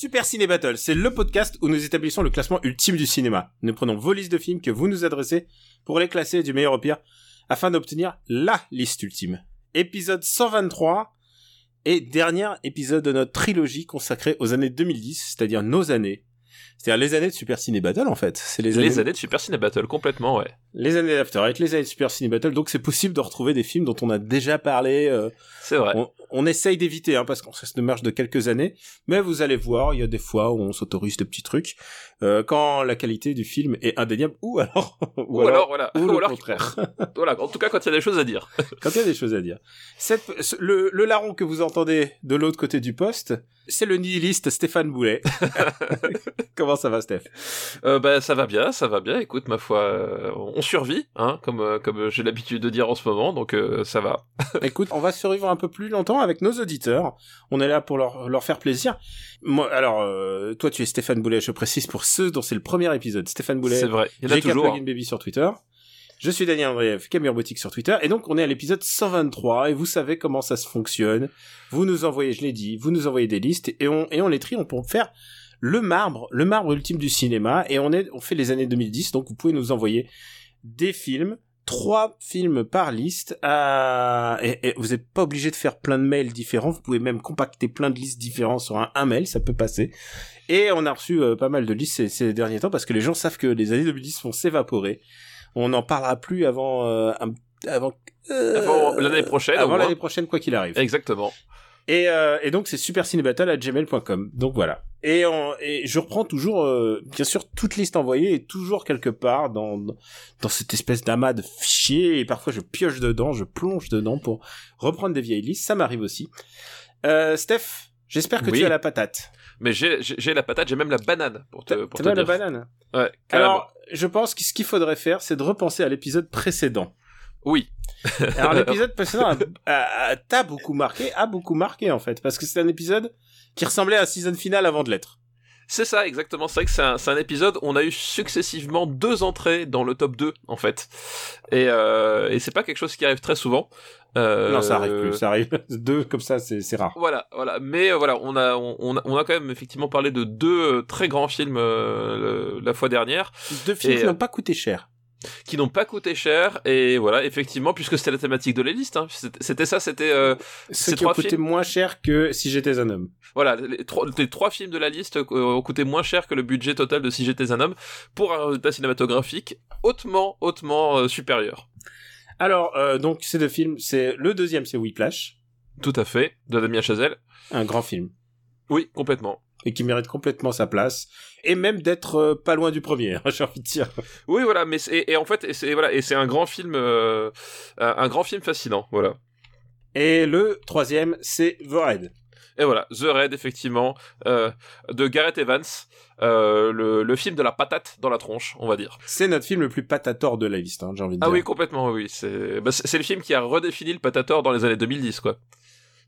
Super Ciné Battle, c'est le podcast où nous établissons le classement ultime du cinéma. Nous prenons vos listes de films que vous nous adressez pour les classer du meilleur au pire afin d'obtenir LA liste ultime. Épisode 123 et dernier épisode de notre trilogie consacrée aux années 2010, c'est-à-dire nos années. C'est-à-dire les années de Super Ciné Battle en fait. C'est les, Les années de Super Ciné Battle, complètement, ouais. les années d'After Eight, les années de Super Ciné Battle. Donc c'est possible de retrouver des films dont on a déjà parlé. euh, C'est vrai. on, on essaye d'éviter, hein, parce qu'on ça se marche de quelques années, mais vous allez voir, il y a des fois où on s'autorise des petits trucs, euh, quand la qualité du film est indéniable, ou alors, Ou, alors, voilà. ou Ou le alors, contraire, voilà. En tout cas, quand il y a des choses à dire. quand il y a des choses à dire. Cette, ce- le, le larron que vous entendez de l'autre côté du poste, c'est le nihiliste Stéphane Boulet. Comment ça va, Steph? Euh, bah, ça va bien, ça va bien. Écoute, ma foi, euh, on survit, hein, comme, euh, comme j'ai l'habitude de dire en ce moment, donc ça va. Écoute, on va survivre un peu plus longtemps avec nos auditeurs. On est là pour leur, leur faire plaisir. Moi, alors, toi, tu es Stéphane Boulet, je précise pour ceux dont c'est le premier épisode. Stéphane Boulet, C'est vrai. Il y en a toujours. Plugin Baby sur Twitter. Je suis Daniel Andreev, Camille Robotique sur Twitter. Et donc, on est à l'épisode 123 et vous savez comment ça se fonctionne. Vous nous envoyez, je l'ai dit, vous nous envoyez des listes et on, et on les trie, on peut faire le marbre, le marbre ultime du cinéma et on est, on fait les années 2010. Donc, vous pouvez nous envoyer des films, trois films par liste à, et, et vous n'êtes pas obligé de faire plein de mails différents. Vous pouvez même compacter plein de listes différentes sur un, un mail, ça peut passer. Et on a reçu euh, pas mal de listes ces, ces derniers temps parce que les gens savent que les années 2010 vont s'évaporer. On n'en parlera plus avant euh, un- avant euh, Avant l'année prochaine, Avant l'année prochaine, quoi qu'il arrive. Exactement. Et, euh, et donc c'est supercinébattle@gmail.com. Donc voilà. Et, on- et je reprends toujours, euh, bien sûr, toute liste envoyée est toujours quelque part dans dans cette espèce d'amas de fichiers. Et parfois je pioche dedans, je plonge dedans pour reprendre des vieilles listes. Ça m'arrive aussi. Euh, Steph, j'espère que Oui. tu as la patate. Mais j'ai la patate, j'ai même la banane pour te, pour te la dire. banane Ouais. Alors, je pense que ce qu'il faudrait faire, c'est de repenser à l'épisode précédent. Oui. Alors l'épisode précédent t'a beaucoup marqué, a beaucoup marqué en fait, parce que c'est un épisode qui ressemblait à la season finale avant de l'être. C'est ça, exactement. C'est vrai que c'est un, épisode où on a eu successivement deux entrées dans le top 2, en fait. Et, euh, et c'est pas quelque chose qui arrive très souvent. Euh, Non, ça arrive plus, ça arrive deux comme ça, c'est rare. Voilà, voilà. Mais euh, voilà, on a, on, on a, on a quand même effectivement parlé de deux très grands films le- la fois dernière, Deux films Et, qui n'ont pas coûté cher. Qui n'ont pas coûté cher. Et voilà, effectivement, puisque c'était la thématique de la liste, hein, c'était ça, c'était euh, Ceux ces qui trois coûté films. moins cher que si j'étais un homme. Voilà, les trois, les trois films de la liste euh, ont coûté moins cher que le budget total de Si j'étais un homme pour un résultat cinématographique hautement, hautement euh, supérieur. Alors, euh, donc ces deux films, c'est le deuxième, c'est Whiplash, Tout à fait, de Damien Chazelle. un grand film Oui, complètement. Et qui mérite complètement sa place et même d'être euh, pas loin du premier. hein, J'ai envie de dire. Oui, voilà, mais et, en fait, c'est voilà, et c'est un grand film, euh, un, grand film fascinant, voilà. Et le troisième, c'est The Raid. Et voilà, The Raid, effectivement, euh, de Gareth Evans, le, le film de la patate dans la tronche, on va dire. C'est notre film le plus patator de la liste, hein, j'ai envie de Ah dire. oui, complètement, oui. C'est bah, le film qui a redéfini le patator dans les années 2010, quoi.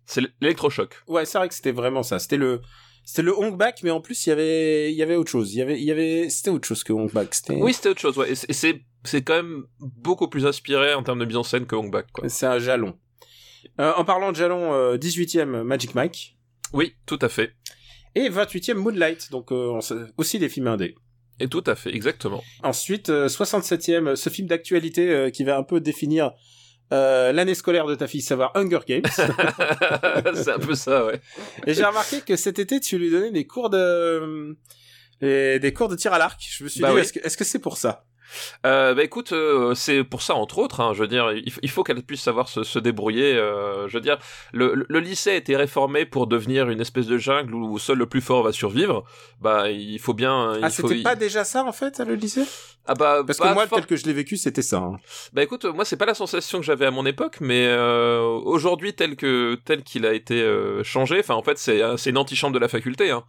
C'est l'électrochoc. Ouais, c'est vrai que c'était vraiment ça. C'était le, c'était le Hong Bak, mais en plus il y avait, il y avait autre chose. Il y avait, il y avait, c'était autre chose que Hong Bak. C'était, Oui, c'était autre chose, ouais. Et c'est- c'est quand même beaucoup plus inspiré en termes de mise en scène que Hong Bak, quoi. c'est un jalon. Euh, en parlant de jalon, euh, 18e Magic Mike Oui, tout à fait. et 28e Moonlight, donc euh, aussi des films indés. Et tout à fait, exactement. Ensuite, euh, 67e, ce film d'actualité euh, qui va un peu définir euh, l'année scolaire de ta fille, savoir Hunger Games. c'est un peu ça, ouais. Et j'ai remarqué que cet été, tu lui donnais des cours de, euh, des cours de tir à l'arc. Je me suis Bah dit, oui. est-ce que est-ce que c'est pour ça? Euh, bah écoute, euh, c'est pour ça entre autres. Hein, je veux dire, il, il faut qu'elle puisse savoir se, se débrouiller. Euh, je veux dire, le, le, lycée a été réformé pour devenir une espèce de jungle où seul le plus fort va survivre. Bah, il faut bien. Ah, faut, c'était pas déjà ça en fait, le lycée? Ah bah, Parce que moi, for- tel que je l'ai vécu, c'était ça. hein. Bah écoute, moi c'est pas la sensation que j'avais à mon époque, mais euh, aujourd'hui tel que tel qu'il a été euh, changé, enfin en fait c'est c'est une antichambre de la faculté. hein.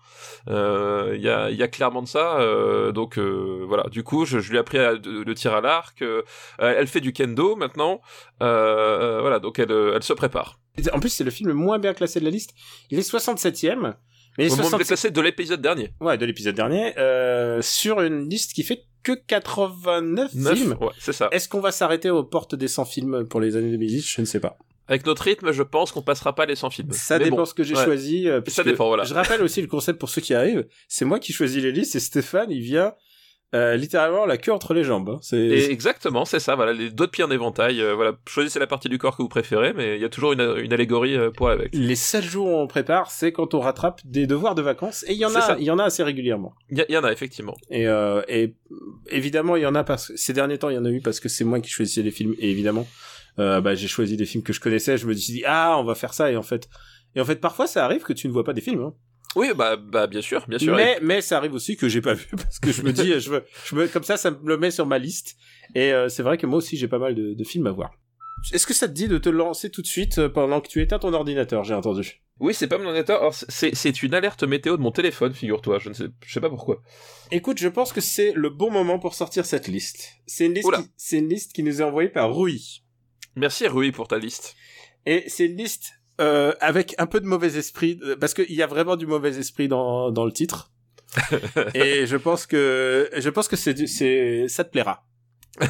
Euh, Il y a il y a clairement de ça. euh, donc euh, voilà. Du coup, je, je lui ai appris à- de- le tir à l'arc. euh, elle fait du kendo maintenant. Euh, euh, voilà, donc elle elle se prépare. En plus, c'est le film le moins bien classé de la liste. Il est 67ème. Mais il est Au moment 67 classé de l'épisode dernier. ouais, de l'épisode dernier, euh, sur une liste qui fait que 89 Neuf, films. ouais, c'est ça. Est-ce qu'on va s'arrêter aux portes des 100 films pour les années 2010 Je ne sais pas. Avec notre rythme, je pense qu'on passera pas les 100 films. Ça Mais dépend bon, ce que j'ai ouais. choisi. euh, Ça dépend, voilà. Je rappelle aussi le concept pour ceux qui arrivent. C'est moi qui choisis les listes et Stéphane, il vient euh, littéralement la queue entre les jambes. hein. C'est Et exactement, c'est ça. Voilà, les deux pieds en éventail. euh, voilà, choisissez la partie du corps que vous préférez, mais il y a toujours une, une allégorie euh, pour avec. les seuls jours où on prépare, c'est quand on rattrape des devoirs de vacances. Et il y en a, il y en a assez régulièrement. Il y, a- il y en a effectivement. Et, euh, et évidemment, il y en a parce que ces derniers temps, il y en a eu parce que c'est moi qui choisissais les films. Et évidemment, euh, bah, j'ai choisi des films que je connaissais. Je me suis dit ah, on va faire ça. Et en fait, et en fait, parfois, ça arrive que tu ne vois pas des films. hein. Oui, bah, bah bien sûr, bien sûr. Mais mais ça arrive aussi que j'ai pas vu parce que je me dis, je veux, je me, comme ça, ça me le met sur ma liste. Et euh, c'est vrai que moi aussi, j'ai pas mal de, de films à voir. Est-ce que ça te dit de te lancer tout de suite euh, pendant que tu éteins ton ordinateur J'ai entendu? Oui, c'est pas mon ordinateur. C'est une alerte météo de mon téléphone, figure-toi. Je ne sais, je sais pas pourquoi. Écoute, je pense que c'est le bon moment pour sortir cette liste. C'est une une liste qui nous est envoyée par Rui. Merci Rui pour ta liste. Et c'est une liste euh, avec un peu de mauvais esprit, parce qu'il y a vraiment du mauvais esprit dans, dans le titre. et je pense que je pense que c'est du- c'est ça te plaira.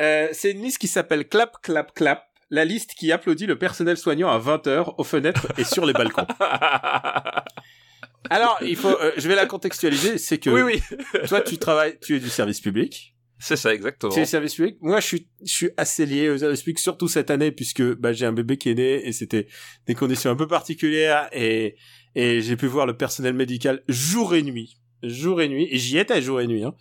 Euh, c'est une liste qui s'appelle Clap Clap Clap, la liste qui applaudit le personnel soignant à 20h aux fenêtres et sur les balcons. Alors, il faut euh, je vais la contextualiser, c'est que oui, oui, toi tu travailles, tu es du service public. C'est ça exactement. C'est le service public. Moi, je suis, je suis assez lié au service public, surtout cette année, puisque bah, j'ai un bébé qui est né et c'était des conditions un peu particulières et, et j'ai pu voir le personnel médical jour et nuit. Jour et nuit. Et j'y étais jour et nuit. Hein.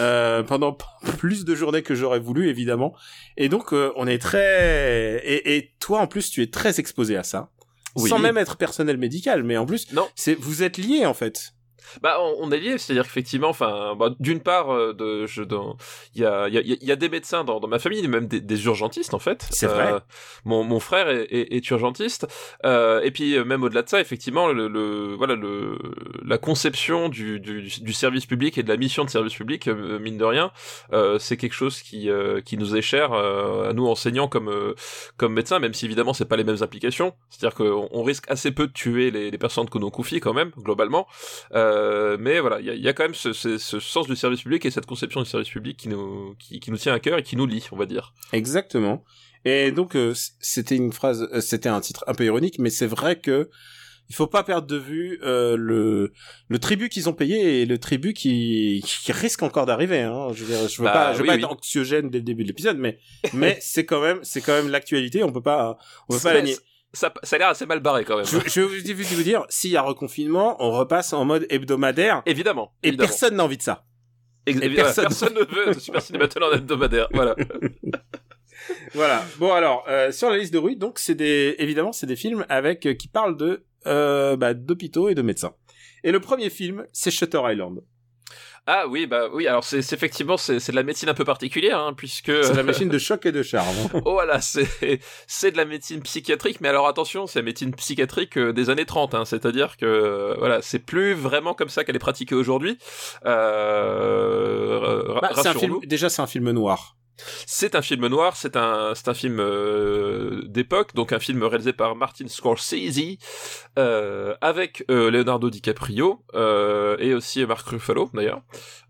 Euh, pendant plus de journées que j'aurais voulu, évidemment. Et donc, euh, on est très... Et, et toi, en plus, tu es très exposé à ça. Oui. Sans même être personnel médical, mais en plus, Non. c'est vous êtes liés en fait. Bah, on, on est lié, c'est-à-dire qu'effectivement, enfin, bah, d'une part, euh, de, je, dans- il y a, il y a, il y a des médecins dans, dans ma famille, même des, des urgentistes en fait. C'est vrai. Euh, mon, mon frère est, est, est urgentiste, euh, et puis euh, même au-delà de ça, effectivement, le, le voilà, le, la conception du, du, du service public et de la mission de service public, mine de rien, euh, c'est quelque chose qui, euh, qui nous est cher euh, à nous enseignants comme, euh, comme médecins, même si évidemment c'est pas les mêmes applications. C'est-à-dire qu'on on risque assez peu de tuer les, les personnes que l'on confie quand même, globalement. Euh, mais voilà, il y a, il y a quand même ce, ce, ce sens du service public et cette conception du service public qui nous, qui, qui nous tient à cœur et qui nous lie, on va dire. Exactement. Et donc euh, c'était une phrase, euh, c'était un titre un peu ironique, mais c'est vrai que il faut pas perdre de vue euh, le le tribut qu'ils ont payé et le tribut qui, qui risque encore d'arriver. Hein. Je veux, dire, je veux Bah, pas, je veux oui, pas oui. être anxiogène dès le début de l'épisode, mais mais c'est quand même c'est quand même l'actualité. On peut pas on peut pas la nier. Ça, ça a l'air assez mal barré quand même. Je, je vais vous vous dire, s'il y a reconfinement, on repasse en mode hebdomadaire Évidemment. et évidemment. personne n'a envie de ça. Ex- et évidemment, personne- personne... ne veut de Super Ciné Battle en hebdomadaire. Voilà. Voilà. Bon alors euh, sur la liste de Rui, donc c'est des évidemment c'est des films avec euh, qui parlent de euh, bah, d'hôpitaux et de médecins. Et le premier film, c'est Shutter Island. Ah oui, bah oui. Alors c'est c'est effectivement c'est c'est de la médecine un peu particulière, hein, puisque C'est la machine de choc et de charme. Oh voilà, c'est c'est de la médecine psychiatrique, mais alors attention, c'est la médecine psychiatrique euh, des années 30, hein, c'est-à-dire que euh, voilà, c'est plus vraiment comme ça qu'elle est pratiquée aujourd'hui. Euh, Bah, un film. Déjà, c'est un film noir. C'est un film noir, c'est un, un film euh, d'époque, donc un film réalisé par Martin Scorsese, euh, avec euh, Leonardo DiCaprio et aussi Mark Ruffalo d'ailleurs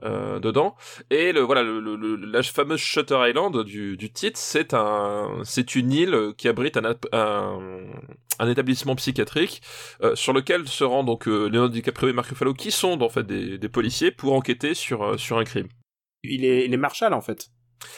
dedans. Et le voilà, la fameuse Shutter Island du, titre, c'est un, une île qui abrite un, un, établissement psychiatrique sur lequel se rend donc Leonardo DiCaprio et Mark Ruffalo, qui sont en fait des, policiers pour enquêter sur sur un crime. Il est, il est Marshall en fait.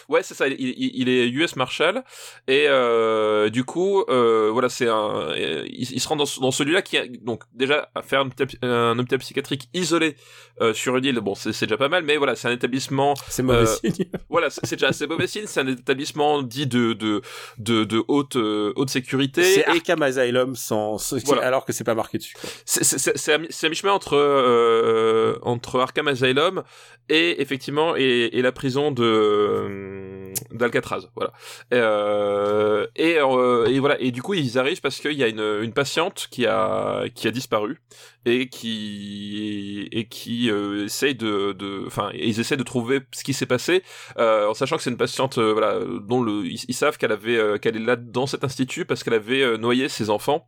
Ouais, c'est ça. Il, est US Marshal et euh, du coup, euh, voilà, c'est un. Il, il, se rend dans, dans celui-là qui a donc déjà à faire un, un hôpital psychiatrique isolé euh, sur une île. Bon, c'est déjà pas mal, mais voilà, c'est un établissement. C'est mauvais signe. voilà, c'est déjà assez mauvais signe. C'est un établissement dit de de de, de haute haute sécurité. C'est Arkham Asylum sans voilà. alors que c'est pas marqué dessus. C'est à, à mi-chemin entre entre Arkham Asylum et effectivement et, et la prison de d'Alcatraz, voilà. Euh, et, euh, et voilà. Et du coup, ils arrivent parce qu'il y a une, patiente qui a qui a disparu et qui et qui euh, essaye de enfin ils essaient de trouver ce qui s'est passé euh, en sachant que c'est une patiente euh, voilà dont le ils, savent qu'elle avait euh, qu'elle est là dans cet institut parce qu'elle avait euh, noyé ses enfants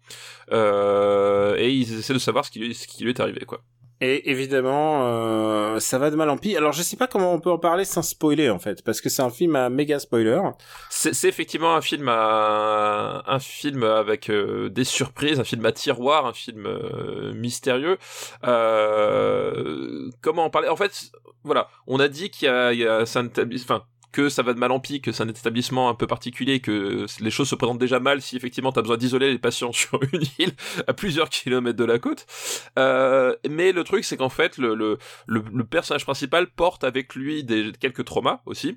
et ils essaient de savoir ce qui lui, ce qui lui est arrivé quoi. Et évidemment, euh, ça va de mal en pis. Alors, je sais pas comment on peut en parler sans spoiler, en fait, parce que c'est un film à méga spoiler. C'est effectivement un film à un film avec euh, des surprises, un film à tiroir, un film euh, mystérieux. Euh, comment en parler? En fait, voilà, on a dit qu'il y a, il y a enfin, que ça va de mal en pis, que c'est un établissement un peu particulier, que les choses se présentent déjà mal si effectivement t'as besoin d'isoler les patients sur une île à plusieurs kilomètres de la côte. Euh, mais le truc, c'est qu'en fait, le, le, le, personnage principal porte avec lui des, quelques traumas aussi.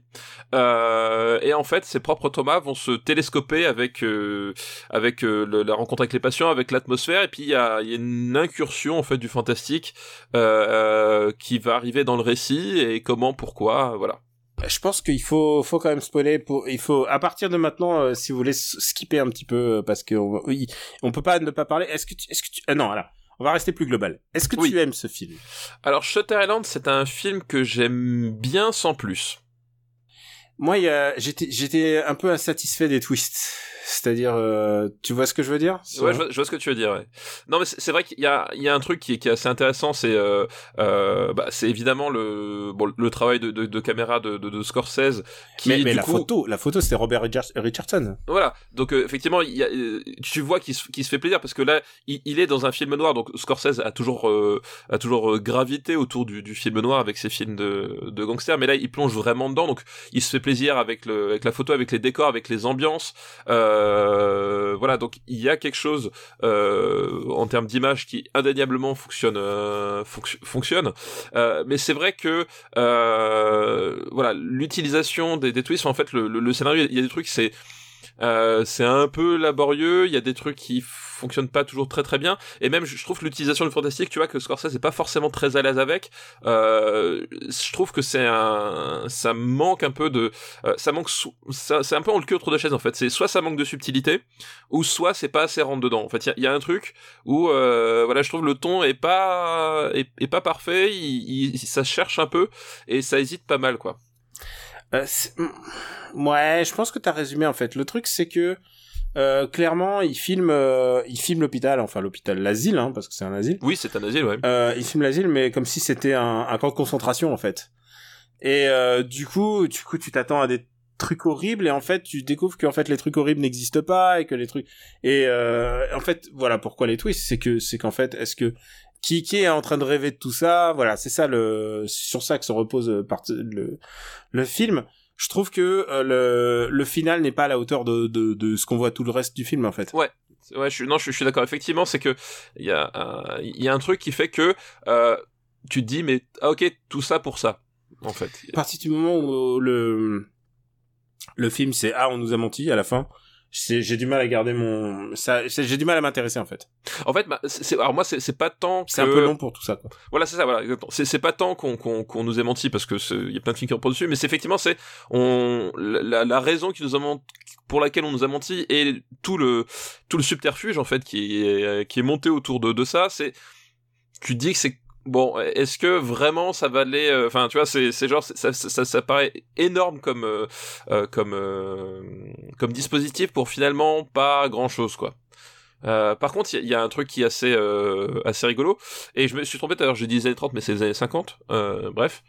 Euh, et en fait, ses propres traumas vont se télescoper avec, euh, avec euh, la rencontre avec les patients, avec l'atmosphère, et puis il y a, y a, une incursion en fait du fantastique euh, qui va arriver dans le récit, et comment, pourquoi, voilà je pense qu'il faut, faut quand même spoiler pour, il faut, à partir de maintenant, euh, si vous voulez skipper un petit peu, euh, parce que, on, oui, on peut pas ne pas parler. Est-ce que tu, est-ce que tu, euh, non, alors, on va rester plus global. Est-ce que oui. tu aimes ce film? Alors, Shutter Island, c'est un film que j'aime bien sans plus. Moi, j'étais, j'étais un peu insatisfait des twists. C'est-à-dire, euh, tu vois ce que je veux dire Ouais, je vois, je vois, ce que tu veux dire. Ouais. Non, mais c'est vrai qu'il y a, il y a un truc qui est, qui est assez intéressant, c'est, euh, euh, bah, c'est évidemment le, bon, le travail de, de, de caméra de, de, de, Scorsese. Qui, mais, mais du la coup... photo, la photo, c'était Robert Richardson. Voilà. Donc euh, effectivement, il y a, tu vois qu'il se, qu se fait plaisir parce que là, il, il, est dans un film noir. Donc Scorsese a toujours, euh, a toujours gravité autour du, du film noir avec ses films de, de gangsters, mais là, il plonge vraiment dedans. Donc il se fait plaisir avec le, avec la photo, avec les décors, avec les ambiances. Euh, voilà, donc il y a quelque chose euh, en termes d'image qui indéniablement fonctionne, euh, fonc fonctionne. Euh, mais c'est vrai que voilà, l'utilisation des, des twists, en fait, le, le, le, scénario, il y a des trucs, c'est euh, c'est un peu laborieux. Il y a des trucs qui fonctionnent pas toujours très très bien. Et même, je trouve que l'utilisation du fantastique, tu vois, que Scorsese est pas forcément très à l'aise avec. Euh, je trouve que c'est un, ça manque un peu de, euh, ça manque, c'est un peu en le cul autour de chaise en fait. C'est soit ça manque de subtilité, ou soit c'est pas assez rentre dedans. En fait, il y, a un truc où, euh, voilà, je trouve le ton est pas, est, est pas parfait. Il, il, ça cherche un peu et ça hésite pas mal, quoi. Euh, ouais, je pense que t'as résumé en fait. Le truc c'est que euh, clairement, il filme, euh, il filme l'hôpital, enfin l'hôpital, l'asile, hein, parce que c'est un asile. Oui, c'est un asile, ouais. Euh, il filme l'asile, mais comme si c'était un, un, camp de concentration en fait. Et euh, du coup, du coup, tu t'attends à des trucs horribles et en fait, tu découvres qu'en fait les trucs horribles n'existent pas et que les trucs. Et euh, en fait, voilà pourquoi les twists, c'est que c'est qu'en fait, est-ce que qui, qui est en train de rêver de tout ça Voilà, c'est ça le sur ça que se repose le le film je trouve que euh, le, le final n'est pas à la hauteur de, de, de ce qu'on voit tout le reste du film en fait. Ouais. Ouais, je suis, non, je, je suis d'accord. Effectivement, c'est que il y a, euh, il y a un truc qui fait que euh, tu te dis, mais ah, ok, tout ça pour ça, en fait. À partir du moment où le le film c'est ah on nous a menti à la fin, j'ai du mal à garder mon ça j'ai du mal à m'intéresser en fait. En fait bah, c'est alors moi c'est pas tant que... c'est un peu long pour tout ça quoi. Voilà c'est ça voilà c'est pas tant qu'on qu'on qu'on nous ait menti parce que il y a plein de films qui dessus mais c'est effectivement c'est on la, la raison qui nous a menti pour laquelle on nous a menti et tout le tout le subterfuge en fait qui est qui est monté autour de de ça c'est tu dis que c'est bon, est-ce que vraiment ça valait Enfin, tu vois, c'est c'est genre ça, ça, ça paraît énorme comme euh, euh, euh, comme dispositif pour finalement pas grand chose quoi. Euh, par contre, il y, a un truc qui est assez euh, assez rigolo et je me suis trompé tout à l'heure, j'ai dit les années 30 mais c'est les années 50. Euh, bref.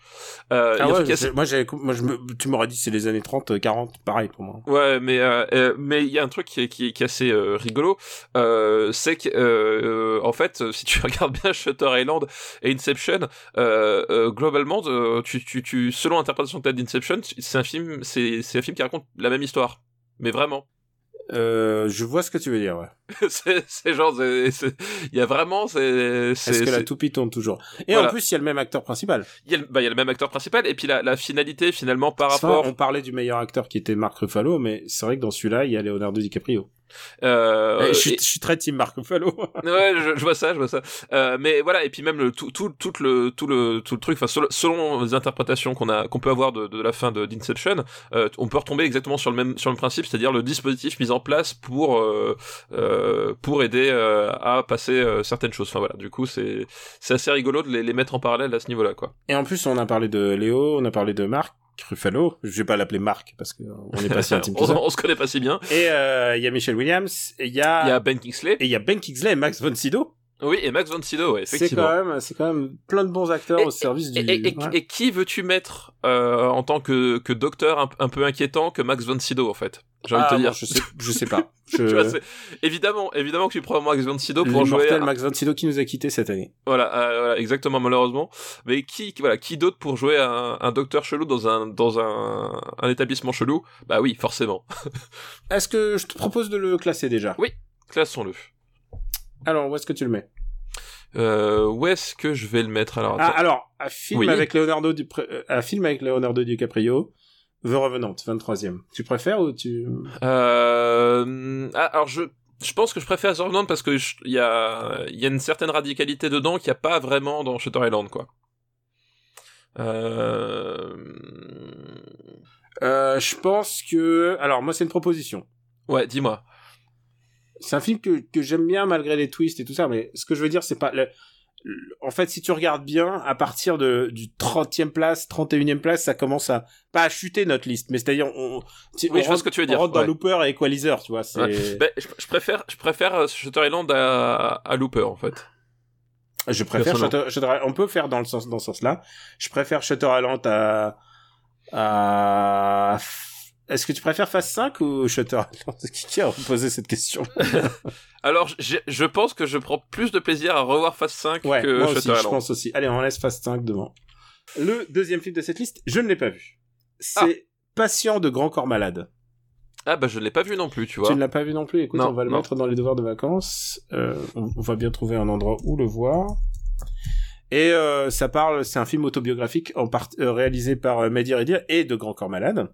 Euh, ah ouais, moi j'avais moi je me, tu m'aurais dit c'est les années 30 40 pareil pour moi. Ouais, mais euh, mais il y a un truc qui est qui, qui est assez rigolo, c'est que en fait, si tu regardes bien Shutter Island et Inception, globalement tu, tu tu selon l'interprétation de d'Inception, c'est un film c'est c'est un film qui raconte la même histoire. Mais vraiment. Euh, je vois ce que tu veux dire, ouais. c'est genre, il y a vraiment, c'est. Est-ce que la toupie tourne toujours? Et en plus, il y a le même acteur principal. Il y a, bah, il y a le même acteur principal, et puis la, la finalité finalement par rapport. On parlait du meilleur acteur qui était Mark Ruffalo, mais c'est vrai que dans celui-là, il y a Leonardo DiCaprio. Euh, je, suis, je, suis, très team Marco Fallo. ouais, je, je, vois ça, je vois ça. Euh, mais voilà, et puis même le tout, tout, tout le tout le tout le truc, enfin selon, les interprétations qu'on a qu'on peut avoir de, de la fin de d'Inception, euh, on peut retomber exactement sur le même sur le principe, c'est-à-dire le dispositif mis en place pour euh, euh pour aider à passer certaines choses. Enfin voilà, du coup c'est c'est assez rigolo de les, les mettre en parallèle à ce niveau-là, quoi. Et en plus, on a parlé de Léo, on a parlé de Marc. Ruffalo, je vais pas l'appeler Marc parce qu'on est pas si intime on, on, se connaît pas si bien. Et euh, il y a Michelle Williams, il y a il y a Ben Kingsley et il y a Ben Kingsley et Max von Sydow. Oui, et Max von Sydow, ouais, effectivement. C'est quand même, c'est quand même plein de bons acteurs au service du. Et, et, et qui veux-tu mettre euh, en tant que, que docteur un, un, peu inquiétant que Max von Sydow en fait? J'ai envie de te ah, dire. je sais, je sais pas. Je... tu vois, évidemment, évidemment que tu prends Max von Sydow pour jouer. À... Max von Sydow qui nous a quitté cette année. Voilà, euh, voilà, exactement malheureusement. Mais qui, voilà, qui d'autre pour jouer un, un docteur chelou dans un dans un, un établissement chelou? Bah oui, forcément. Est-ce que je te propose de le classer déjà? Oui, classons-le. Alors, où est-ce que tu le mets? Euh, où est-ce que je vais le mettre alors? Ah, Alors, un film avec Leonardo, du... Euh, un film avec Leonardo DiCaprio, The Revenant, 23e. Tu préfères ou tu euh... ah, Alors je je pense que je préfère The Revenant parce que il y a il y a une certaine radicalité dedans qu'il n'y a pas vraiment dans Shutter Island quoi. Euh... Euh, je pense que alors moi c'est une proposition. Ouais, dis-moi c'est un film que, que j'aime bien malgré les twists et tout ça, mais ce que je veux dire, c'est pas... Le, en fait, si tu regardes bien, à partir de, du 30e place, 31e place, ça commence à, pas à chuter notre liste, mais c'est-à-dire, on, oui, je vois ce que tu veux dire. On rentre dans Looper et Equalizer, tu vois, c'est... Ben, je, préfère, je préfère euh, Shutter Island à, à Looper, en fait. Je préfère Shutter, Shutter, on peut faire dans le sens, dans ce sens-là. Je préfère Shutter Island à, à est-ce que tu préfères Phase 5 ou Shutter Island? Qui a posé cette question? Alors, je pense que je prends plus de plaisir à revoir Phase 5 que moi Shutter aussi, Island. je pense aussi. Allez, on laisse Phase 5 devant. Le deuxième film de cette liste, je ne l'ai pas vu. C'est ah. Patient de Grand Corps Malade. Ah bah je ne l'ai pas vu non plus, tu vois. Tu ne l'as pas vu non plus? Écoute, on va le mettre dans les devoirs de vacances. Euh, on, va bien trouver un endroit où le voir. Et euh, ça parle, c'est un film autobiographique en part, euh, réalisé par Mehdi et de Grand Corps Malade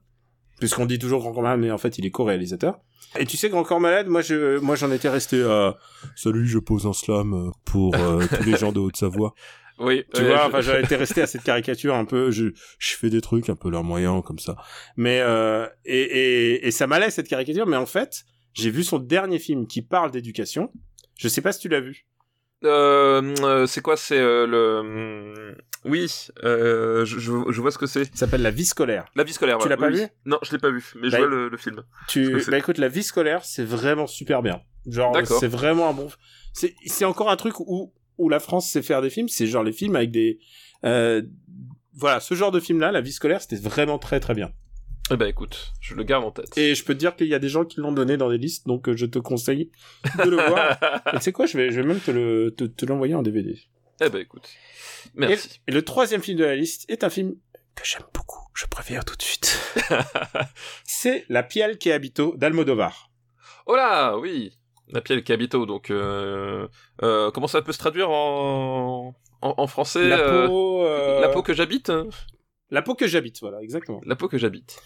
puisqu'on dit toujours Grand Corps Malade, mais en fait, il est co-réalisateur. Et tu sais, Grand Corps Malade, moi, je, moi, j'en étais resté à Salut, je pose un slam pour euh, tous les gens de Haute-Savoie. Oui. Tu vois, enfin, j'en étais resté à cette caricature un peu, je, je fais des trucs un peu larmoyants comme ça. Mais, euh, et, et, et ça m'allait, cette caricature, mais en fait, j'ai vu son dernier film qui parle d'éducation. Je sais pas si tu l'as vu. Euh, c'est quoi C'est le. Oui, euh, je, je, vois ce que c'est. Ça s'appelle La vie scolaire. La vie scolaire. Tu l'as pas vu? Non, je l'ai pas vu, mais je bah, vois le, le, film. Tu, bah écoute, La vie scolaire, c'est vraiment super bien. Genre, c'est vraiment un bon. C'est, encore un truc où où la France sait faire des films. C'est genre les films avec des. Euh, voilà, ce genre de film-là, La vie scolaire, c'était vraiment très très bien. Eh ben écoute, je le garde en tête. Et je peux te dire qu'il y a des gens qui l'ont donné dans des listes, donc euh, je te conseille de le voir. et tu sais quoi, je vais, je vais même te le, te, te l'envoyer en DVD. Eh ben écoute, merci. Et, le troisième film de la liste est un film que j'aime beaucoup. Je préfère tout de suite. C'est La Piel qui habito d'Almodovar. Oh là, oui, La Piel qui habito. Donc, euh, euh, comment ça peut se traduire en, en, en français La peau, euh... la peau que j'habite. La peau que j'habite, voilà, exactement. La peau que j'habite.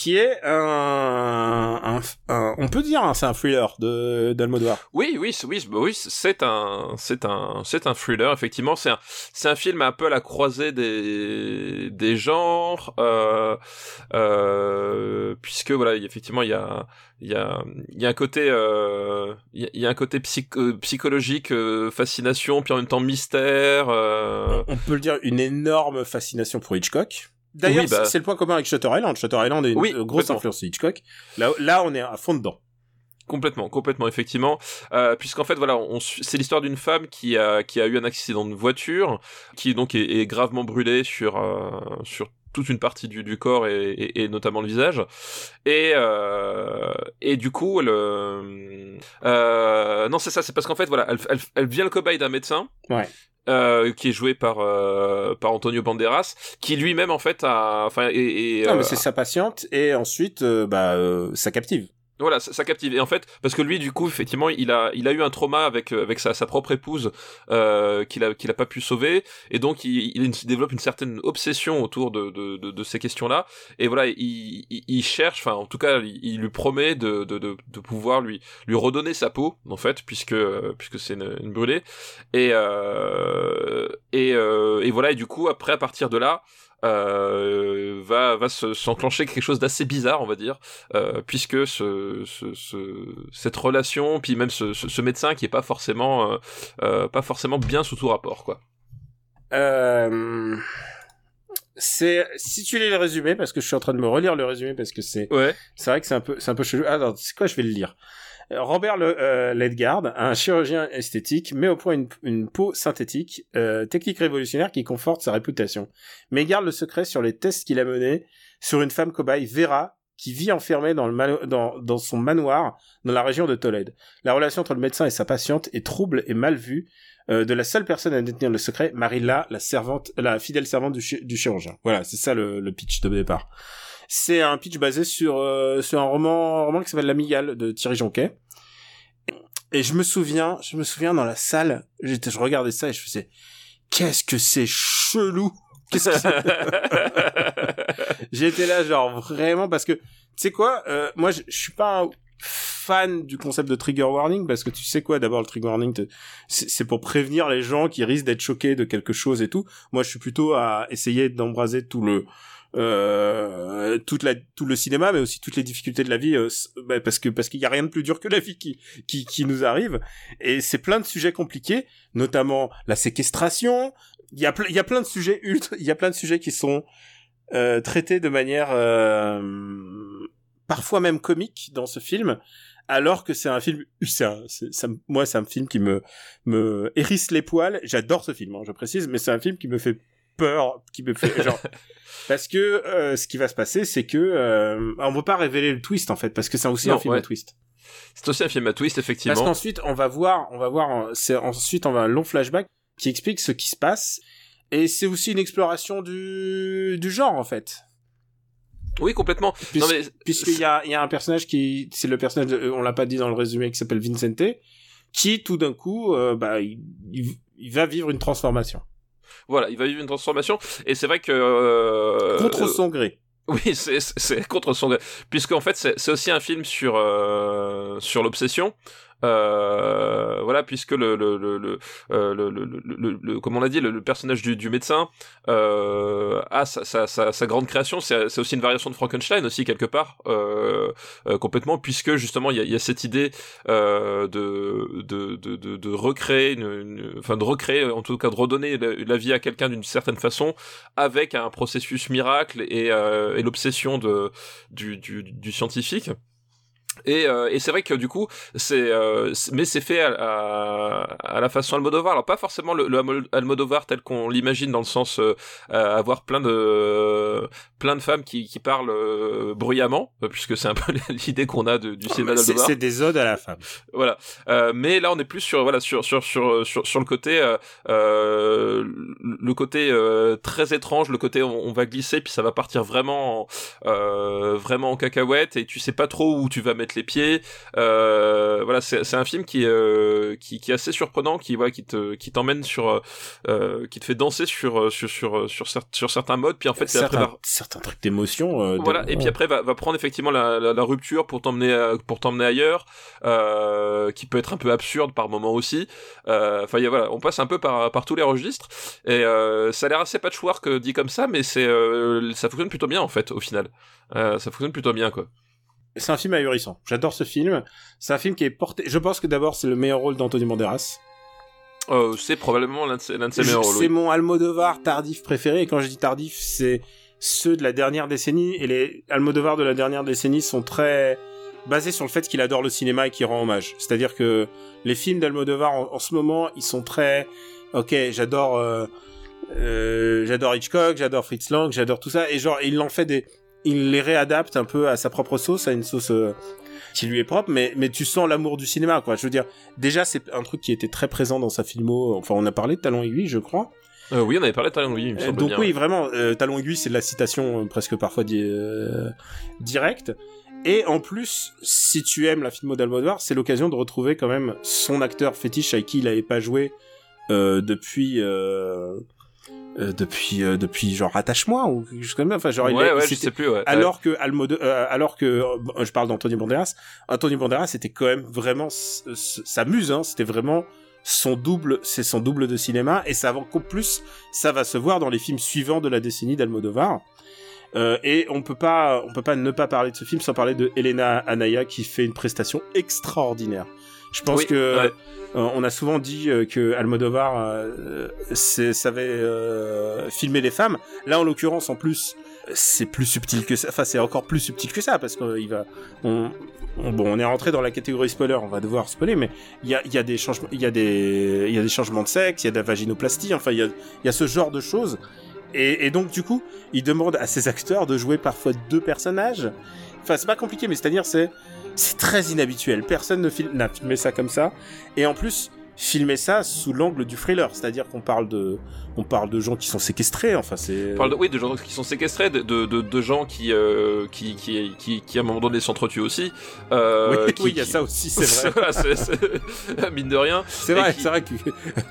Qui est un, un, on peut dire, hein, c'est un thriller de d'Almodovar. Oui, oui, oui, oui, c'est un, c'est un, c'est un thriller. Effectivement, c'est un, c'est un film un peu à la croisée des, des genres, euh, euh, puisque voilà, effectivement, il y a, il y a il y a un côté euh, il y, a un côté euh, psychologique euh, fascination puis en même temps mystère euh... on peut le dire une énorme fascination pour Hitchcock d'ailleurs bah. c'est le point commun avec Shutter Island. Shutter Island est une grosse influence de Hitchcock. Là là on est à fond dedans. Complètement, complètement, effectivement, euh, puisqu'en fait, voilà, on, c'est l'histoire d'une femme qui a qui a eu un accident de voiture, qui donc est, est gravement brûlée sur euh, sur toute une partie du, du corps et, et, et, notamment le visage et euh, et du coup elle euh, non c'est ça c'est parce qu'en fait voilà elle, elle, elle vient le cobaye d'un médecin Ouais. euh, qui est joué par euh, par Antonio Banderas, qui lui-même en fait a, enfin, et, et Non, mais euh, c'est sa patiente et ensuite, euh, bah, euh, ça captive. Voilà, ça, ça captive. Et en fait, parce que lui, du coup, effectivement, il a, il a eu un trauma avec euh, avec sa, sa propre épouse euh, qu'il a qu'il a pas pu sauver, et donc il, il développe une certaine obsession autour de de, de, de ces questions-là. Et voilà, il, il, il cherche, enfin, en tout cas, il, lui promet de, de de de pouvoir lui lui redonner sa peau, en fait, puisque puisque c'est une, une brûlée. Et euh, et euh, et voilà, et du coup, après, à partir de là. Euh, va va se- s'enclencher quelque chose d'assez bizarre on va dire euh, puisque ce, ce, ce- cette relation puis même ce, médecin qui est pas forcément euh, pas forcément bien sous tout rapport quoi. C'est si tu lis le résumé parce que je suis en train de me relire le résumé parce que c'est ouais c'est vrai que c'est un peu c'est un peu chelou. Ah, c'est quoi Je vais le lire. Robert le, euh, Ledgard, un chirurgien esthétique, met au point une, peau synthétique, euh, technique révolutionnaire qui conforte sa réputation, mais garde le secret sur les tests qu'il a menés sur une femme cobaye, Vera, qui vit enfermée dans, le dans, son manoir dans la région de Tolède. La relation entre le médecin et sa patiente est trouble et mal vue euh, de la seule personne à détenir le secret, Marilla, la servante, la fidèle servante du, chi- du chirurgien. Voilà, c'est ça le pitch de départ. C'est un pitch basé sur euh, sur un roman un roman qui s'appelle L'Amigale de Thierry Jonquet. Et je me souviens, je me souviens dans la salle, j'étais, je regardais ça et je faisais, qu'est-ce que c'est chelou. Qu'est-ce que c'est? J'étais là genre vraiment parce que tu sais quoi, euh, moi je, suis pas un fan du concept de trigger warning parce que tu sais quoi, d'abord le trigger warning te- c'est pour prévenir les gens qui risquent d'être choqués de quelque chose et tout. Moi je suis plutôt à essayer d'embraser tout le euh, toute la tout le cinéma mais aussi toutes les difficultés de la vie euh, bah, parce que parce qu'il y a rien de plus dur que la vie qui qui qui nous arrive. Et c'est plein de sujets compliqués notamment la séquestration. Il y a il y a plein de sujets ultra il y a plein de sujets qui sont euh, traités de manière euh, parfois même comique dans ce film alors que c'est un film c'est moi c'est un film qui me me hérisse les poils. J'adore ce film hein, je précise mais c'est un film qui me fait peur qui me fait genre parce que euh, ce qui va se passer c'est que euh, on veut pas révéler le twist en fait parce que c'est aussi Non, un film ouais. à twist. C'est aussi un film à twist parce effectivement qu'ensuite on va voir on va voir euh, c'est ensuite on va un long flashback qui explique ce qui se passe et c'est aussi une exploration du du genre en fait. Oui complètement. Mais puisqu'il y a il y a un personnage qui c'est le personnage de- on l'a pas dit dans le résumé qui s'appelle Vincente qui tout d'un coup euh, bah il va vivre une transformation voilà il va vivre une transformation et c'est vrai que euh, contre euh, son gré Oui, c'est c'est- c'est contre son gré. Puisqu'en fait, c'est c'est aussi un film sur euh, sur l'obsession. Euh, voilà, puisque le le le le, euh, le, le, le- comme on l'a dit, le, personnage du, du médecin euh, a sa, sa, sa, sa grande création. C'est aussi une variation de Frankenstein aussi quelque part, euh, euh, complètement, puisque justement il y a, y a cette idée euh, de, de de de recréer, une, une- enfin de recréer, en tout cas de redonner la, la vie à quelqu'un d'une certaine façon avec un processus miracle et, euh, et l'obsession de du, du, du scientifique. Et, euh, et c'est vrai que du coup, c'est euh, mais c'est fait à, à, à la façon Almodovar. Alors pas forcément le, le Almo- Almodovar tel qu'on l'imagine dans le sens euh, avoir plein de plein de femmes qui, qui parlent euh, bruyamment, puisque c'est un peu l'idée qu'on a de- du cinéma c'est d'Almodovar. c'est des odes à la femme. Voilà. Mais là on est plus sur voilà sur sur sur sur, sur le côté le côté très étrange le côté on, on va glisser puis ça va partir vraiment en, vraiment en cacahuète et tu sais pas trop où tu vas mettre les pieds. Euh, voilà c'est un film qui euh, qui qui est assez surprenant qui voilà qui te qui t'emmène sur euh, qui te fait danser sur sur sur sur, cer- sur certains modes puis en fait c'est après certains, va- certains trucs d'émotion voilà et puis après va, va prendre effectivement la, la, la rupture pour t'emmener pour t'emmener ailleurs qui peut être un peu absurde par moment aussi. Enfin voilà on passe un peu par par tous les registres et ça a l'air assez patchwork dit comme ça mais c'est ça fonctionne plutôt bien en fait au final. Ça fonctionne plutôt bien quoi c'est un film ahurissant j'adore ce film c'est un film qui est porté je pense que d'abord c'est le meilleur rôle d'Anthony Banderas euh, c'est probablement l'un de ses, de meilleurs rôles C'est oui. mon Almodovar tardif préféré. Et quand je dis tardif, c'est ceux de la dernière décennie. Et les Almodovar de la dernière décennie sont très basé sur le fait qu'il adore le cinéma et qu'il rend hommage. C'est-à-dire que les films d'Almodovar en, en ce moment, ils sont très, ok, j'adore, euh, euh, j'adore Hitchcock, j'adore Fritz Lang, j'adore tout ça, et genre il en fait des, il les réadapte un peu à sa propre sauce, à une sauce euh, qui lui est propre, mais mais tu sens l'amour du cinéma, quoi. Je veux dire, déjà c'est un truc qui était très présent dans sa filmo. Enfin, on a parlé de Talon aiguille, je crois. Euh, oui, on avait parlé de Talon Aiguille, Euh, Donc bien. oui, vraiment, euh, Talon aiguille, c'est de la citation presque parfois di- directe. Et en plus, si tu aimes la filmo d'Almodovar, c'est l'occasion de retrouver quand même son acteur fétiche avec qui il n'avait pas joué depuis euh, depuis euh, depuis genre attache-moi ou quelque chose comme ça. Enfin, genre il ouais, ouais, je sais plus, ouais. alors que Almodo, euh, alors que euh, je parle d'Anthony Banderas, Anthony Banderas c'était quand même vraiment sa muse, hein, c'était vraiment son double, c'est son double de cinéma et ça va qu'au plus ça va se voir dans les films suivants de la décennie d'Almodovar. Euh, et on peut pas, on peut pas ne pas parler de ce film sans parler de Elena Anaya qui fait une prestation extraordinaire. Je pense Oui, que ouais. euh, on a souvent dit euh, que Almodovar euh, savait euh, filmer les femmes. Là, en l'occurrence, en plus, c'est plus subtil que ça. Enfin, c'est encore plus subtil que ça parce qu'il va. On, on- bon, on est rentré dans la catégorie spoiler. On va devoir spoiler, mais il y a, il y a des changements. Il y a des, il y a des changements de sexe. Il y a de la vaginoplastie. Enfin, il y a, il y a ce genre de choses. Et, et donc, du coup, il demande à ses acteurs de jouer parfois deux personnages. Enfin, c'est pas compliqué, mais c'est-à-dire, c'est c'est très inhabituel. Personne n'a filmé ça comme ça. Et en plus, filmer ça sous l'angle du thriller, c'est-à-dire qu'on parle de, on parle de gens qui sont séquestrés. Enfin, c'est. Parle de, oui, de gens qui sont séquestrés, de, de, de, de gens qui, euh, qui, qui, qui, qui, à un moment donné s'entretuent aussi. Euh, oui, il y a ça aussi, c'est vrai. C'est- c'est- mine de rien. C'est vrai, qui- c'est vrai que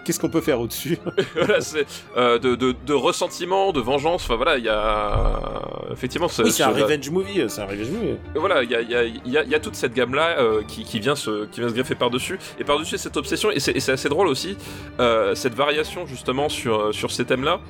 qu'est-ce qu'on peut faire au-dessus? Voilà, c'est euh, de, de, de ressentiment, de vengeance. Enfin voilà, il y a effectivement. ce- Oui, c'est un ce- revenge movie, c'est un revenge movie. Voilà, il y a, y, a, y, a, y a toute cette gamme-là euh, qui, qui, vient se, qui vient se greffer par-dessus. Et par-dessus cette obsession, et c'est et c'est assez drôle aussi, euh, cette variation justement sur, sur ces thèmes-là.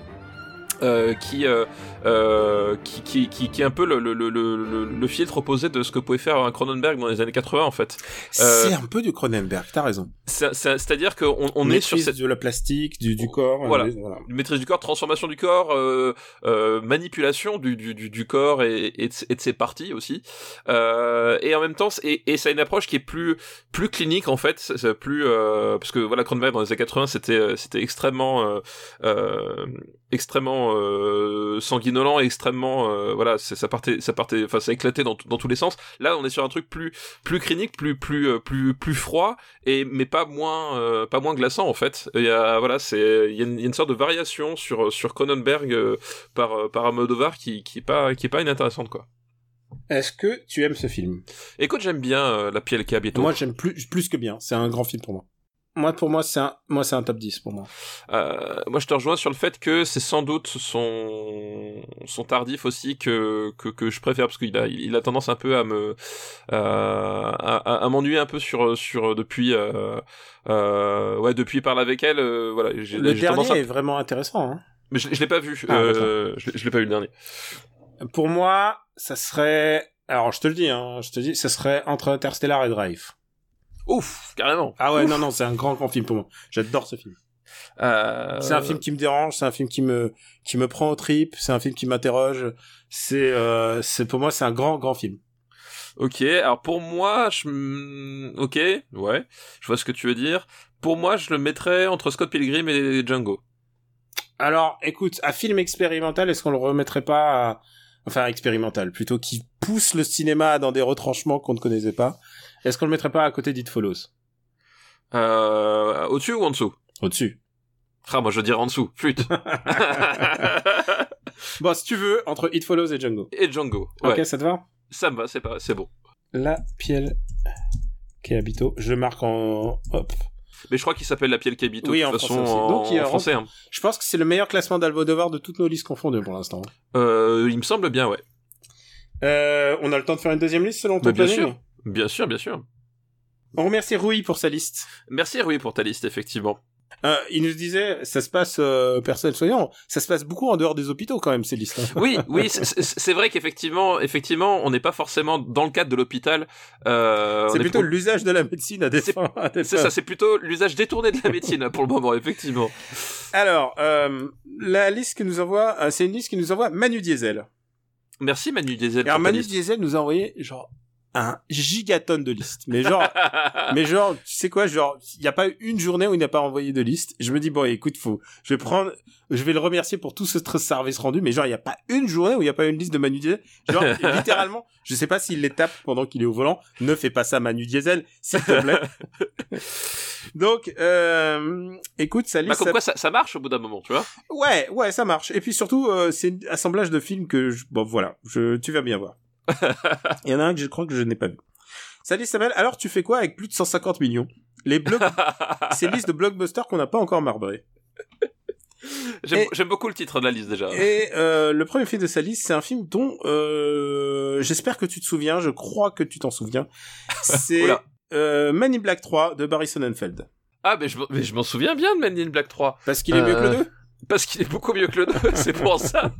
Euh, qui, euh, euh, qui, qui, qui, qui est un peu le, le, le, le, le filtre opposé de ce que pouvait faire un Cronenberg dans les années 80 en fait. Euh, C'est un peu du Cronenberg, t'as raison. C'est- c'est- C'est-à-dire qu'on on est sur Maîtrise cette de la plastique, du, du corps. Voilà. euh, voilà. maîtrise du corps, transformation du corps, euh, euh, manipulation du, du, du, du corps et, et, de, et de ses parties aussi. Euh, et en même temps, et, et ça a une approche qui est plus plus clinique en fait, plus euh, parce que voilà Cronenberg dans les années 80 c'était c'était extrêmement euh, euh, extrêmement euh, sanguinolent, extrêmement euh, voilà, ça partait ça partait enfin ça éclatait dans, dans tous les sens. Là, on est sur un truc plus plus clinique, plus plus euh, plus plus froid et mais pas moins euh, pas moins glaçant en fait. Il y a voilà, c'est il y, a une- il y a une sorte de variation sur sur Cronenberg euh, par euh, par Almodovar qui qui est pas qui est pas inintéressante quoi. Est-ce que tu aimes ce film? Écoute, j'aime bien euh, La qui habite. Moi, j'aime plus, plus que bien. C'est un grand film pour moi. Moi, pour moi, c'est un, moi, c'est un top 10 pour moi. Euh, moi, je te rejoins sur le fait que c'est sans doute son son tardif aussi que que, que je préfère parce qu'il a il a tendance un peu à me à, à, à m'ennuyer un peu sur sur depuis euh, euh, ouais depuis parle avec elle voilà Le dernier à est vraiment intéressant. Hein. mais je, je l'ai pas vu Ah, je je l'ai pas vu le dernier Pour moi, ça serait. Alors, je te le dis, hein, je te dis, ça serait entre Interstellar et Drive. Ouf carrément Ah ouais, non, non, c'est un grand, grand film pour moi. J'adore ce film. Euh, C'est un film qui me dérange, c'est un film qui me, qui me prend au trip, c'est un film qui m'interroge. C'est, euh, c'est pour moi, c'est un grand, grand film. Ok, alors pour moi, je... ok, ouais, je vois ce que tu veux dire. Pour moi, je le mettrais entre Scott Pilgrim et Django. Alors, écoute, à film expérimental, est-ce qu'on le remettrait pas à... Enfin, expérimental, plutôt qui pousse le cinéma dans des retranchements qu'on ne connaissait pas? Est-ce qu'on le mettrait pas à côté d'It Follows? Euh, au-dessus ou en dessous? Au-dessus. Ah, moi je veux dire en dessous, flûte. Bon, si tu veux, entre It Follows et Django. et Django, ouais. Ok, ça te va? Ça me va, c'est pas, c'est bon. La Piel qui habito. Je marque en... Hop. Mais je crois qu'il s'appelle La Piel Cabito, Oui, de en toute façon, français aussi. en, Donc, il en français. hein. Je pense que c'est le meilleur classement d'Almodovar de toutes nos listes confondues pour l'instant. Euh, il me semble bien, ouais. Euh, on a le temps de faire une deuxième liste selon ton Mais bien planning sûr. Bien sûr, bien sûr. On remercie Rui pour sa liste. Merci Rui pour ta liste, effectivement. Euh, il nous disait, ça se passe, euh, personnel soignant, ça se passe beaucoup en dehors des hôpitaux quand même, ces listes. Oui, oui, c'est- vrai qu'effectivement, effectivement, on n'est pas forcément dans le cadre de l'hôpital. Euh, c'est est plutôt l'usage de la médecine à des C'est- fins. ça, c'est plutôt l'usage détourné de la médecine pour le moment, effectivement. Alors, euh, la liste que nous envoie, c'est une liste qui nous envoie Manu Diesel. Merci Manu Diesel. Alors Manu liste. Diesel nous a envoyé genre un gigatonne de listes. Mais genre, mais genre, tu sais quoi, genre, il n'y a pas une journée où il n'a pas envoyé de liste. Je me dis, bon, écoute, faut, je vais prendre, je vais le remercier pour tout ce service rendu, mais genre, il n'y a pas une journée où il n'y a pas une liste de Manu Diesel. Genre, littéralement, je sais pas s'il les tape pendant qu'il est au volant. Ne fais pas ça, Manu Diesel, s'il te plaît. Donc, euh, écoute, ça bah, comme quoi, ça, ça marche au bout d'un moment, tu vois. Ouais, ouais, ça marche. Et puis surtout, euh, c'est un assemblage de films que, je... bon, voilà, je, tu vas bien voir. Il y en a un que je crois que je n'ai pas vu. Salut Samuel, alors tu fais quoi avec plus de 150 millions? Les blocs, ces listes de blockbusters qu'on n'a pas encore marbré. J'aime beaucoup le titre de la liste déjà. Et euh, le premier film de sa liste, c'est un film dont euh, j'espère que tu te souviens, je crois que tu t'en souviens. C'est euh, Man in Black 3 de Barry Sonnenfeld. Ah, mais je, m'en souviens bien de Man in Black 3. Parce qu'il est mieux que le 2 Parce qu'il est beaucoup mieux que le 2, c'est pour ça.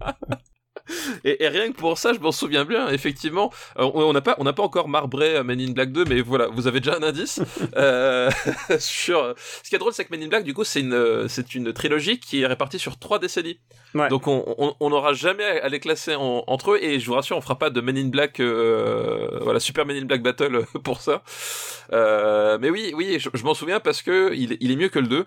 Et, rien que pour ça, je m'en souviens bien. Effectivement, euh, on n'a pas, on n'a pas encore marbré euh, Men in Black 2, mais voilà, vous avez déjà un indice euh, sur. Ce qui est drôle, c'est que Men in Black, du coup, c'est une, c'est une trilogie qui est répartie sur trois décennies. Donc on n'aura jamais à les classer entre eux et je vous rassure, on fera pas de Men in Black, voilà, Super Men in Black Battle pour ça. mais oui, oui, je, m'en souviens parce que il, il, est mieux que le 2.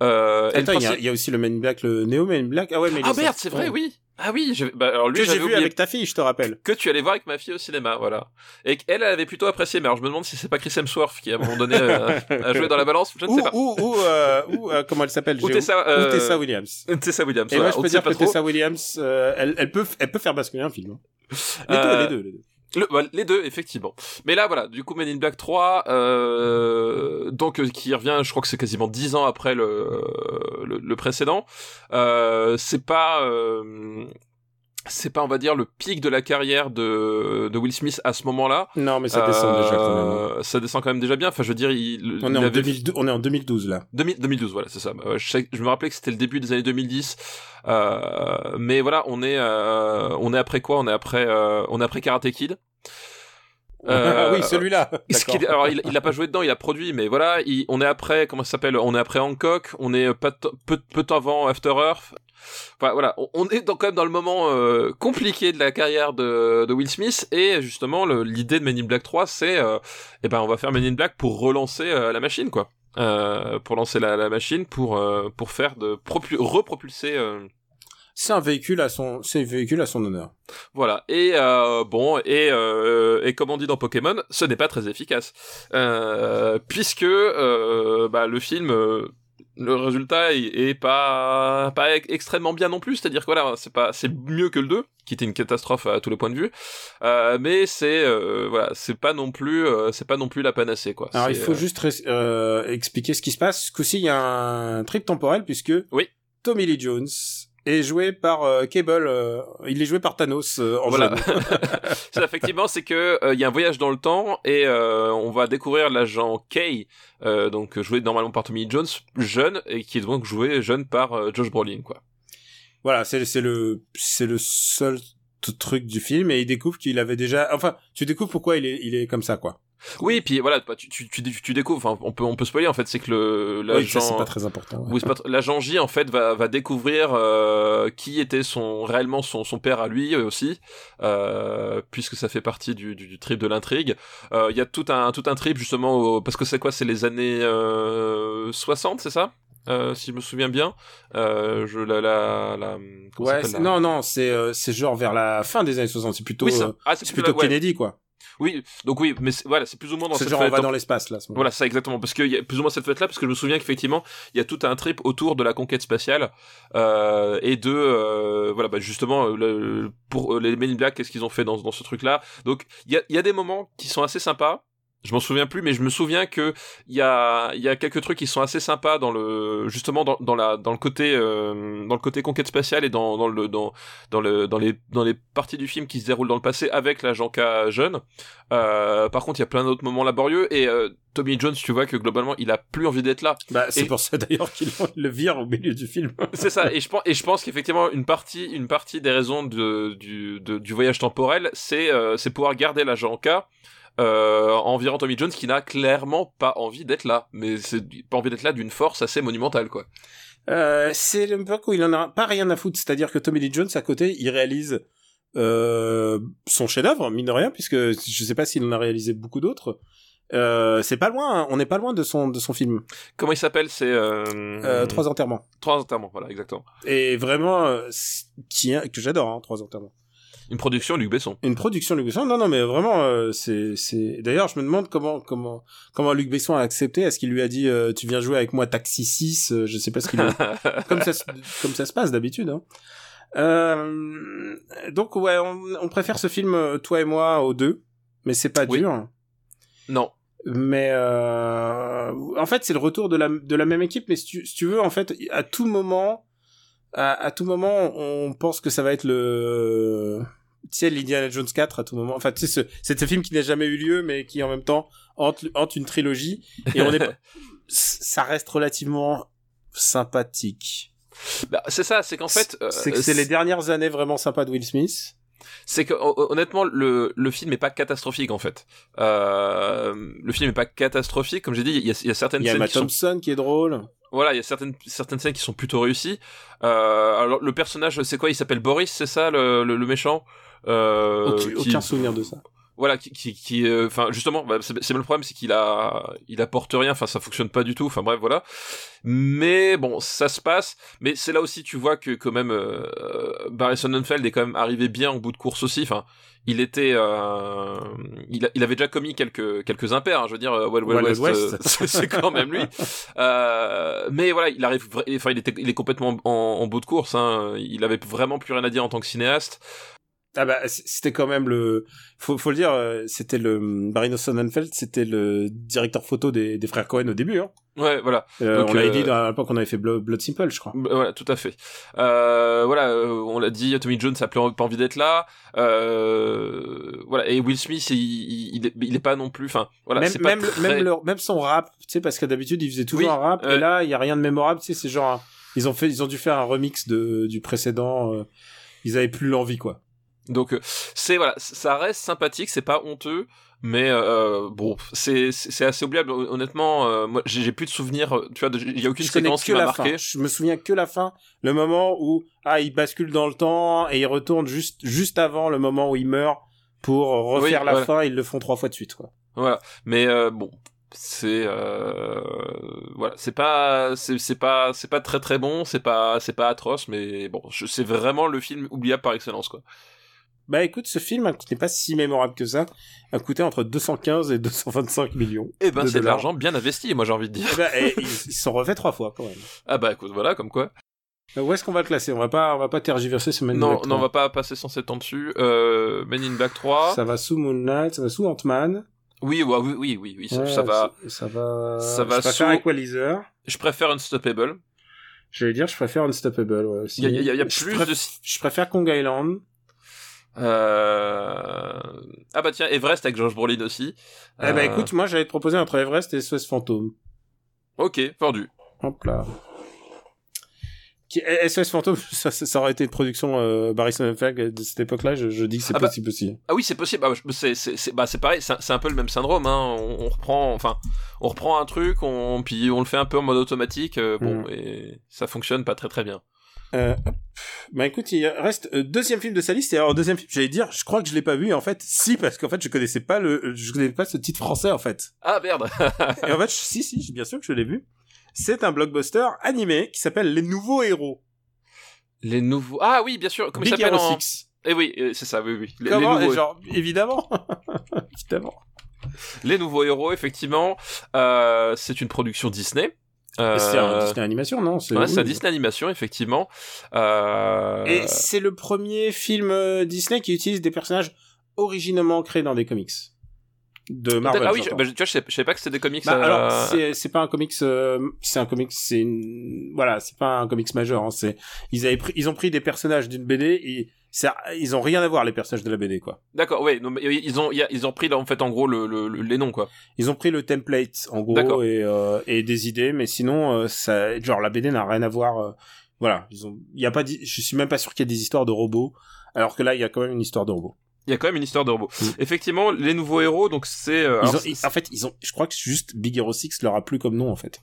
Attends, il y, a aussi le Men in Black, le Neo Men in Black. Ah ouais, mais ah merde, c'est vrai, oui. Ah oui, je... bah, alors lui, que j'ai vu avec ta fille, je te rappelle. Que tu allais voir avec ma fille au cinéma, voilà. Et qu'elle, elle avait plutôt apprécié, mais alors je me demande si c'est pas Chris Hemsworth qui à un moment donné euh, a joué dans la balance, je ne sais pas. Ou, ou, euh, ou euh, comment elle s'appelle Ou Tessa, euh... Tessa Williams. Tessa Williams. Et moi, je peux dire que Tessa Williams, elle, elle peut, elle peut faire basculer un film. Hein. Les deux, les deux, les deux. Le, les deux, effectivement. Mais là, voilà, du coup, Men in Black 3, euh, donc euh, qui revient, je crois que c'est quasiment dix ans après le, le, le précédent. Euh, c'est pas, euh, c'est pas on va dire le pic de la carrière de, de Will Smith à ce moment-là. Non mais ça descend déjà quand même. Hein. Euh, ça descend quand même déjà bien. Enfin je veux dire il, on, est en 2012, on est en 2012 là. 2012 voilà c'est ça. Je, je, me rappelais que c'était le début des années 2010. Euh, mais voilà on est euh, on est après quoi? On est après euh, on est après Karate Kid. Euh, oui, celui-là. alors, il, il a pas joué dedans, il a produit, mais voilà, il, on est après, comment ça s'appelle? On est après Hancock, on est peu, peu, peu avant After Earth. Enfin, voilà, on, est dans, quand même dans le moment euh, compliqué de la carrière de, de Will Smith, et justement, l'idée de Men in Black 3, c'est, euh, eh ben, on va faire Men in Black pour relancer euh, la machine, quoi. Pour lancer la, la machine, pour pour faire de repropulser c'est un véhicule à son, c'est véhicule à son honneur. Voilà. Et euh, bon, et euh, et comme on dit dans Pokémon, ce n'est pas très efficace, euh, puisque bah, le film le résultat est, pas pas extrêmement bien non plus. C'est-à-dire que voilà c'est pas c'est mieux que le 2 qui était une catastrophe à tous les points de vue. Euh, mais c'est euh, voilà c'est pas non plus euh, c'est pas non plus la panacée quoi. Alors il faut juste expliquer ce qui se passe. Ce coup-ci il y a un trip temporel puisque oui. Tommy Lee Jones est joué par euh, Cable. Euh, il est joué par Thanos euh, en voilà. c'est effectivement, c'est que il y a un voyage dans le temps et on va découvrir l'agent Kay, donc joué normalement par Tommy Jones, jeune et qui est donc joué jeune par Josh Brolin, quoi. Voilà, c'est c'est le c'est le seul truc du film et il découvre qu'il avait déjà. Enfin, tu découvres pourquoi il est il est comme ça, quoi. Oui, puis voilà, bah, tu, tu, tu, tu découvres, enfin, on peut, on peut spoiler en fait, c'est que le l'agent, oui, c'est pas très important. Ouais. l'agent J en fait va, va découvrir euh, qui était son réellement son, son père à lui aussi, euh, puisque ça fait partie du, du, du trip de l'intrigue. Euh, il y a tout un tout un trip justement parce que c'est quoi, c'est les années 60, c'est ça? Euh, si je me souviens bien. Euh, je la la, la ouais, non non, c'est c'est genre vers la fin des années 60, c'est plutôt ah, c'est plutôt, Kennedy quoi. Oui, donc oui, mais voilà, c'est plus ou moins dans cette genre fête. on va dans l'espace là. Voilà, ça exactement, parce qu'il y a plus ou moins cette fête là, parce que je me souviens qu'effectivement, il y a tout un trip autour de la conquête spatiale euh, et de euh, voilà, bah justement le, pour les Men in Black, qu'est-ce qu'ils ont fait dans, dans ce truc là. Donc il y a, y a des moments qui sont assez sympas je m'en souviens plus, mais je me souviens que il y a y a quelques trucs qui sont assez sympas dans le justement dans, dans la dans le côté euh, dans le côté conquête spatiale et dans dans le dans dans le dans les dans les parties du film qui se déroulent dans le passé avec l'agent K jeune. Euh, par contre, il y a plein d'autres moments laborieux et euh, Tommy Jones, tu vois que globalement, il a plus envie d'être là. Bah, c'est pour ça d'ailleurs qu'il le vire au milieu du film. c'est ça. Et je pense, et je pense qu'effectivement, une partie, une partie des raisons de, du, de, du voyage temporel, c'est, euh, c'est pouvoir garder l'agent K euh, environ Tommy Jones qui n'a clairement pas envie d'être là, mais c'est pas envie d'être là d'une force assez monumentale quoi. Euh, c'est le peu où il en a pas rien à foutre, c'est-à-dire que Tommy Lee Jones à côté, il réalise euh, son chef-d'œuvre, mine de rien, puisque je sais pas s'il en a réalisé beaucoup d'autres. Euh, c'est pas loin, hein, on n'est pas loin de son de son film. Comment il s'appelle C'est euh... Euh, Trois enterrements. Trois enterrements, voilà, exactement. Et vraiment, qui que j'adore, hein, Trois enterrements. Une production Luc Besson. Une production Luc Besson. Non, non, mais vraiment, euh, c'est c'est. D'ailleurs, je me demande comment comment comment Luc Besson a accepté. Est-ce qu'il lui a dit euh, tu viens jouer avec moi Taxi 6 Euh, Je sais pas ce qu'il a... comme ça se- comme ça se passe d'habitude. Hein. Euh, donc ouais, on, on préfère ce film euh, toi et moi aux deux, mais c'est pas Oui. dur. non. Mais euh, en fait, c'est le retour de la de la même équipe. Mais si tu, si tu veux, en fait, à tout moment, à, à tout moment, on pense que ça va être le sais l'Indiana Jones 4 à tout moment. Enfin, tu sais ce c'est ce film qui n'a jamais eu lieu, mais qui en même temps hante, hante une trilogie. Et on est ça reste relativement sympathique. Bah, c'est ça, c'est qu'en fait, euh, c'est que c'est les dernières années vraiment sympas de Will Smith. c'est que hon- honnêtement le le film est pas catastrophique en fait. Euh, le film est pas catastrophique, comme j'ai dit, il y a, il y a certaines y a scènes qui sont Thompson qui est drôle. voilà, il y a certaines certaines scènes qui sont plutôt réussies. Euh, alors le personnage, c'est quoi? Il s'appelle Boris, c'est ça le, le, le méchant? Euh, Aucun, qui- aucun souvenir de ça. voilà qui qui, qui euh, enfin justement bah, c'est le problème c'est qu'il a il apporte rien enfin ça fonctionne pas du tout enfin bref voilà mais bon ça se passe mais c'est là aussi tu vois que quand même euh, Barry Sonnenfeld est quand même arrivé bien en bout de course aussi enfin il était euh, il, a- il avait déjà commis quelques quelques impairs hein, je veux dire euh, Wild Wild Wild West, West. c'est quand même lui euh, mais voilà il arrive enfin il était il est complètement en, en bout de course hein. il avait vraiment plus rien à dire en tant que cinéaste Ah bah c'était quand même le faut faut le dire euh, c'était le Barry Sonnenfeld c'était le directeur photo des, des frères Cohen au début hein. ouais voilà Euh, Donc, on l'avait euh, dit dans l'époque qu'on avait fait Blood, Simple je crois. Bah, Voilà, tout à fait. Euh, voilà, euh, on l'a dit, Tommy Jones a plus- pas envie d'être là. Euh, voilà, et Will Smith, il, il, est, il est pas non plus. Enfin, voilà, même pas même très- même leur- même son rap, tu sais parce que d'habitude il faisait toujours Oui, un rap et là il y a rien de mémorable, tu sais c'est genre ils ont fait ils ont dû faire un remix de du précédent euh, ils avaient plus l'envie quoi. Donc, euh, c'est voilà, ça reste sympathique, c'est pas honteux. Mais euh, bon, c'est c'est assez oubliable. Honnêtement, euh, moi, j'ai plus de souvenirs. euh, Tu vois, il y a aucune je séquence que qui m'a marqué. fin. Je me souviens que la fin, le moment où ah il bascule dans le temps et il retourne juste juste avant le moment où il meurt pour refaire Oui, la voilà. fin. Ils le font trois fois de suite quoi. Voilà. Mais euh, bon, c'est euh, voilà, c'est pas c'est c'est pas c'est pas très très bon, c'est pas c'est pas atroce, mais bon, je- c'est vraiment le film oubliable par excellence quoi. Bah écoute, ce film hein, n'est pas si mémorable que ça. A coûté entre 215 et 225 millions. Eh ben, c'est de l'argent bien investi, moi j'ai envie de dire. Eh ben, et ils ils se sont refaits trois fois quand même. Ah bah écoute, voilà, comme quoi. Où est-ce qu'on va le classer? On va pas, on va pas tergiverser ce Men in non, Black non, on 3. va pas passer 107 ans dessus. Euh, Men in Black 3. Ça va sous Moon Knight, ça va sous Ant-Man. Oui, ouais, oui, oui, oui, oui, ça, Ouais, ça va. Ça, va. ça va Je préfère sous- Equalizer. Je préfère Unstoppable. J'allais dire, je préfère Unstoppable. Ouais, aussi. Il y a, y y plus de. Je préfère Kong Island. Euh... Ah bah tiens, Everest avec George Brolin aussi. Eh Euh, écoute, moi j'allais te proposer entre Everest et SOS Fantôme. Ok, vendu. Hop là. Qui, SOS Fantôme, ça, aurait été une production euh, Barry Sonnenfeld de cette époque-là. Je, je dis que c'est Ah bah- possible aussi. Ah oui, c'est possible. Ah, c'est c'est bah c'est pareil. C'est un- peu le même syndrome. Hein. On, on reprend, enfin, on reprend un truc, on puis on le fait un peu en mode automatique. euh, bon, Mm. et ça fonctionne pas très très bien. Euh, bah écoute, il reste euh, deuxième film de sa liste. Et alors deuxième film, j'allais dire, je crois que je l'ai pas vu. Et en fait, si parce qu'en fait, je connaissais pas le, je connaissais pas ce titre français en fait. Ah merde. Et en fait, si si, bien sûr que je l'ai vu. C'est un blockbuster animé qui s'appelle Les Nouveaux Héros. les nouveaux. Ah oui, bien sûr. Comment il Big s'appelle Hero en... Six. Eh oui, euh, c'est ça. Oui oui. Les, les Comment nouveaux, et genre évidemment, évidemment. les nouveaux héros, effectivement. Euh, c'est une production Disney. Euh, C'est un Disney animation, non? C'est Ouais, c'est un. Disney animation, effectivement. Euh... Et c'est le premier film euh, Disney qui utilise des personnages originellement créés dans des comics de Marvel. ah oui, je, bah, tu vois, je je savais pas que c'était des comics. Bah, euh, alors c'est c'est pas un comics euh, c'est un comics c'est une voilà c'est pas un comics majeur hein, c'est ils avaient pris ils ont pris des personnages d'une BD et ça ils ont rien à voir les personnages de la BD quoi D'accord, ouais, non, mais ils ont, ils ont pris là, en fait, en gros, le, le- le- les noms, quoi. ils ont pris le template en gros et euh, et des idées mais sinon euh, ça genre la BD n'a rien à voir euh, voilà ils ont il y a pas je suis même pas sûr qu'il y ait des histoires de robots alors que là il y a quand même une histoire de robots Il y a quand même une histoire de robot. Mm. Effectivement, les nouveaux héros, donc c'est. euh, alors, en fait ils ont je crois que juste Big Hero 6 leur a plu comme nom en fait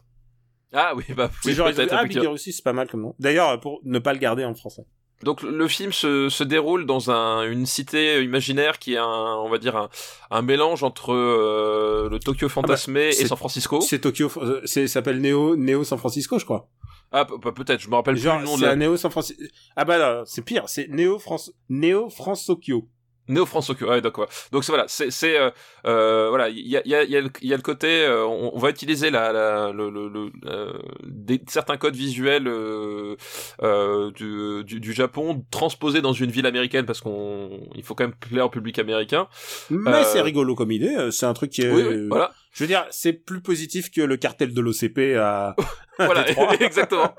Ah oui, bah, oui, genre dit, ah Big. Hero 6 c'est pas mal comme nom d'ailleurs pour ne pas le garder en français donc le film se, se déroule dans un, une cité imaginaire qui est un, on va dire un, un mélange entre euh, le Tokyo fantasmé et San Francisco. C'est Tokyo, euh, c'est ça s'appelle Neo Neo San Francisco, je crois. Ah pe- pe- peut-être, je me rappelle Genre plus le nom de c'est la... Neo San Francisco. Ah bah c'est pire, c'est Neo France Neo France Tokyo. Néo France. Ouais. Donc c'est voilà, c'est euh, euh, voilà, il y a y a y a y a le côté, euh, on, on va utiliser la, la le, le, le euh, des, certains codes visuels euh, euh, du, du du Japon transposés dans une ville américaine parce qu'on il faut quand même plaire au public américain. Mais c'est rigolo comme idée, c'est un truc qui est Oui, oui, voilà. Je veux dire, c'est plus positif que le cartel de l'OCP à, Voilà, exactement.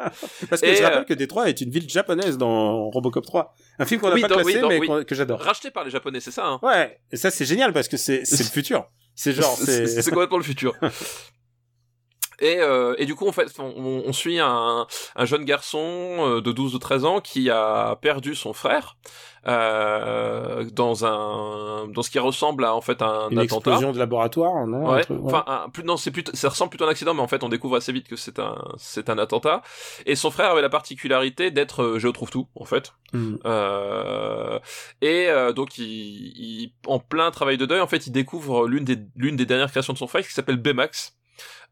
Parce que Et, je euh, rappelle que Détroit est une ville japonaise dans Robocop 3. Un film qu'on n'a Oui, pas dans- classé, oui, dans- mais oui. qu'on- que j'adore. Racheté par les Japonais, c'est ça. Hein. Ouais, et ça c'est génial parce que c'est le futur. C'est genre, c'est... c'est complètement le futur. Et, euh, et du coup, en fait, on, on suit un, un jeune garçon euh, de 12 ou 13 ans qui a perdu son frère euh, dans un dans ce qui ressemble à en fait un Une attentat. explosion de laboratoire, non Ouais. truc- ouais. Enfin, un- plus, non, c'est plutôt, ça ressemble plutôt à un accident, mais en fait, on découvre assez vite que c'est un, c'est un attentat. Et son frère avait la particularité d'être euh, Géo trouve tout, en fait. Hmm. Euh, et euh, donc, il, il- en plein travail de deuil, en fait, il découvre l'une des, l'une des dernières créations de son frère qui s'appelle Baymax.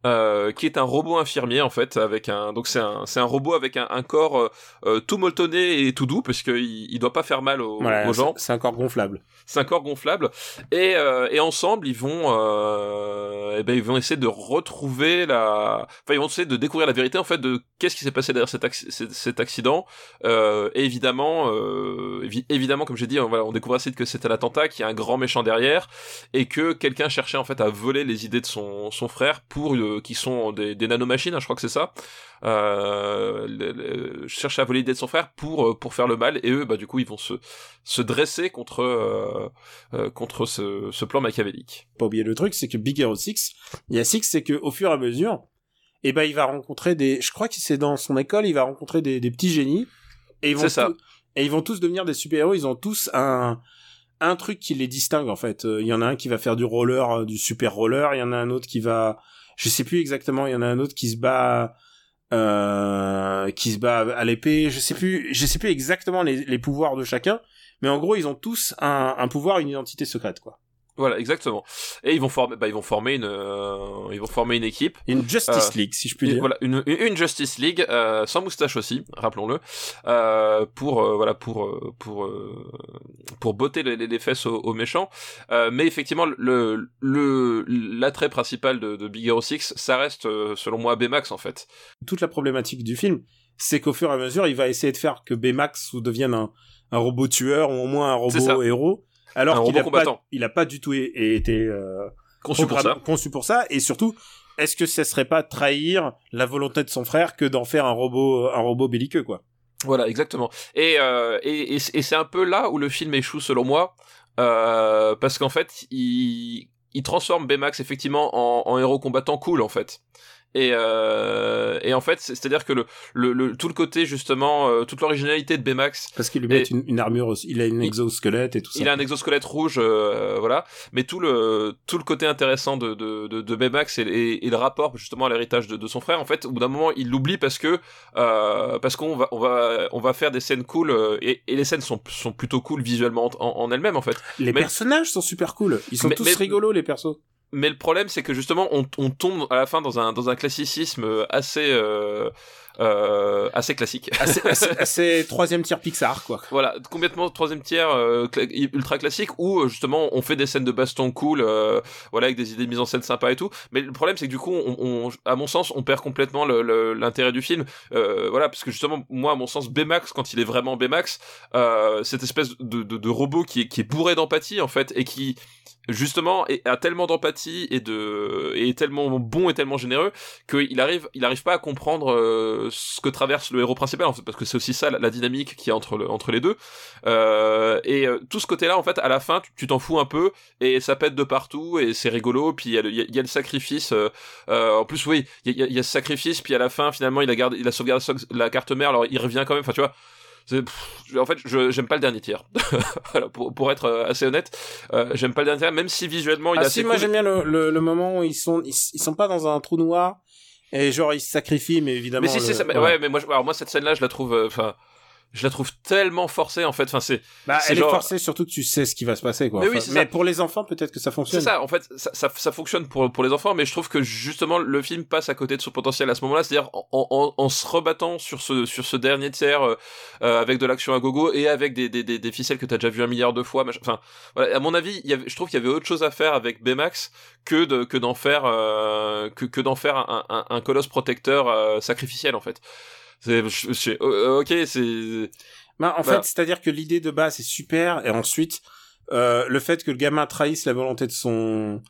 Euh, qui est un robot infirmier en fait avec un donc c'est un c'est un robot avec un, un corps euh, euh, tout molletonné et tout doux parce qu'il il doit pas faire mal aux, Voilà, aux gens. c'est- un corps gonflable. c'est un corps gonflable. Et, euh, et ensemble ils vont euh, eh ben ils vont essayer de retrouver la enfin ils vont essayer de découvrir la vérité en fait de qu'est-ce qui s'est passé derrière cet, cet- accident. Euh, et évidemment euh, évi- évidemment comme j'ai dit on, voilà, on découvre assez vite que c'était l'attentat qu'il y a un grand méchant derrière et que quelqu'un cherchait en fait à voler les idées de son, son frère pour euh, qui sont des, des nanomachines hein, je crois que c'est ça euh, le- le- cherchait à voler l'idée de son frère pour euh, pour faire le mal et eux bah du coup ils vont se se dresser contre euh, contre ce, ce plan machiavélique. Pas oublier le truc, c'est que Big Hero 6, il y a Six, c'est que au fur et à mesure, eh ben il va rencontrer des, je crois que c'est dans son école, il va rencontrer des, des petits génies et ils vont ça. tous- et ils vont tous devenir des super-héros. Ils ont tous un un truc qui les distingue en fait. Euh, Il y en a un qui va faire du roller, euh, du super roller. Il y en a un autre qui va, je sais plus exactement. Il y en a un autre qui se bat, euh, qui se bat à l'épée. Je sais plus, je sais plus exactement les, pouvoirs de chacun. Mais en gros, ils ont tous un, un pouvoir, une identité secrète quoi. Voilà, exactement. Et ils vont former bah ils vont former une euh, ils vont former une équipe Une Justice Euh, League, si je puis dire. voilà une, une Justice League euh, sans moustache aussi, rappelons-le, euh, pour voilà pour pour euh, pour botter les, les- fesses aux, aux méchants. Euh, mais effectivement le le l'attrait principal de, de Big Hero 6, ça reste selon moi Baymax en fait. toute la problématique du film, c'est qu'au fur et à mesure, il va essayer de faire que Baymax devienne un, un robot tueur ou au moins un robot héros, alors qu'il robot a pas, il a pas du tout été euh, Conçu pour ça. conçu pour ça. Et surtout, est-ce que ça serait pas trahir la volonté de son frère que d'en faire un robot, un robot belliqueux, quoi? Voilà, exactement. Et, euh, et, et, et c'est un peu là où le film échoue selon moi, euh, parce qu'en fait, il, il transforme Baymax effectivement en, en héros combattant cool en fait. Et, euh, et en fait, c'est- c'est-à-dire que le, le, le- tout le côté justement, euh, toute l'originalité de Baymax, Parce qu'il lui Et- met une, une armure, aussi. il a une exosquelette et tout ça. il a un exosquelette rouge, euh, voilà. Mais tout le tout le côté intéressant de de, de, de Baymax et, et, et le rapport justement à l'héritage de, de son frère, en fait, au bout d'un moment, il l'oublie parce que euh, parce qu'on va on va on va faire des scènes cool euh, et, et les scènes sont sont plutôt cool visuellement en, en, en elles-mêmes en fait. Les mais- personnages sont super cool. Ils sont Mais- tous mais- rigolos, les persos. Mais le problème, c'est que justement, on, on tombe à la fin dans un dans un classicisme assez euh, euh, assez classique. Assez, assez, assez troisième tiers Pixar, quoi. Voilà, complètement troisième tiers euh, cla- ultra classique où euh, justement on fait des scènes de baston cool, euh, voilà avec des idées de mise en scène sympa et tout. Mais le problème c'est que du coup, on, on- à mon sens, on perd complètement l'intérêt du film. Euh, voilà, parce que justement, moi, à mon sens, Baymax, quand il est vraiment Baymax, euh, cette espèce de, de, de robot qui est, qui est bourré d'empathie en fait et qui justement a tellement d'empathie et de est tellement bon et tellement généreux qu'il arrive il arrive pas à comprendre euh, ce que traverse le héros principal en fait parce que c'est aussi ça la, dynamique qui est entre le, entre les deux. Euh, et euh, tout ce côté là en fait à la fin tu- t'en fous un peu et ça pète de partout et c'est rigolo. Puis il y, a le- il y a- le sacrifice euh, euh, en plus oui il y a, y a ce sacrifice puis à la fin finalement il a gardé il a sauvegardé la carte mère alors il revient quand même enfin tu vois pff, en fait, je j'aime pas le dernier tiers. voilà, pour, pour être euh, assez honnête, euh, j'aime pas le dernier tiers, même si visuellement il Ah assez si, moi cool. j'aime bien le, le, le moment où ils sont, ils, ils sont pas dans un trou noir et genre ils se sacrifient, mais évidemment. Mais si, le- c'est ça. Ouais, mais moi, alors moi cette scène-là, je la trouve, euh, enfin, je la trouve tellement forcée en fait. Enfin, c'est. Bah, c'est elle genre- est forcée surtout que tu sais ce qui va se passer, quoi. Mais oui, Enfin, mais pour les enfants, peut-être que ça fonctionne. C'est ça, en fait, ça, ça, ça fonctionne pour, pour les enfants, mais je trouve que justement le film passe à côté de son potentiel à ce moment-là, c'est-à-dire en, en, en se rebattant sur ce, sur ce dernier tiers euh, euh, avec de l'action à gogo et avec des, des, des, des ficelles que t'as déjà vu un milliard de fois. machin. Enfin, voilà, à mon avis, il y avait, je trouve qu'il y avait autre chose à faire avec Baymax que de que d'en faire euh, que, que d'en faire un, un, un colosse protecteur sacrificiel en fait. C'est, je- je- euh, ok, c'est Bah, en Voilà. fait, c'est-à-dire que l'idée de base est super, et ensuite, euh, le fait que le gamin trahisse la volonté de son,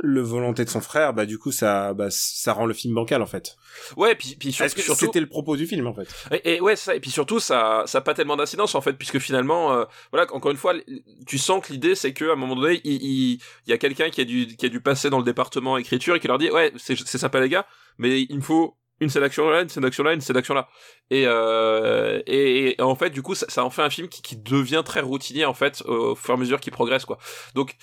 le volonté de son frère, bah, du coup, ça, bah, ça rend le film bancal, en fait. ouais, puis puis sur- que surtout c'était le propos du film, en fait? Et, et ouais, ça. Et puis surtout, ça, ça a pas tellement d'incidence en fait, puisque finalement, euh, voilà, encore une fois, tu sens que l'idée, c'est que à un moment donné, il, il, il y a quelqu'un qui a dû, qui a dû passer dans le département écriture et qui leur dit, ouais, c'est, c'est sympa les gars, mais il me faut une scène d'action là, une scène d'action là, une scène d'action là. Et, euh, et, et en fait, du coup, ça, ça en fait un film qui, qui devient très routinier en fait au fur et à mesure qu'il progresse quoi. Donc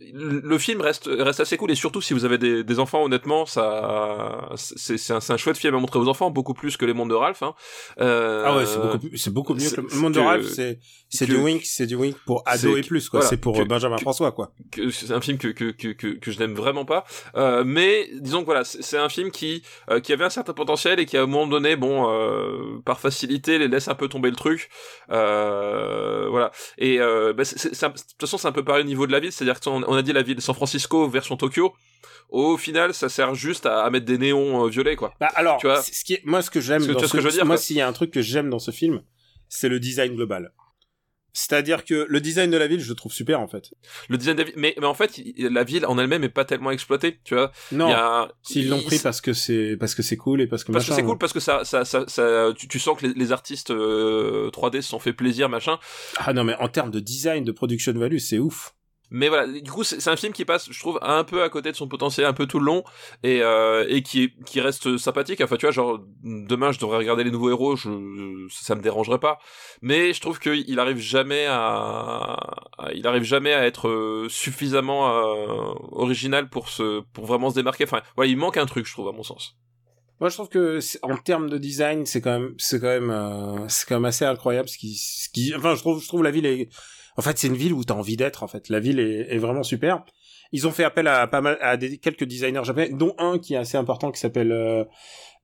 le film reste reste assez cool et surtout si vous avez des, des enfants honnêtement ça c'est c'est un, un chouette film à montrer aux enfants beaucoup plus que les mondes de Ralph hein. Euh, Ah ouais, c'est beaucoup, c'est beaucoup mieux que le monde de que- Ralph, c'est, c'est que- du wink, c'est du wink pour ado et que- plus, quoi. voilà, c'est pour que- Benjamin que- François, quoi. que c'est un film que que que que, que je n'aime vraiment pas euh, mais disons que voilà c'est un film qui euh, qui avait un certain potentiel et qui à un moment donné bon euh, par facilité les laisse un peu tomber le truc euh, voilà et euh, bah, c'est- de toute façon c'est un peu pareil au niveau de la ville c'est-à-dire qu'on on a dit la ville San Francisco version Tokyo au final ça sert juste à, à mettre des néons euh, violets quoi Bah, alors, Tu vois ce qui est, moi, ce que j'aime ce que je veux dire, moi, quoi. s'il y a un truc que j'aime dans ce film, c'est le design global. C'est-à-dire que le design de la ville, je le trouve super, en fait. le design de la ville mais mais en fait la ville en elle-même est pas tellement exploitée tu vois Non. S'ils l'ont pris parce que c'est, parce que c'est cool et parce que parce que c'est cool parce que ça ça ça, ça tu, tu sens que les, les artistes euh, 3D se sont fait plaisir machin Ah non, mais en termes de design, de production value, c'est ouf. Mais voilà du coup c'est un film qui passe je trouve un peu à côté de son potentiel un peu tout le long et euh, et qui qui reste sympathique. Enfin tu vois genre demain je devrais regarder les nouveaux héros je ça me dérangerait pas. Mais je trouve qu'il arrive jamais à, il arrive jamais à être euh, suffisamment euh, original pour se pour vraiment se démarquer. Enfin voilà il manque un truc je trouve à mon sens. Moi, je trouve que en termes de design, c'est quand même, c'est quand même, euh, c'est quand même assez incroyable ce qui, ce qui, enfin, je trouve, je trouve la ville est, en fait, c'est une ville où t'as envie d'être. En fait, la ville est, vraiment super. Ils ont fait appel à pas mal, à quelques designers japonais, dont un qui est assez important qui s'appelle euh,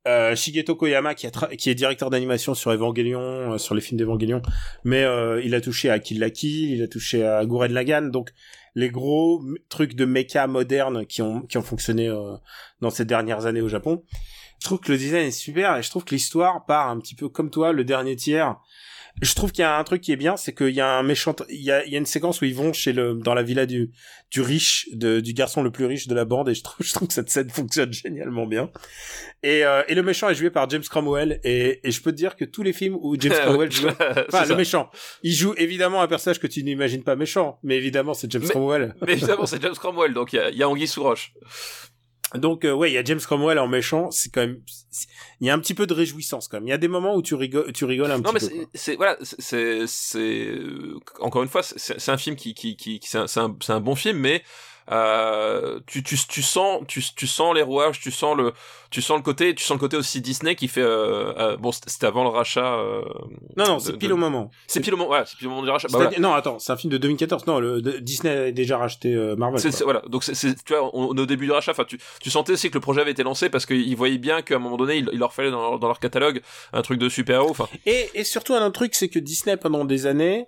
euh, Shigeto Koyama, qui, est directeur d'animation sur Evangelion, euh, sur les films d'Evangelion, mais euh, il a touché à Kill la Kill, il a touché à Gurren Lagann, donc les gros trucs de mecha modernes qui ont qui ont fonctionné euh, dans ces dernières années au Japon. Je trouve que le design est super et je trouve que l'histoire part un petit peu comme toi, le dernier tiers. Je trouve qu'il y a un truc qui est bien, c'est qu'il y a un méchant, il y a, il y a une séquence où ils vont chez le, dans la villa du, du riche, de, du garçon le plus riche de la bande et je trouve, je trouve que cette scène fonctionne génialement bien. Et, euh, et le méchant est joué par James Cromwell et, et je peux te dire que tous les films où James Cromwell joue, enfin, le méchant, il joue évidemment un personnage que tu n'imagines pas méchant, mais évidemment c'est James Mais- Cromwell. mais évidemment c'est James Cromwell donc il y a, il y a Anguille sous roche Donc euh, ouais, il y a James Cromwell en méchant, c'est quand même il y a un petit peu de réjouissance quand même. Il y a des moments où tu rigoles tu rigoles un non mais petit peu. c'est quoi. c'est- voilà c'est encore une fois c'est un film qui qui qui, qui- c'est un, c'est un c'est un bon film mais euh, tu, tu, tu sens tu, tu sens les rouages tu sens le tu sens le côté tu sens le côté aussi Disney qui fait euh, euh, bon c'était avant le rachat Non non, c'est de- pile au moment. c'est pile au moment voilà c'est pile au moment du rachat Bah, voilà. Non, attends, c'est un film de 2014. Non, le de- Disney a déjà racheté Marvel. C'est- c'est- voilà donc c'est c'est- tu vois on, on est au début du rachat enfin tu, tu sentais aussi que le projet avait été lancé parce qu'ils voyaient bien qu'à un moment donné il, il leur fallait dans leur, dans leur catalogue un truc de super héros enfin Et, et surtout un autre truc, c'est que Disney pendant des années,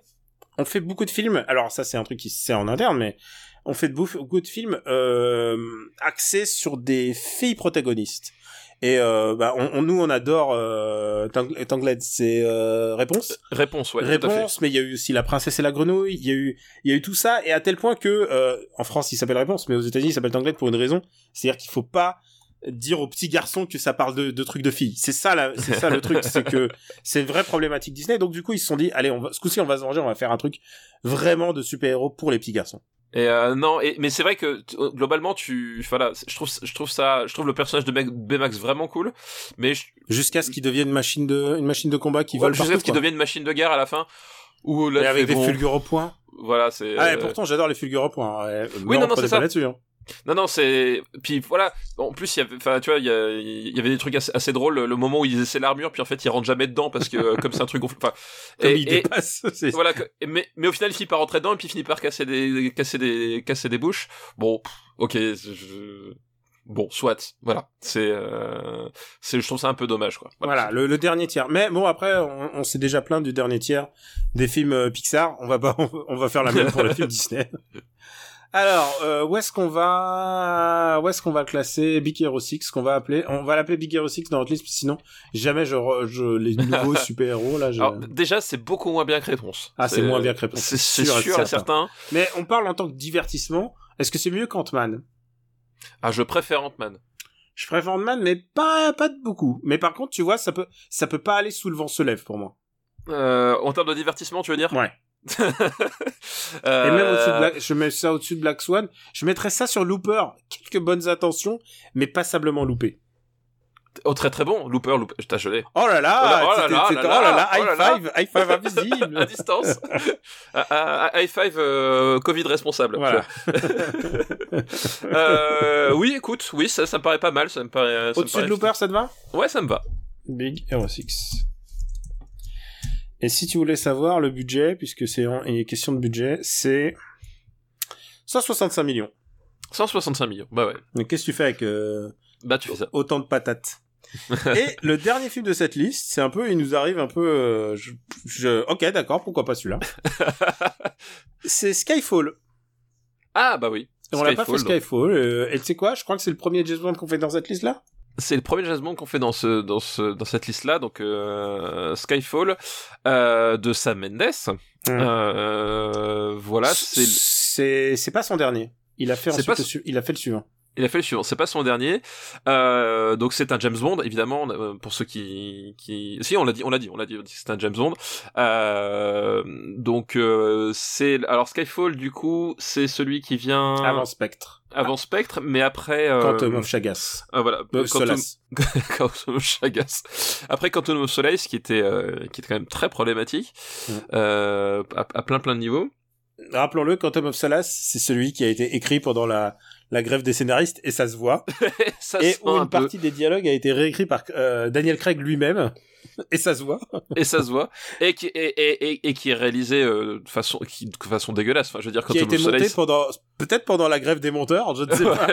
on fait beaucoup de films. Alors ça, c'est un truc qui se sait en interne, mais on fait beaucoup de films euh, axés sur des filles protagonistes. Et euh, bah, on, on- nous, on adore euh, Tang- Tangled, c'est euh, réponse? réponse ouais. Réponse, mais il y a eu aussi La Princesse et la Grenouille, il y a eu, il y a eu tout ça, et à tel point que, euh, en France, il s'appelle Réponse, mais aux États-Unis, il s'appelle Tangled pour une raison, c'est-à-dire qu'il faut pas dire aux petits garçons que ça parle de, de trucs de filles. C'est ça, là, c'est ça le truc, c'est que c'est une vraie problématique Disney. Donc du coup, ils se sont dit, allez, on va, ce coup-ci, on va se venger, on va faire un truc vraiment de super-héros pour les petits garçons. Et euh, non, et, mais c'est vrai que euh, globalement, tu, voilà, je trouve, je trouve ça, je trouve le personnage de Baymax vraiment cool, mais je, Jusqu'à ce qu'il devienne une machine de, une machine de combat qui ouais, vole jusqu'à partout, ce qu'il devienne une machine de guerre à la fin, où là, Et avec des bon, fulgures au point. Voilà, c'est. Ah, et euh, pourtant, j'adore les fulgures au point. Ouais, Oui, non, non, c'est ça. là-dessus, hein. Non, non, c'est. Puis voilà, en plus, il y avait, enfin, tu vois, il y, a- il y avait des trucs assez, assez drôles. Le moment où ils essaient l'armure, puis en fait, ils rentrent jamais dedans parce que, euh, comme c'est un truc gonflé. Enfin, Comme et- il et- dépasse. c'est- voilà, que- mais, mais au final, il finit par rentrer dedans et puis il finit par casser des, casser des, casser des bouches. Bon, pff, ok, je- bon, soit, voilà. C'est, euh, c'est, je trouve ça un peu dommage, quoi. Voilà, le, le dernier tiers. Mais bon, après, on, on s'est déjà plaint du dernier tiers des films euh, Pixar. On va pas, on va faire la même pour les films Disney. Alors, euh, où est-ce qu'on va, où est-ce qu'on va le classer Big Hero 6, qu'on va appeler, on va l'appeler Big Hero 6 dans notre liste, sinon jamais je, re- je les nouveaux super héros là. Je... Alors, déjà, c'est beaucoup moins bien que Réponse. Ah, c'est moins bien que Réponse, C'est sûr sûr et certain. certain. Mais on parle en tant que divertissement. Est-ce que c'est mieux qu'Ant-Man? Ah, je préfère Ant-Man. Je préfère Ant-Man, mais pas, pas de beaucoup. Mais par contre, tu vois, ça peut, ça peut pas aller sous le vent se lève pour moi. Euh, en termes de divertissement, tu veux dire? Ouais. Euh, Et même au-dessus de Black, je mets ça au-dessus de Black Swan. Je mettrais ça sur Looper. Quelques bonnes intentions, mais passablement loupé. Oh, très très bon. Looper, Looper. Je l'ai. Oh là là, Oh là là c'était- là oh là là, là, oh high là. five, high five invisible. à distance. Ah, ah, ah, high five euh, Covid responsable. Voilà. Euh, oui, écoute, oui, ça, ça me paraît pas mal. Ça me paraît. ça me Au-dessus de Looper, ça te va? Ouais, ça me va. Big Hero 6. Et si tu voulais savoir le budget, puisque c'est une question de budget, c'est 165 millions. 165 millions. Bah ouais. Mais qu'est-ce que tu fais avec euh, Bah tu fais ça. autant de patates Et le dernier film de cette liste, c'est un peu, il nous arrive un peu, euh, je, je- ok, d'accord, pourquoi pas celui-là. c'est Skyfall. Ah bah oui. Et on l'a pas fait Skyfall, euh, et tu sais quoi Je crois que c'est le premier James Bond qu'on fait dans cette liste-là. C'est le premier Bond qu'on fait dans ce dans ce dans cette liste là donc euh, Skyfall euh, de Sam Mendes. Euh, voilà, c'est c'est c'est pas son dernier. Il a fait ensuite pas le il a fait le suivant. Il a fait le suivant, c'est pas son dernier. Euh, donc c'est un James Bond, évidemment, euh, pour ceux qui, qui... Si, on l'a dit, on l'a dit, on l'a dit, c'est un James Bond. Euh, donc euh, c'est... Alors Skyfall, du coup, c'est celui qui vient... Avant Spectre. Avant Spectre, mais après... Euh... Quantum of Chagas. euh, voilà, Euh, Quantum-. Quantum of Chagas. Après Quantum of Solace, qui était, euh, qui était quand même très problématique, Mm. euh, à, à plein plein de niveaux. Rappelons-le, Quantum of Solace, c'est celui qui a été écrit pendant la, la grève des scénaristes, et ça se voit. Ça et se où une peu. partie des dialogues a été réécrit par euh, Daniel Craig lui-même, et ça se voit. et ça se voit et qui et, et, et, et qui est réalisé euh, de façon qui, de façon dégueulasse enfin je veux dire quand qui a été soleil, monté pendant, peut-être pendant la grève des monteurs, je ne sais pas.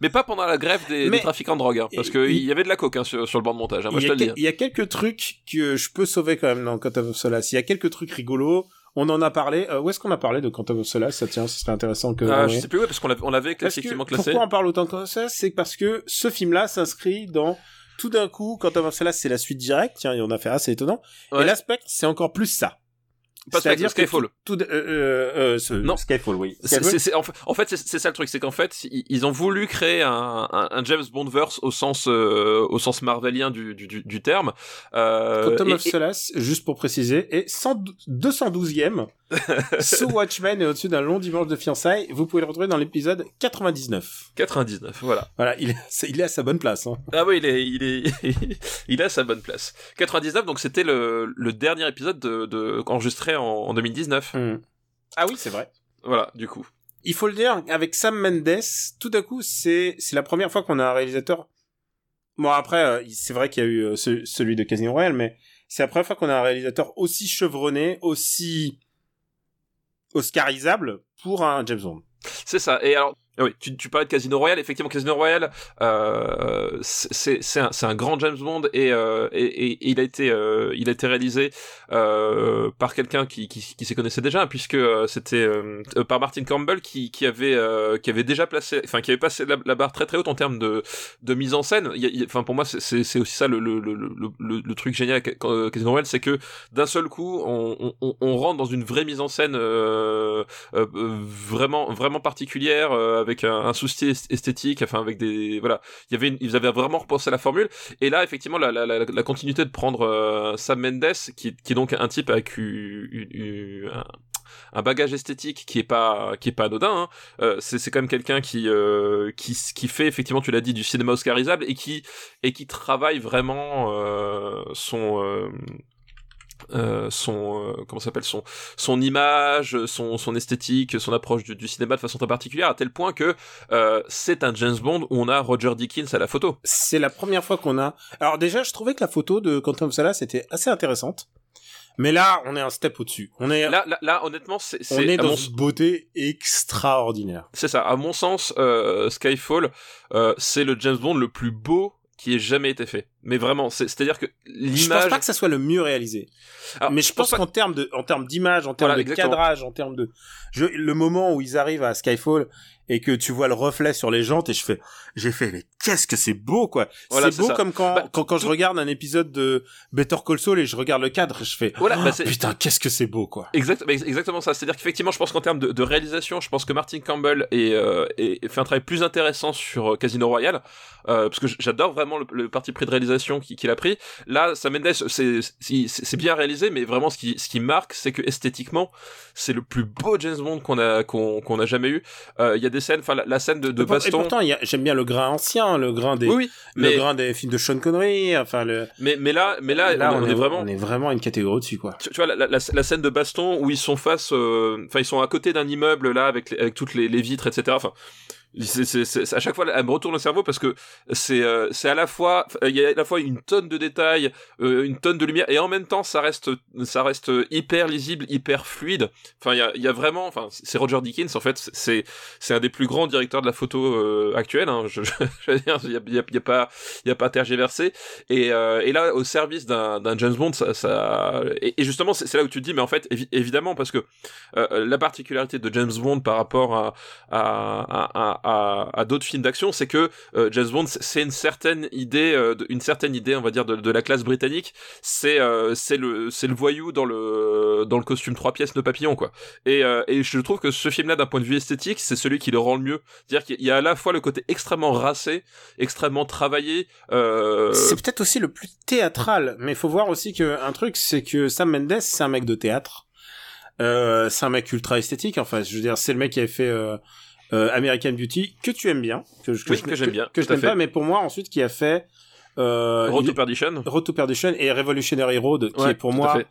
mais pas pendant la grève des, trafiquants de drogue hein, parce que il- il y avait de la coke hein, sur, sur le banc de montage hein, moi il, je y te a le dis que- il y a quelques trucs que je peux sauver quand même dans Quantum of Solace. Il y a quelques trucs rigolos. On en a parlé. Euh, où est-ce qu'on a parlé de Quantum of Solace? Ça tient, ce serait intéressant que. Ah, je sais plus ouais, parce qu'on l'avait on l'avait que, effectivement classé pourquoi on parle autant de Quantum of Solace? C'est parce que ce film-là s'inscrit dans tout d'un coup Quantum of Solace, c'est la suite directe. Tiens, et on a fait assez étonnant. Ouais. Et l'aspect, c'est encore plus ça. Pas C'est-à-dire que Skyfall tout, tout- euh, euh, euh, ce- Non. Skyfall, oui. C'est- Skyfall. c'est- c'est- en fait, c'est ça le truc, c'est qu'en fait, ils, ont voulu créer un, un, un James Bond verse au sens euh, au sens marvelien du, du, du, du terme. Euh, Quantum et- of et- Solace, juste pour préciser, est 100 212e sous Watchmen et au-dessus d'un long dimanche de fiançailles. Vous pouvez le retrouver dans l'épisode 99. 99, voilà. Voilà, il est, c'est- il est à sa bonne place. Hein. Ah oui, il est, il est, il est à sa bonne place. 99, donc c'était le, le dernier épisode de, de enregistré en, en 2019. Ah oui, c'est vrai. Voilà, du coup. Il faut le dire, avec Sam Mendes, tout à coup, c'est la première fois qu'on a un réalisateur. Bon après, euh, c'est vrai qu'il y a eu euh, ce- celui de Casino Royale, mais c'est la première fois qu'on a un réalisateur aussi chevronné, aussi oscarisable pour un James Bond. C'est ça. Et alors, oui, tu, tu parlais de Casino Royale. Effectivement, Casino Royale, euh, c'est un, un grand James Bond et, euh, et, et- il a été euh, il a été réalisé euh, par quelqu'un qui, qui, qui s'y connaissait déjà, hein, puisque euh, c'était euh, par Martin Campbell qui, qui avait qui avait déjà placé, enfin qui avait passé la, barre très très haute en termes de, de mise en scène. Enfin pour moi, c'est- aussi ça le, le, le, le, le, truc génial avec Casino Royale, c'est que d'un seul coup, on, on, on rentre dans une vraie mise en scène vraiment vraiment particulière avec un, un souci est- esthétique enfin avec des voilà il y avait une- ils avaient vraiment repensé la formule et là effectivement la, la, continuité de prendre euh, Sam Mendes qui, qui est donc un type avec eu- un, un bagage esthétique qui est pas qui est pas anodin hein. Euh, c'est c'est quand même quelqu'un qui euh, qui qui fait effectivement tu l'as dit du cinéma oscarisable et qui et qui travaille vraiment euh, son euh, son euh, comment s'appelle son son image, son son esthétique, son approche du, du, cinéma de façon très particulière à tel point que euh, c'est un James Bond où on a Roger Dickens à la photo. C'est la première fois qu'on a. Alors déjà, je trouvais que la photo de Quantum Solace était assez intéressante. Mais là, on est un step au-dessus. On est là, là, là honnêtement, c'est on est dans une beauté extraordinaire. C'est ça. À mon sens, Skyfall, c'est le James Bond le plus beau qui ait jamais été fait. Mais vraiment, c'est-à-dire que l'image. Je pense pas que ça soit le mieux réalisé. Alors, mais je, pense, qu'en termes de, en termes d'image, en termes de cadrage, en termes de, je, le moment où ils arrivent à Skyfall et que tu vois le reflet sur les jantes et je fais, j'ai fait, mais qu'est-ce que c'est beau, quoi. c'est beau comme quand, bah, quand, quand je regarde un épisode de Better Call Saul et je regarde le cadre, je fais, voilà, bah, putain, qu'est-ce que c'est beau, quoi. Exact, bah, exactement ça. C'est-à-dire qu'effectivement, je pense qu'en termes de, de, réalisation, je pense que Martin Campbell est, euh, est, fait un travail plus intéressant sur euh, Casino Royale, euh, parce que j'adore vraiment le, le, parti pris de réalisation qu'il a pris. Là, Sam Mendes, c'est, c'est bien réalisé, mais vraiment, ce qui, ce qui marque, c'est que esthétiquement, c'est le plus beau James Bond qu'on a, qu'on, qu'on a jamais eu. Euh, il y a des scènes, enfin, la, la, scène de, de baston. Et pourtant, j'aime bien le grain ancien, le grain des, oui, le grain des films de Sean Connery, enfin le. Mais, mais là, mais là, là on, on, est, vraiment, on est vraiment une catégorie dessus, quoi. Tu, tu vois, la, la, la, scène de baston où ils sont face, euh, enfin, ils sont à côté d'un immeuble, là, avec, avec toutes les, les vitres, etc. Enfin, à chaque fois, elle me retourne le cerveau parce que c'est, euh, à la fois, il y a à la fois une tonne de détails, euh, une tonne de lumière, et en même temps, ça reste, ça reste hyper lisible, hyper fluide. Enfin, il y a, y a vraiment, enfin, c'est Roger Dickens en fait, c'est, c'est un des plus grands directeurs de la photo euh, actuelle. Hein, je, veux dire, il y a, pas, il y a pas tergiversé. Et, euh, et là, au service d'un, James Bond, ça, et, justement, c'est, là où tu te dis, mais en fait, évi- évidemment, parce que euh, la particularité de James Bond par rapport à à, d'autres films d'action, c'est que euh, James Bond, c'est une certaine idée, euh, une certaine idée, on va dire, de, la classe britannique. C'est euh, c'est le c'est le voyou dans le dans le costume trois pièces de papillon quoi. Et euh, et je trouve que ce film-là, d'un point de vue esthétique, c'est celui qui le rend le mieux. C'est-à-dire qu'il y a à la fois le côté extrêmement racé, extrêmement travaillé. C'est peut-être aussi le plus théâtral, mais il faut voir aussi que un truc, c'est que Sam Mendes, c'est un mec de théâtre. C'est un mec ultra esthétique. Enfin, je veux dire, c'est le mec qui avait fait euh, American Beauty que tu aimes bien, que, que, oui, je, que j'aime bien, que je n'aime pas, mais pour moi ensuite qui a fait euh, Road to Perdition, Road to Perdition et Revolutionary Road, qui Ouais, est pour moi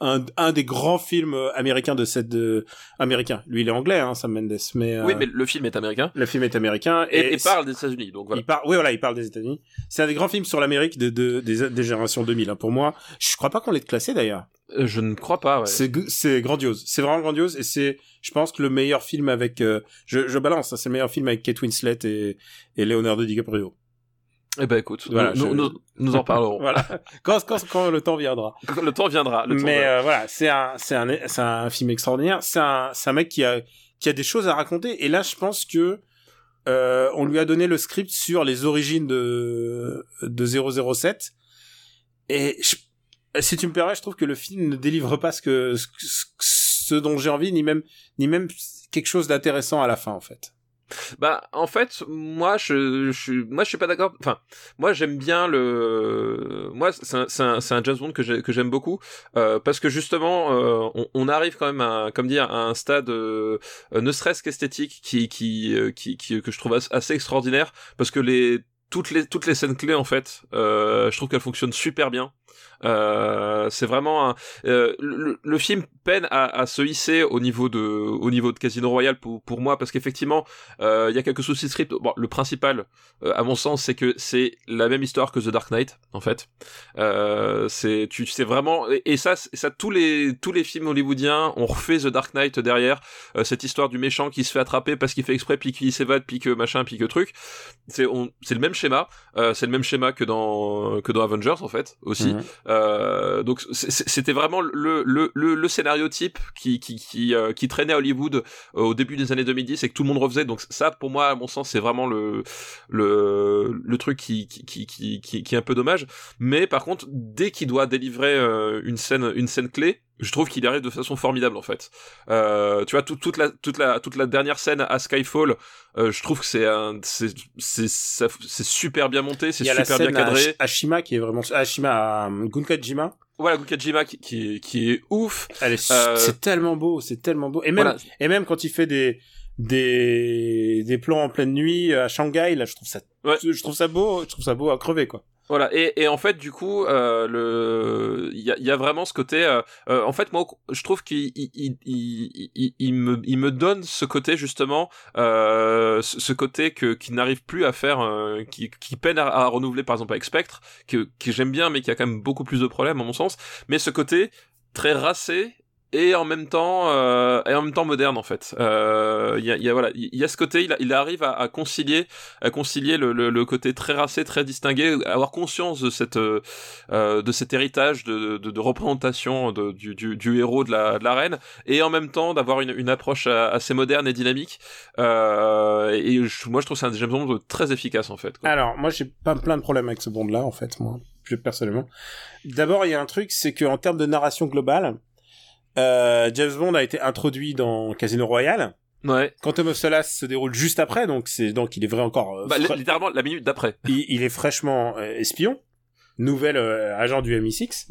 un, un des grands films euh, américains de cette de américain. Lui, il est anglais, hein, Sam Mendes, mais, euh, Oui, mais le film est américain le film est américain et, et, et parle des États-Unis, donc voilà. il parle, oui, voilà, il parle des États-Unis. C'est un des grands films sur l'Amérique de, de, des, des générations 2000. Hein. Pour moi, je crois pas qu'on l'ait classé d'ailleurs. Euh, Je ne crois pas. Ouais. C'est grandiose. C'est vraiment grandiose et c'est, je pense que le meilleur film avec, euh, je, je balance, hein, c'est le meilleur film avec Kate Winslet et, et Leonardo DiCaprio. Eh ben écoute, Voilà, nous, je- nous, nous en parlerons. Voilà. quand, quand, quand le temps viendra. Le temps viendra. Le temps Mais viendra. euh, voilà, c'est un, c'est un, c'est un film extraordinaire. C'est un, c'est un mec qui a, qui a des choses à raconter. Et là, je pense que euh, on lui a donné le script sur les origines de de 007. Et je- si tu me permets, je trouve que le film ne délivre pas ce que ce, ce dont j'ai envie, ni même ni même quelque chose d'intéressant à la fin, en fait. Bah, en fait, moi, je, je, moi, je suis pas d'accord. Enfin, moi, j'aime bien le. Moi, c'est un, un, un James Bond que j'ai- que j'aime beaucoup euh, parce que justement, euh, on, on arrive quand même à, comme dire, à un stade, euh, ne serait-ce qu'esthétique, qui, qui, euh, qui, qui, que je trouve as- assez extraordinaire parce que les toutes les toutes les scènes clés en fait, euh, je trouve qu'elles fonctionnent super bien. Euh, c'est vraiment un, euh, le, le film peine à, à se hisser au niveau de au niveau de Casino Royale pour pour moi parce qu'effectivement euh, il y a quelques soucis de script. Bon, le principal, euh, à mon sens, c'est que c'est la même histoire que The Dark Knight, en fait. C'est, tu sais vraiment, et, ça, ça, tous les tous les films hollywoodiens ont refait The Dark Knight derrière cette histoire du méchant qui se fait attraper parce qu'il fait exprès, puis qui s'évade, puis que machin, puis que truc. C'est on, c'est le même schéma. C'est le même schéma que dans que dans Avengers, en fait, aussi. Mhm. Euh, donc c'était vraiment le le le, le scénario type qui qui qui, euh, qui traînait à Hollywood euh, au début des années 2010 et que tout le monde refaisait. Donc ça, pour moi, à mon sens, c'est vraiment le le le truc qui qui qui qui, qui, qui est un peu dommage. Mais par contre, dès qu'il doit délivrer euh, une scène une scène clé, je trouve qu'il arrive de façon formidable en fait. Euh, tu vois tout- toute la toute la toute la dernière scène à Skyfall, euh, je trouve que c'est un c'est c'est c'est super bien monté, c'est la super bien scène à cadré. Ash- Ashima qui est vraiment Ashima à euh, Gunkajima. Voilà, Gukajima qui, qui est qui est ouf. Elle est, Euh, c'est tellement beau, c'est tellement beau. Et même, Voilà. et même quand il fait des, des, des plans en pleine nuit euh, à Shanghai, là, je trouve ça, Ouais. je trouve ça beau, je trouve ça beau à crever, quoi. Voilà, et, et en fait, du coup, euh, le, il y a, y a vraiment ce côté. Euh, euh, en fait, moi, je trouve qu'il il, il, il, me, il me donne ce côté justement, euh, ce ce côté que qui n'arrive plus à faire, euh, qui, qui peine à, à renouveler, par exemple avec Spectre, que que j'aime bien, mais qui a quand même beaucoup plus de problèmes à mon sens. Mais ce côté très racé et en même temps euh, et en même temps moderne en fait Euh, il y, a, y a voilà il y a ce côté il, arrive à, concilier à concilier le, le, le côté très racé très distingué avoir conscience de cette euh, euh, de cet héritage de, de, de représentation de, du, du, du héros de la, de la reine et en même temps d'avoir une, une approche euh, assez moderne et dynamique euh, et je- moi je trouve que c'est un James Bond très efficace en fait. Alors, moi, j'ai pas plein de problèmes avec ce bond-là, en fait, moi, personnellement. D'abord, il y a un truc, c'est qu'en termes de narration globale, euh, James Bond a été introduit dans Casino Royale. ouais Quantum of Solace se déroule juste après, donc c'est donc il est vrai encore. euh, bah, fra- littéralement la minute d'après il, il est fraîchement euh, espion, nouvel euh, agent du MI6.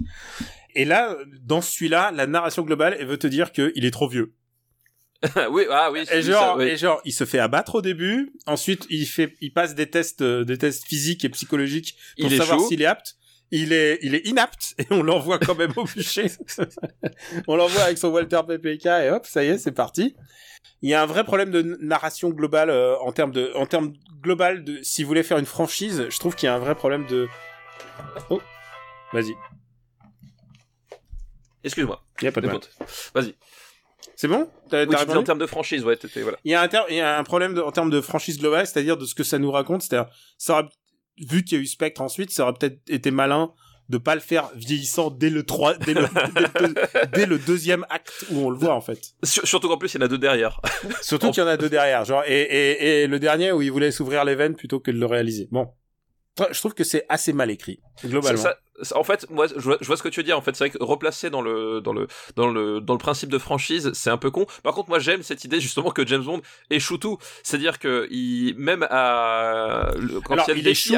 Et là, dans celui-là, la narration globale, elle veut te dire qu'il est trop vieux. oui ah oui Et genre, ça, oui. et genre, il se fait abattre au début. Ensuite, il fait, il passe des tests, des tests physiques et psychologiques pour il savoir s'il est apte. Il est, il est inapte et on l'envoie quand même au bûcher. on l'envoie avec son Walter PPK et hop, ça y est, c'est parti. Il y a un vrai problème de narration globale euh, en termes de, en termes global de, si vous voulez faire une franchise, je trouve qu'il y a un vrai problème de. Oh, vas-y. excuse-moi Il y a pas de. Écoute, vas-y C'est bon? T'as oui, en termes de franchise ouais voilà Il y a un, ter- il y a un problème de- en termes de franchise globale, c'est-à-dire de ce que ça nous raconte. C'est-à-dire, ça aurait, vu qu'il y a eu Spectre ensuite, ça aurait peut-être été malin de pas le faire vieillissant dès le 3, dès le, dès le- dès le deuxième acte où on le voit, en fait. Sur- surtout qu'en plus il y en a deux derrière Surtout qu'il y en a deux derrière, genre, et, et, et le dernier où il voulait s'ouvrir les veines plutôt que de le réaliser. Bon. Je trouve que c'est assez mal écrit, globalement. Ça- en fait, moi, je vois, je vois ce que tu veux dire. En fait, c'est vrai que replacer dans le dans le dans le dans le principe de franchise, c'est un peu con. Par contre, moi, j'aime cette idée justement que James Bond échoue tout. C'est-à-dire que il même à le- quand Alors, il il échoue.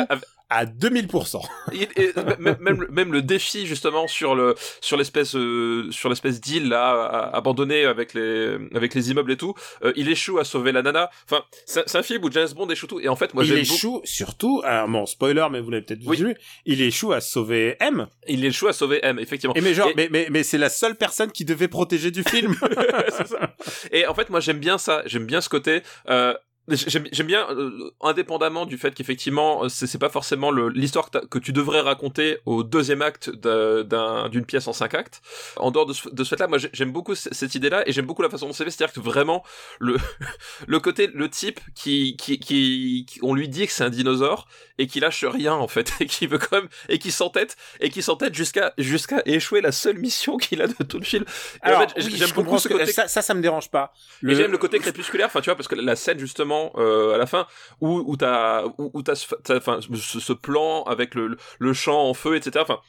À- À 2000%. il- et même, même le- même le défi justement sur le sur l'espèce euh, sur l'espèce d'île là abandonnée avec les avec les immeubles et tout, euh, il échoue à sauver la nana. Enfin, c'est un film où James Bond échoue tout. Et en fait, moi, il échoue, surtout, alors, bon, spoiler, mais vous l'avez peut-être Oui. vu, il échoue à sauver M. Il échoue à sauver M, effectivement. Et mais genre, Et- mais, mais, mais c'est la seule personne qui devait protéger du film. Ça. Et en fait, moi, j'aime bien ça. J'aime bien ce côté. Euh, J'aime j'aime bien, euh, indépendamment du fait qu'effectivement, euh, c'est c'est pas forcément le- l'histoire que, tu devrais raconter au deuxième acte d'un- d'un- d'une pièce en cinq actes. En dehors de ce, de ce fait-là, moi j'ai- j'aime beaucoup cette idée-là et j'aime beaucoup la façon dont c'est fait. C'est-à-dire que vraiment, le, le côté, le type qui, qui, qui, qui- on lui dit que c'est un dinosaure et qui lâche rien en fait et qui veut quand même et qui s'entête et qui s'entête jusqu'à jusqu'à échouer la seule mission qu'il a de tout le film. Et Alors, en fait, oui, j'aime beaucoup ce que- côté ça, ça, ça me dérange pas. et j'aime le côté crépusculaire, enfin tu vois, parce que la scène justement euh, à la fin où où t'as où, t'as ce- enfin ce, plan avec le le champ en feu, etc. Enfin,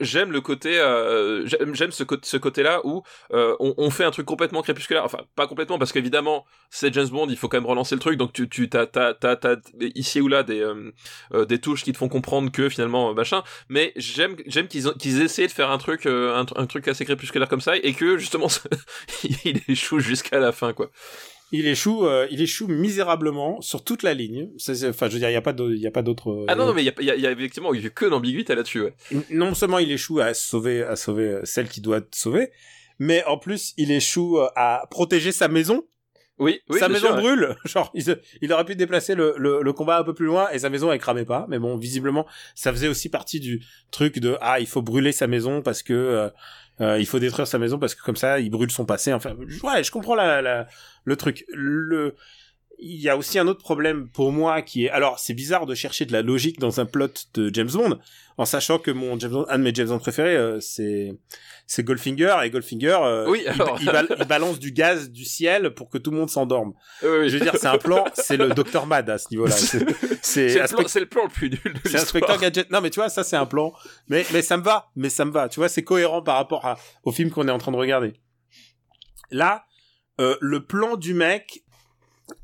j'aime le côté, euh, j'aime ce côté côté-là où euh, on, fait un truc complètement crépusculaire, enfin pas complètement parce qu'évidemment c'est James Bond, il faut quand même relancer le truc, donc tu tu t'as t'as t'as, ici ou là des des touches qui te font comprendre que finalement machin, mais j'aime j'aime qu'ils qu'ils essaient de faire un truc un truc assez crépusculaire comme ça et que justement il échoue jusqu'à la fin quoi. Il échoue, euh, il échoue misérablement sur toute la ligne. Enfin, je veux dire, il y a pas de, il y a pas d'autre. euh, Ah non, non, mais il y y y a effectivement il y a que d'ambiguïté là-dessus, ouais. non seulement il échoue à sauver, à sauver euh, celle qui doit être sauvée, mais en plus il échoue euh, à protéger sa maison. Oui, oui, sa maison sûr, ouais. brûle. Genre, il, se- il aurait pu déplacer le, le, le combat un peu plus loin et sa maison elle cramait pas. Mais bon, visiblement, ça faisait aussi partie du truc de ah, il faut brûler sa maison parce que euh, il faut détruire sa maison parce que comme ça, il brûle son passé. Enfin, ouais, je comprends la, la, le truc. Le il y a aussi un autre problème pour moi qui est alors c'est bizarre de chercher de la logique dans un plot de James Bond en sachant que mon James Bond, un de mes James Bond préférés euh, c'est c'est Goldfinger et Goldfinger euh, Oui, il- alors. il, bal- il balance du gaz du ciel pour que tout le monde s'endorme. Oui. Je veux dire c'est un plan, c'est le Docteur Mad à ce niveau-là. C'est le, c'est le plan le plus nul c'est. Inspecteur Gadget. Non mais tu vois ça c'est un plan mais mais ça me va, mais ça me va. Tu vois c'est cohérent par rapport à, au film qu'on est en train de regarder. Là euh, le plan du mec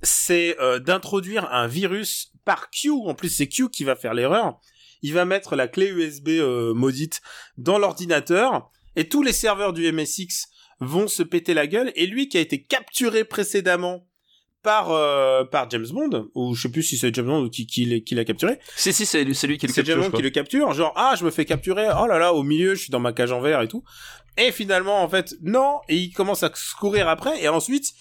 c'est euh, d'introduire un virus par Q. En plus, c'est Q qui va faire l'erreur. Il va mettre la clé USB euh, maudite dans l'ordinateur et tous les serveurs du MSX vont se péter la gueule. Et lui qui a été capturé précédemment par euh, par James Bond ou je sais plus si c'est James Bond qui qui, qui l'a capturé. Si si c'est c'est lui qui le C'est capture. James je Bond qui le capture, genre ah je me fais capturer, oh là là au milieu je suis dans ma cage en verre et tout. Et finalement en fait non et il commence à se courir après et ensuite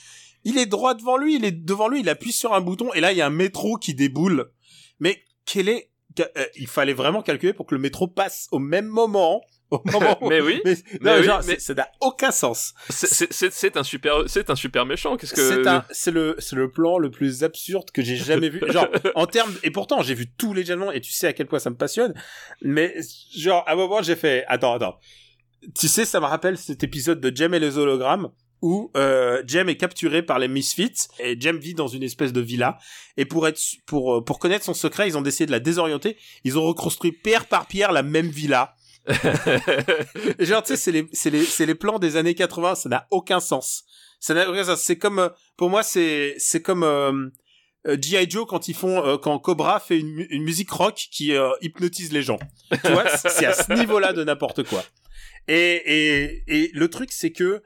il est droit devant lui, il est devant lui, il appuie sur un bouton et là il y a un métro qui déboule. Mais quel est euh, il fallait vraiment calculer pour que le métro passe au même moment au moment Mais oui. mais, mais non, oui, genre, mais- c'est- ça n'a aucun sens. C'est- un super c'est un super méchant. Qu'est-ce que C'est le, c'est le plan le plus absurde que j'ai jamais vu. Genre, en termes, et pourtant, j'ai vu tous les Bond et tu sais à quel point ça me passionne. Mais, genre, à un moment, j'ai fait, attends, attends. Tu sais, ça me rappelle cet épisode de Jem et les hologrammes où euh, Jem est capturé par les Misfits et Jem vit dans une espèce de villa et pour être pour euh, pour connaître son secret ils ont décidé de la désorienter ils ont reconstruit pierre par pierre la même villa genre, tu sais, c'est les, c'est les, c'est les plans des années 80, ça n'a aucun sens. Ça n'a aucun sens. C'est comme, euh, pour moi, c'est, c'est comme, euh, euh, G.I. Joe quand ils font, euh, quand Cobra fait une, mu- une musique rock qui euh, hypnotise les gens. Tu vois, c'est c'est à ce niveau-là de n'importe quoi. Et, et, et le truc, c'est que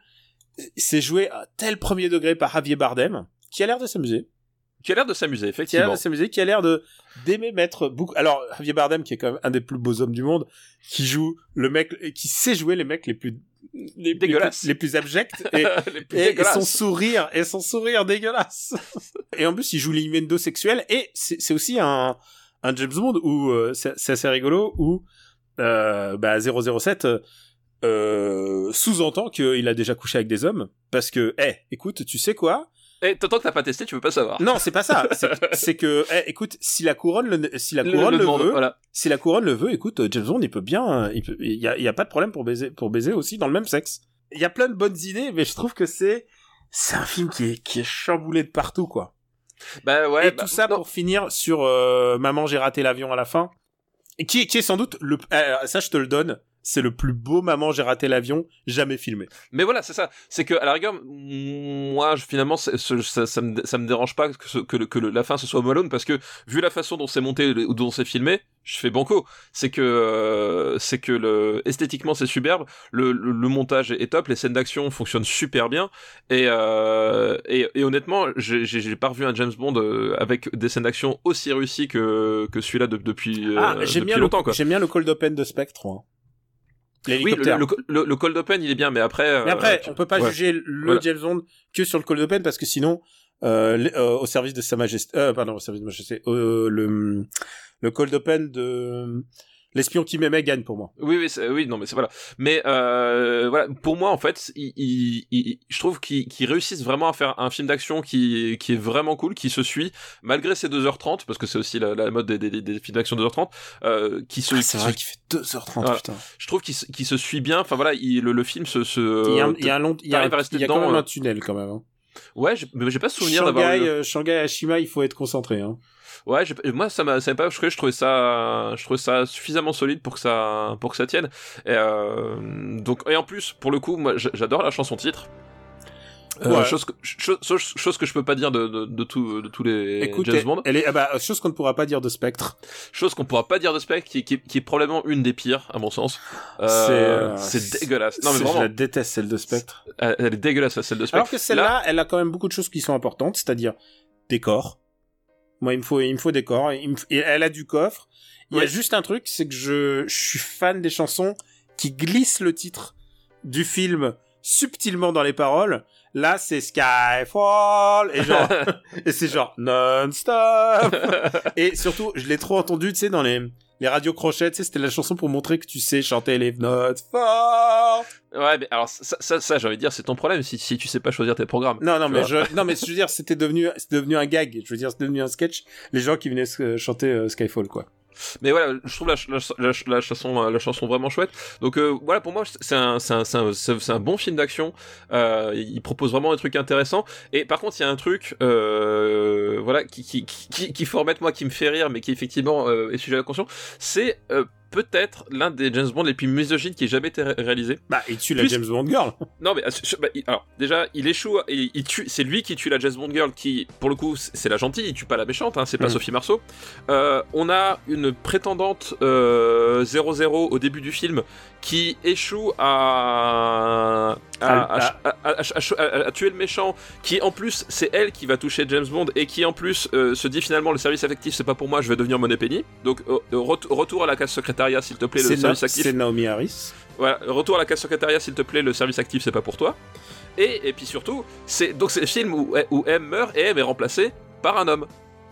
c'est joué à tel premier degré par Javier Bardem, qui a l'air de s'amuser qui a l'air de s'amuser qui a l'air effectivement. de s'amuser, qui a l'air de d'aimer mettre beaucoup. Alors Javier Bardem, qui est quand même un des plus beaux hommes du monde, qui joue le mec, qui sait jouer les mecs les plus les, Dégueulasses. les plus, les plus abjects et, Les plus et, et dégueulasses. son sourire et son sourire dégueulasse. et en plus, il joue l'innuendo sexuel et c'est aussi un un James Bond où euh, c'est c'est assez rigolo où euh, bah 007 euh, euh, sous-entend qu'il a déjà couché avec des hommes parce que eh écoute tu sais quoi? Et tant que t'as pas testé, tu peux pas savoir. non, c'est pas ça. C'est- que, eh, écoute, si la couronne le, si la couronne le le, demande, veut, voilà. si la couronne le veut, écoute, James Bond, il peut bien, il peut, il y a, il y a pas de problème pour baiser, pour baiser aussi dans le même sexe. Il y a plein de bonnes idées, mais je trouve que c'est, c'est un film qui est, qui est chamboulé de partout, quoi. Bah ouais. Et bah, tout ça non. pour finir sur euh, Maman, j'ai raté l'avion à la fin. Qui, est- qui est sans doute le, euh, ça je te le donne, c'est le plus beau Maman, j'ai raté l'avion jamais filmé. Mais voilà, c'est ça. C'est que à la rigueur, moi, je- finalement, ça, ça, me, ça me dérange pas que, ce- que, le- que le- la fin ce soit Home Alone parce que vu la façon dont c'est monté ou dont c'est filmé, je fais banco. C'est que euh, c'est que le esthétiquement c'est superbe, le, le, le montage est top, les scènes d'action fonctionnent super bien et euh, et, et honnêtement, j'ai j'ai j'ai pas revu un James Bond euh, avec des scènes d'action aussi réussties que que celui-là de- depuis Ah, euh, j'aime depuis bien longtemps le, quoi. j'aime bien le cold open de Spectre. Oui, le, le, le, le cold open il est bien, mais après. Mais après, euh, tu- on peut pas ouais. juger le Voilà. James Bond que sur le cold open parce que sinon, euh, euh, au service de Sa Majesté, euh, pardon, au service de Majesté, euh, le le cold open de l'espion qui m'aimait gagne pour moi. Oui, oui, c'est- oui, non, mais c'est voilà. Mais euh, voilà, pour moi, en fait, il, il- il- je trouve qu'ils qu'ils réussissent vraiment à faire un film d'action qui, qui est vraiment cool, qui se suit malgré ses 2h30, parce que c'est aussi la, la mode des, des, des films d'action 2h30, euh, qui se, Ah, c'est vrai qu'il fait 2h30, Voilà. putain. je trouve qu'il se, qu'il se suit bien. Enfin voilà, il- le, le film se, se Il y a un, il y a un long, il y a, il y a dedans, quand même euh. un tunnel quand même. hein. ouais, mais j'ai pas souvenir d'avoir. Shanghai, eu- euh, Shanghai, Hashima, il faut être concentré. Hein. Ouais, moi ça m'a, ça m'a pas. Je trouvais ça, je trouvais ça suffisamment solide pour que ça, pour que ça tienne. Et euh, donc et en plus, pour le coup, moi j'adore la chanson titre. Euh, chose, que, chose, chose- que je peux pas dire de, de, de, tout- de tous les Écoute, James elle, Bond. elle est, ah bah, chose qu'on ne pourra pas dire de Spectre. Chose qu'on pourra pas dire de Spec, qui, qui, qui est probablement une des pires, à mon sens. Euh, C'est, euh, dégueulasse. Non mais vraiment, Je la déteste celle de Spectre. elle, elle est dégueulasse la celle de Spec. Alors que celle-là, elle a quand même beaucoup de choses qui sont importantes, c'est-à-dire décor. Moi, il me faut, il me faut. Il me f- et elle a du coffre. Il y a juste un truc, c'est que je, je suis fan des chansons qui glissent le titre du film subtilement dans les paroles. Là, c'est Skyfall et genre, et c'est genre non-stop. Et surtout, je l'ai trop entendu, tu sais, dans les les radios crochets, tu sais, c'était la chanson pour montrer que tu sais chanter les notes fortes. ouais, mais alors ça, ça, ça j'ai envie de dire, c'est ton problème si, si tu sais pas choisir tes programmes. Non, non, mais je, non, mais je veux dire, c'était devenu, c'est devenu un gag. Je veux dire, c'est devenu un sketch. Les gens qui venaient euh, chanter euh, Skyfall, quoi. Mais voilà, je trouve la, la, la, la chanson, la chanson vraiment chouette. Donc euh, voilà, pour moi, c'est un, bon film d'action. Euh, il propose vraiment des trucs intéressants. Et par contre, il y a un truc, euh, voilà, qui, qui, qui, qui, qui remettre moi, qui me fait rire, mais qui effectivement euh, est sujet à la conscience. C'est euh, peut-être l'un des James Bond les plus misogynes qui ait jamais été ré- réalisé. Bah, il tue la Plus- James Bond girl. Non mais sur- bah, il- alors déjà il échoue et il tue c'est lui qui tue la James Bond girl qui pour le coup c'est la gentille il tue pas la méchante hein, c'est pas Mm. Sophie Marceau Euh, on a une prétendante euh, 0-0 au début du film qui échoue à à, Ah, tuer le méchant, qui en plus c'est elle qui va toucher James Bond et qui en plus euh, se dit finalement le service affectif c'est pas pour moi, je vais devenir Money Penny. Donc euh, ret- retour à la case s'il te plaît, le service actif. c'est Naomi Harris. Voilà, retour à la case secrétariat s'il te plaît, le service actif c'est pas pour toi. Et, et puis surtout, c'est donc c'est le film où, où M meurt et M est remplacé par un homme.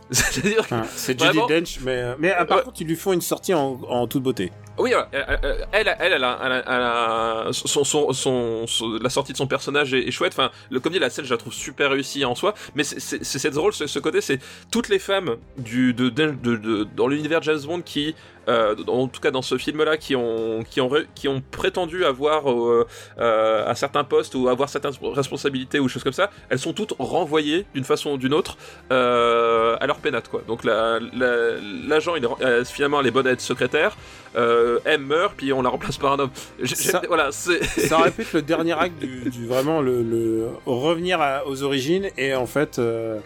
C'est-à-dire que c'est Judy Vraiment Dench, mais, euh, mais ah, par Ouais. contre, ils lui font une sortie en, en toute beauté. Oui, voilà, elle, elle, elle, a, elle a- elle a- son, son, son, son- la sortie de son personnage est, est chouette. Enfin, le, comme dit, la scène, je la trouve super réussie en soi. Mais c'est- cette drôle, ce, ce côté, c'est toutes les femmes du, de, de, de- de- dans l'univers James Bond qui, euh, en tout cas dans ce film-là, qui ont, qui ont, qui ont prétendu avoir euh, euh, un certain poste ou avoir certaines responsabilités ou choses comme ça, elles sont toutes renvoyées d'une façon ou d'une autre euh, à leur pénate, quoi. Donc la- la- l'agent, il est- euh, finalement, elle est bonne à être secrétaire. Euh, M meurt, puis on la remplace par un homme. Ça- Voilà. Ça répète le dernier acte du, du vraiment le, le revenir à- aux origines et en fait, euh,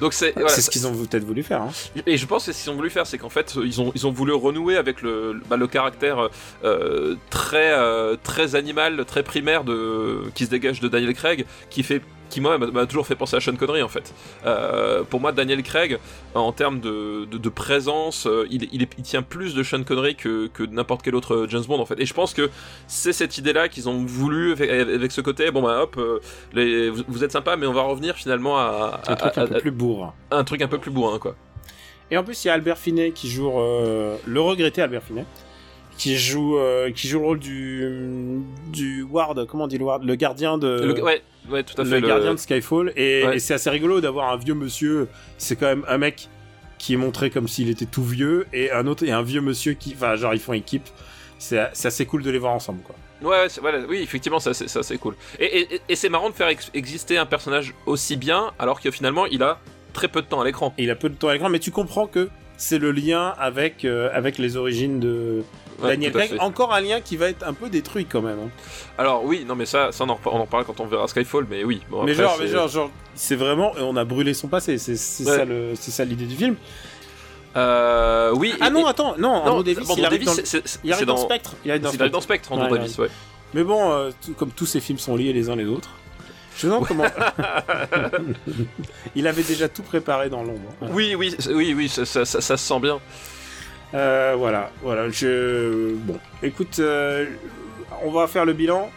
Donc c'est. voilà, c'est ce qu'ils ont peut-être voulu faire. Hein. Et je pense que ce qu'ils ont voulu faire, c'est qu'en fait, ils ont, ils ont voulu renouer avec le, bah, le caractère très, très animal, très primaire de, qui se dégage de Daniel Craig, qui fait qui moi m'a- toujours fait penser à Sean Connery en fait. Euh, pour moi, Daniel Craig, en termes de, de, de présence, euh, il, il, est- il tient plus de Sean Connery que, n'importe quel autre James Bond en fait. Et je pense que c'est cette idée-là qu'ils ont voulu avec, avec ce côté. Bon bah hop, euh, les, vous, vous êtes sympa, mais on va revenir finalement à, un truc à- un peu plus bourrin. un truc un peu plus bourrin quoi. Et en plus, il y a Albert Finet qui joue euh, le regretté Albert Finet, qui joue euh, qui joue le rôle du du Ward, comment on dit le Ward, le gardien de Le- ouais, ouais, tout à fait. le gardien de Skyfall. Et, Ouais. et c'est assez rigolo d'avoir un vieux monsieur. C'est quand même un mec qui est montré comme s'il était tout vieux et un autre et un vieux monsieur qui, enfin, genre ils font équipe. C'est c'est assez cool de les voir ensemble, quoi. Ouais, voilà, oui, effectivement, ça c'est ça, c'est cool. Et, et- c'est marrant de faire ex- exister un personnage aussi bien, alors que finalement, il a très peu de temps à l'écran. Il a peu de temps à l'écran, mais tu comprends que c'est le lien avec euh, avec les origines de Ouais, Daniel Craig. Encore un lien qui va être un peu détruit quand même. hein. Alors oui, non mais ça, ça on, en, repa- on en parlera quand on verra Skyfall, mais oui. Bon, mais après, genre, mais genre, genre, c'est vraiment, on a brûlé son passé. C'est Ouais. ça l'idée du film. Euh, oui. Ah et- non, et- attends, non, non, Andrew Davis, il arrive dans, il arrive dans, dans Spectre. Il arrive dans arrive dans Spectre. Spectre, Andrew Ouais, Davis, ouais. Mais bon, euh, tout- comme tous ces films sont liés les uns les autres. Je me demande comment. il avait déjà tout préparé dans l'ombre. hein. Oui, oui, oui, oui, ça, ça- ça- ça se sent bien. Euh, voilà, voilà. Je bon, écoute, euh, on va faire le bilan.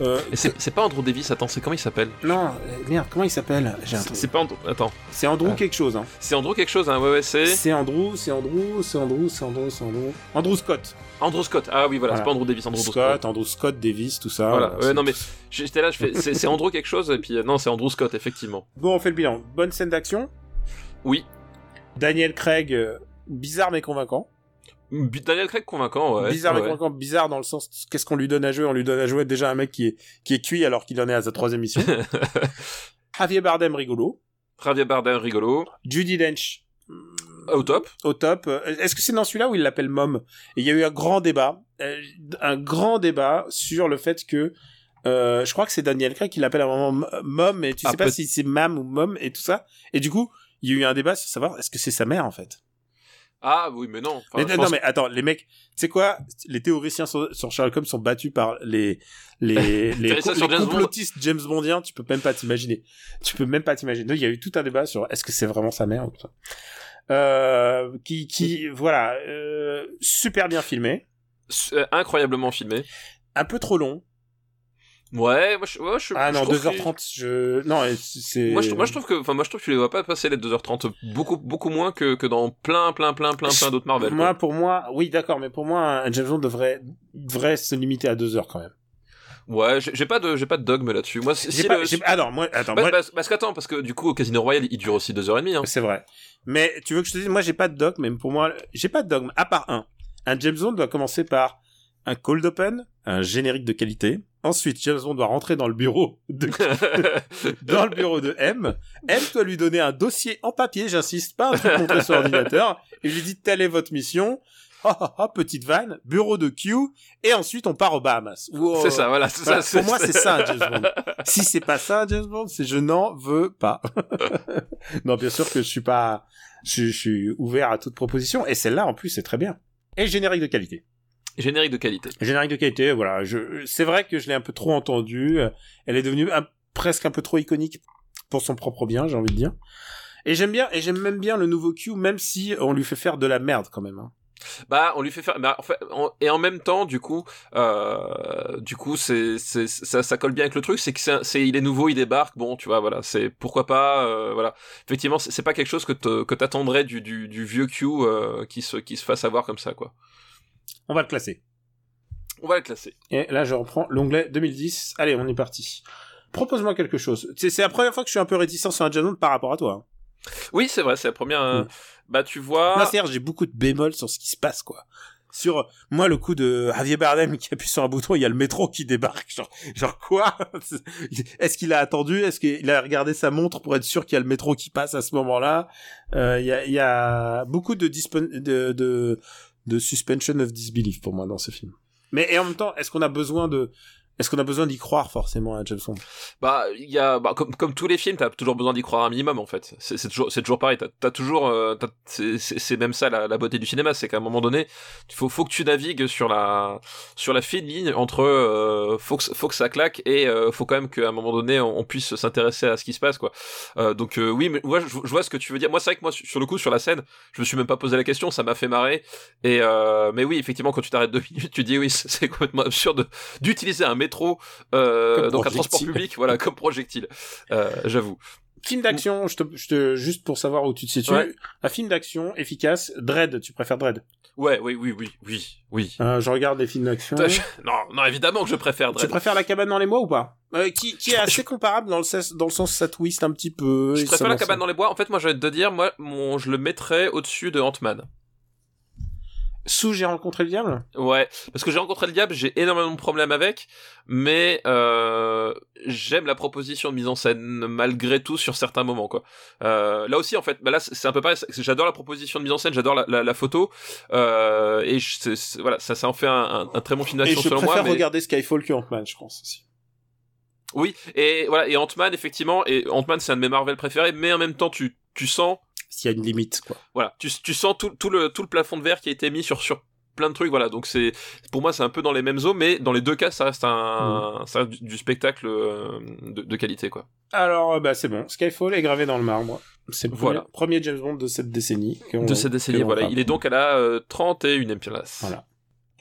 Euh, c'est pas Andrew Davis, attends, c'est comment il s'appelle? Non, euh, merde, comment il s'appelle? J'ai un C'est truc. c'est pas Andrew. Attends, C'est Andrew Ah. quelque chose. Hein. c'est Andrew quelque chose, hein, ouais, ouais, c'est C'est Andrew, c'est Andrew, c'est Andrew, c'est Andrew, c'est Andrew. Andrew Scott. Andrew Scott. Ah oui, voilà, c'est pas Andrew Davis, Andrew Scott. Scott, Andrew Scott, Davis, tout ça. Voilà, ouais, non mais j'étais là, je fais, c'est Andrew quelque chose, et puis non, c'est Andrew Scott, effectivement. Bon, on fait le bilan. Bonne scène d'action? Oui, Daniel Craig, bizarre mais convaincant. Daniel Craig convaincant, ouais. bizarre mais ouais. convaincant. Bizarre dans le sens, qu'est-ce qu'on lui donne à jouer? On lui donne à jouer déjà un mec qui est, qui est cuit alors qu'il en est à sa troisième mission. Javier Bardem rigolo. Javier Bardem rigolo, Judy Dench au top. au top. Euh, Est-ce que c'est dans celui-là où il l'appelle Mom? Et il y a eu un grand débat, euh, un grand débat sur le fait que euh, je crois que c'est Daniel Craig qui l'appelle à un moment Mom, mais tu Ah, sais pas si c'est Mam ou Mom et tout ça. Et du coup, il y a eu un débat sur savoir est-ce que c'est sa mère en fait? Ah oui, mais non. Enfin, mais non, pense- mais attends, les mecs, tu sais quoi? Les théoriciens sur, sur Sherlock Holmes sont battus par les les les, les James Bond? complotistes James Bondiens. Tu peux même pas t'imaginer. Tu peux même pas t'imaginer. Donc, Il y a eu tout un débat sur est-ce que c'est vraiment sa mère ou tout ça. Euh, qui qui voilà euh, super bien filmé, Euh, incroyablement filmé. un peu trop long. Ouais, moi je, ouais, je Ah je non, trouve que- 2h30, je non, c'est Moi je, moi je trouve que enfin moi je trouve que tu les vois pas passer les 2h30 beaucoup beaucoup moins que, que dans plein plein plein plein plein d'autres Marvel. Moi, quoi. pour moi, oui, d'accord, mais pour moi, un James Bond devrait, devrait se limiter à deux heures quand même. Ouais, j'ai pas de j'ai pas de dogme là-dessus. Moi si pas, le- ah non, moi, attends, Bah, moi, bah, parce qu'attends, parce que du coup, au Casino Royale, il dure aussi 2h30. Hein. c'est vrai. Mais tu veux que je te dise, moi, j'ai pas de dogme, mais pour moi, j'ai pas de dogme, à part un. Un James Bond doit commencer par un cold open, un générique de qualité. Ensuite, James Bond doit rentrer dans le bureau de, dans le bureau de M. M doit lui donner un dossier en papier, j'insiste, pas un truc montré sur ordinateur. Et lui dis, telle est votre mission. Ah, ah, ah, petite vanne, bureau de Q, et ensuite on part aux Bahamas. C'est ça, voilà, c'est Voilà, ça. pour moi, c'est ça, James Bond. si c'est pas ça, James Bond, c'est je n'en veux pas. non, bien sûr que je suis pas, je, je suis ouvert à toute proposition, et celle-là, en plus, c'est très bien. Et générique de qualité. Générique de qualité. Générique de qualité, voilà. Je, c'est vrai que je l'ai un peu trop entendu. Elle est devenue un- presque un peu trop iconique pour son propre bien, j'ai envie de dire. Et j'aime bien, et j'aime même bien le nouveau Q, même si on lui fait faire de la merde quand même. hein. Bah, on lui fait faire. Bah, en fait, et en même temps, du coup, euh, du coup, c'est, c'est, ça, ça colle bien avec le truc, c'est que c'est, il est nouveau, il débarque. Bon, tu vois, voilà, c'est pourquoi pas, euh, voilà. Effectivement, c'est, c'est pas quelque chose que te- que t'attendrais du, du, du vieux Q euh, qui se, qui se fasse avoir comme ça, quoi. On va le classer. On va le classer. Et là, je reprends l'onglet 2010. Allez, on est parti. Propose-moi quelque chose. C'est, c'est la première fois que je suis un peu réticent sur un Jason par rapport à toi. hein. Oui, c'est vrai, c'est la première. euh, Mm. Bah, tu vois. Non, c'est-à-dire, j'ai beaucoup de bémols sur ce qui se passe, quoi. Sur, moi, le coup de Javier Bardem qui appuie sur un bouton, il y a le métro qui débarque. Genre, genre quoi? Est-ce qu'il a attendu? Est-ce qu'il a regardé sa montre pour être sûr qu'il y a le métro qui passe à ce moment-là? Euh, Il y a, y a beaucoup de, dispon- de, de, de suspension of disbelief pour moi dans ce film. Mais, et en même temps, est-ce qu'on a besoin de, est-ce qu'on a besoin d'y croire forcément à James Bond? Bah, il y a, bah, comme, comme tous les films, t'as toujours besoin d'y croire un minimum, en fait. C'est toujours, c'est toujours pareil. T'as as toujours, euh, c'est- même ça la, beauté du cinéma, c'est qu'à un moment donné, il faut, faut que tu navigues sur la, sur la fine ligne entre, euh, faut que, faut que ça claque et euh, faut quand même qu'à un moment donné, on, puisse s'intéresser à ce qui se passe, quoi. Euh, donc euh, oui, mais moi, je, vois ce que tu veux dire. Moi, c'est vrai que moi, sur le coup, sur la scène, je me suis même pas posé la question, ça m'a fait marrer. Et euh, mais oui, effectivement, quand tu t'arrêtes deux minutes, tu dis oui, c'est complètement absurde d'utiliser un métro. Euh, donc un transport public, voilà, comme projectile. Euh, J'avoue. Film d'action, je te, je te, juste pour savoir où tu te situes. Ouais. Un film d'action efficace. Dread, tu préfères Dread? Ouais, oui, oui, oui, oui, oui. Euh, je regarde des films d'action. Non, non, évidemment que je préfère Tu Dredd. préfères la cabane dans les mois ou pas? Euh, qui, qui est assez comparable dans le, sens- dans le sens ça twist un petit peu. Je préfère la cabane dans les bois. En fait, moi, je vais te dire, moi, mon, je le mettrais au-dessus de Ant-Man. Sous J'ai rencontré le diable? Ouais, parce que j'ai rencontré le diable, j'ai énormément de problèmes avec, mais euh, j'aime la proposition de mise en scène malgré tout sur certains moments quoi. Euh, là aussi en fait, bah là c'est un peu pareil, j'adore la proposition de mise en scène, j'adore la, la, la photo euh, et je- voilà ça ça en fait un, un, un très bon film d'action je selon préfère moi. Mais... regarder Skyfall que Ant-Man, je pense aussi. Oui et voilà et Ant-Man effectivement et Ant-Man c'est un de mes Marvel préférés, mais en même temps tu tu sens S'il y a une limite, quoi. voilà tu, tu sens tout, tout le tout le plafond de verre qui a été mis sur sur plein de trucs voilà donc c'est pour moi c'est un peu dans les mêmes eaux mais dans les deux cas ça reste un ça reste du, du spectacle euh, de, de qualité quoi Alors, euh, bah, c'est bon. Skyfall est gravé dans le marbre. C'est le Voilà. premier, premier James Bond de cette décennie. de cette décennie voilà il est donc à la euh, 31e place Voilà.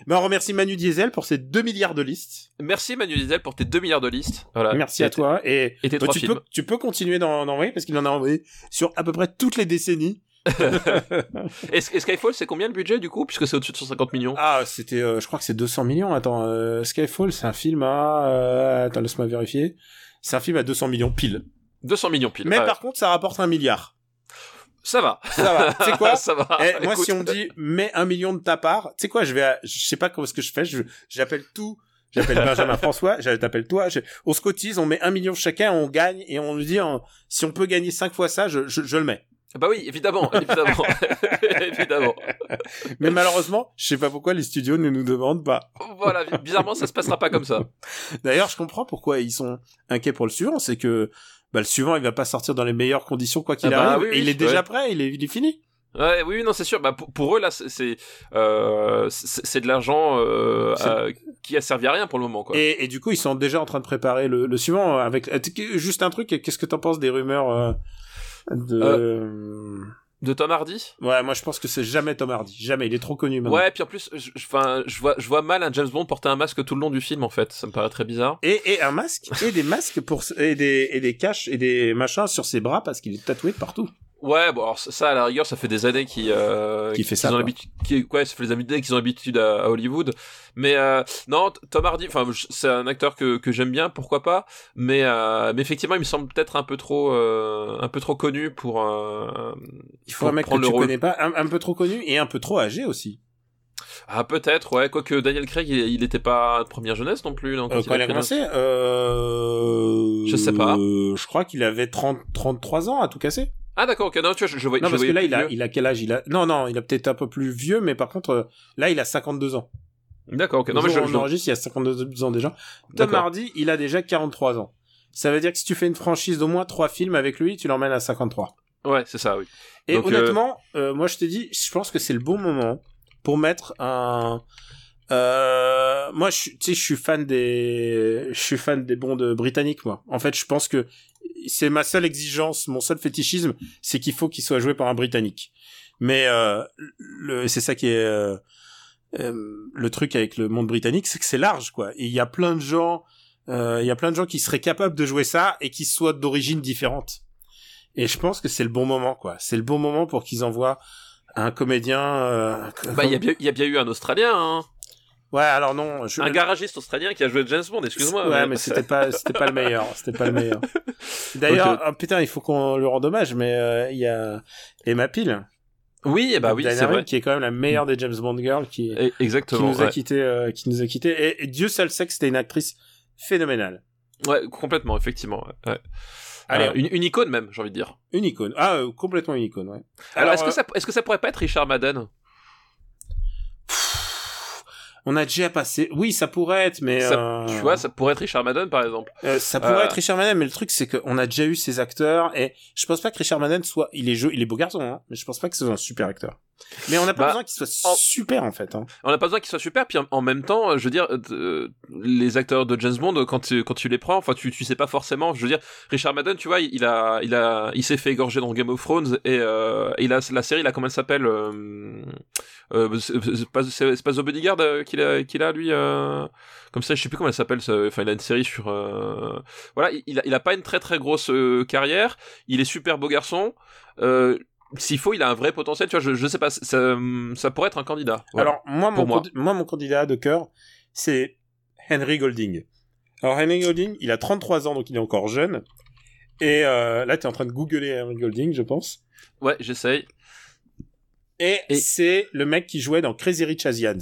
Bah, on remercie Manu Diesel pour ses 2 milliards de listes. merci Manu Diesel pour tes 2 milliards de listes voilà Merci à toi. Et, et tes bah, tu, films peux, tu peux continuer d'en envoyer parce qu'il en a envoyé sur à peu près toutes les décennies. et, et Skyfall c'est combien le budget du coup puisque c'est au-dessus de 150 millions? Ah, c'était, euh, je crois que c'est 200 millions. Attends, euh, Skyfall, c'est un film à, euh, attends, laisse-moi vérifier. C'est un film à 200 millions pile. 200 millions pile Mais Ouais. par contre, ça rapporte un milliard. Ça va Ça va. Tu sais quoi ça va Eh, Moi, si on me dit mets un million de ta part, tu sais quoi Je vais, à- je sais pas comment ce que je fais. J'appelle tout. J'appelle Benjamin François. Je t'appelle toi. je- on se cotise, on met un million chacun, on gagne et on lui dit si on peut gagner cinq fois ça, je, je, je le mets. bah oui évidemment évidemment évidemment Mais malheureusement, je sais pas pourquoi les studios ne nous demandent pas. voilà bizarrement ça se passera pas comme ça D'ailleurs, je comprends pourquoi ils sont inquiets pour le suivant. C'est que bah, le suivant, il va pas sortir dans les meilleures conditions quoi qu'il Ah bah arrive. oui, et il est déjà ouais. prêt. Il est, il est fini. Ouais, oui, oui, non, c'est sûr. Bah, pour, pour eux, là, c'est c'est euh, c'est de l'argent euh, euh, qui a servi à rien pour le moment, quoi. Et, et du coup, ils sont déjà en train de préparer le, le suivant avec euh, juste un truc. Qu'est-ce que t'en penses des rumeurs euh, de De Tom Hardy. Ouais, moi je pense que c'est jamais Tom Hardy, jamais. Il est trop connu maintenant. Ouais, puis en plus, je, je vois, je vois mal un James Bond porter un masque tout le long du film, en fait. Ça me paraît très bizarre. Et, et un masque et des masques pour et des et des caches et des machins sur ses bras parce qu'il est tatoué de partout. Ouais, bon, alors ça, à la rigueur, ça fait des années qu'ils euh, Qui fait qu'ils ça, ont qui, ouais, ça fait des années qu'ils ont l'habitude à, à Hollywood. Mais euh, non, Tom Hardy, enfin, c'est un acteur que que j'aime bien, pourquoi pas. Mais euh, mais effectivement, il me semble peut-être un peu trop euh, un peu trop connu pour. Euh, Il faut un pour mec que tu le rôle. connais pas, un, un peu trop connu et un peu trop âgé aussi. Ah peut-être, ouais. Quoique Daniel Craig, il il était pas de première jeunesse non plus. Non, Euh, quand il a commencé, euh... Je sais pas. Je crois qu'il avait 30 33 ans à tout casser. Ah d'accord, ok, non, tu vois, je, je voyais. Non je parce que là il a vieux. il a quel âge? Il a Non non, il a peut-être un peu plus vieux mais par contre euh, là il a 52 ans. D'accord, ok. Non mais je, on enregistre, il a 52 ans déjà. Tom. Hardy, il a déjà 43 ans. Ça veut dire que si tu fais une franchise d'au moins 3 films avec lui, tu l'emmènes à 53. Ouais, c'est ça, oui. Et Donc, honnêtement, euh, moi je te dis, je pense que c'est le bon moment pour mettre un Euh, moi, je, tu sais, je suis fan des, je suis fan des bondes britanniques, moi. En fait, je pense que c'est ma seule exigence, mon seul fétichisme, c'est qu'il faut qu'il soit joué par un britannique. Mais euh, le, c'est ça qui est euh, euh, le truc avec le monde britannique, c'est que c'est large, quoi. Et il y a plein de gens, euh, il y a plein de gens qui seraient capables de jouer ça et qui soient d'origine différente. Et je pense que c'est le bon moment, quoi. C'est le bon moment pour qu'ils envoient un comédien. euh, Bah, il y, a bien- il y a bien eu un Australien, hein. Ouais, alors non, je... un garagiste australien qui a joué James Bond, excuse-moi. Ouais, mais c'était pas, c'était pas le meilleur. C'était pas le meilleur. D'ailleurs, oh, putain, il faut qu'on le rende hommage, mais euh, il y a Emma Peel, Oui, eh bah oui, c'est vrai. qui est quand même la meilleure des James Bond girls, qui, qui Exactement. nous a quitté, euh, qui nous a quitté. Et, et Dieu seul sait que c'était une actrice phénoménale. Ouais, complètement, effectivement. ouais. Allez, Euh, une, une icône même, j'ai envie de dire. une icône. Ah, complètement une icône, ouais. Alors, est-ce que ça, est-ce que ça pourrait pas être Richard Madden? On a déjà passé. Oui, ça pourrait être, mais Ça- euh, Tu vois, ça pourrait être Richard Madden, par exemple. euh, ça pourrait Euh, être Richard Madden, mais le truc c'est qu'on a déjà eu ces acteurs et je pense pas que Richard Madden soit. Il est jeu, il est beau garçon, hein, mais je pense pas que ce soit un super acteur. Mais on n'a pas Bah, besoin qu'il soit en- super en fait. Hein. On n'a pas besoin qu'il soit super, puis en, en même temps, euh, je veux dire, euh, les acteurs de James Bond, quand tu, quand tu les prends, enfin, tu, tu sais pas forcément. Je veux dire, Richard Madden, tu vois, il a, il a, il s'est fait égorger dans Game of Thrones et euh, il a la série, là, comment elle s'appelle euh, euh, c'est pas, The Bodyguard euh, qu'il a, qu'il a lui. Euh, comme ça, je sais plus comment elle s'appelle. Enfin, il a une série sur. euh, voilà, il, il a, il a pas une très très grosse euh, carrière. Il est super beau garçon. Euh, s'il faut, il a un vrai potentiel. Tu vois, je, je sais pas, ça, ça pourrait être un candidat. Voilà. Alors moi, mon moi. moi, mon candidat de cœur, c'est Henry Golding. Alors Henry Golding, il a 33 ans, donc il est encore jeune. Et euh, là, tu es en train de googler Henry Golding, je pense. Ouais, j'essaye. Et, Et- c'est le mec qui jouait dans Crazy Rich Asians.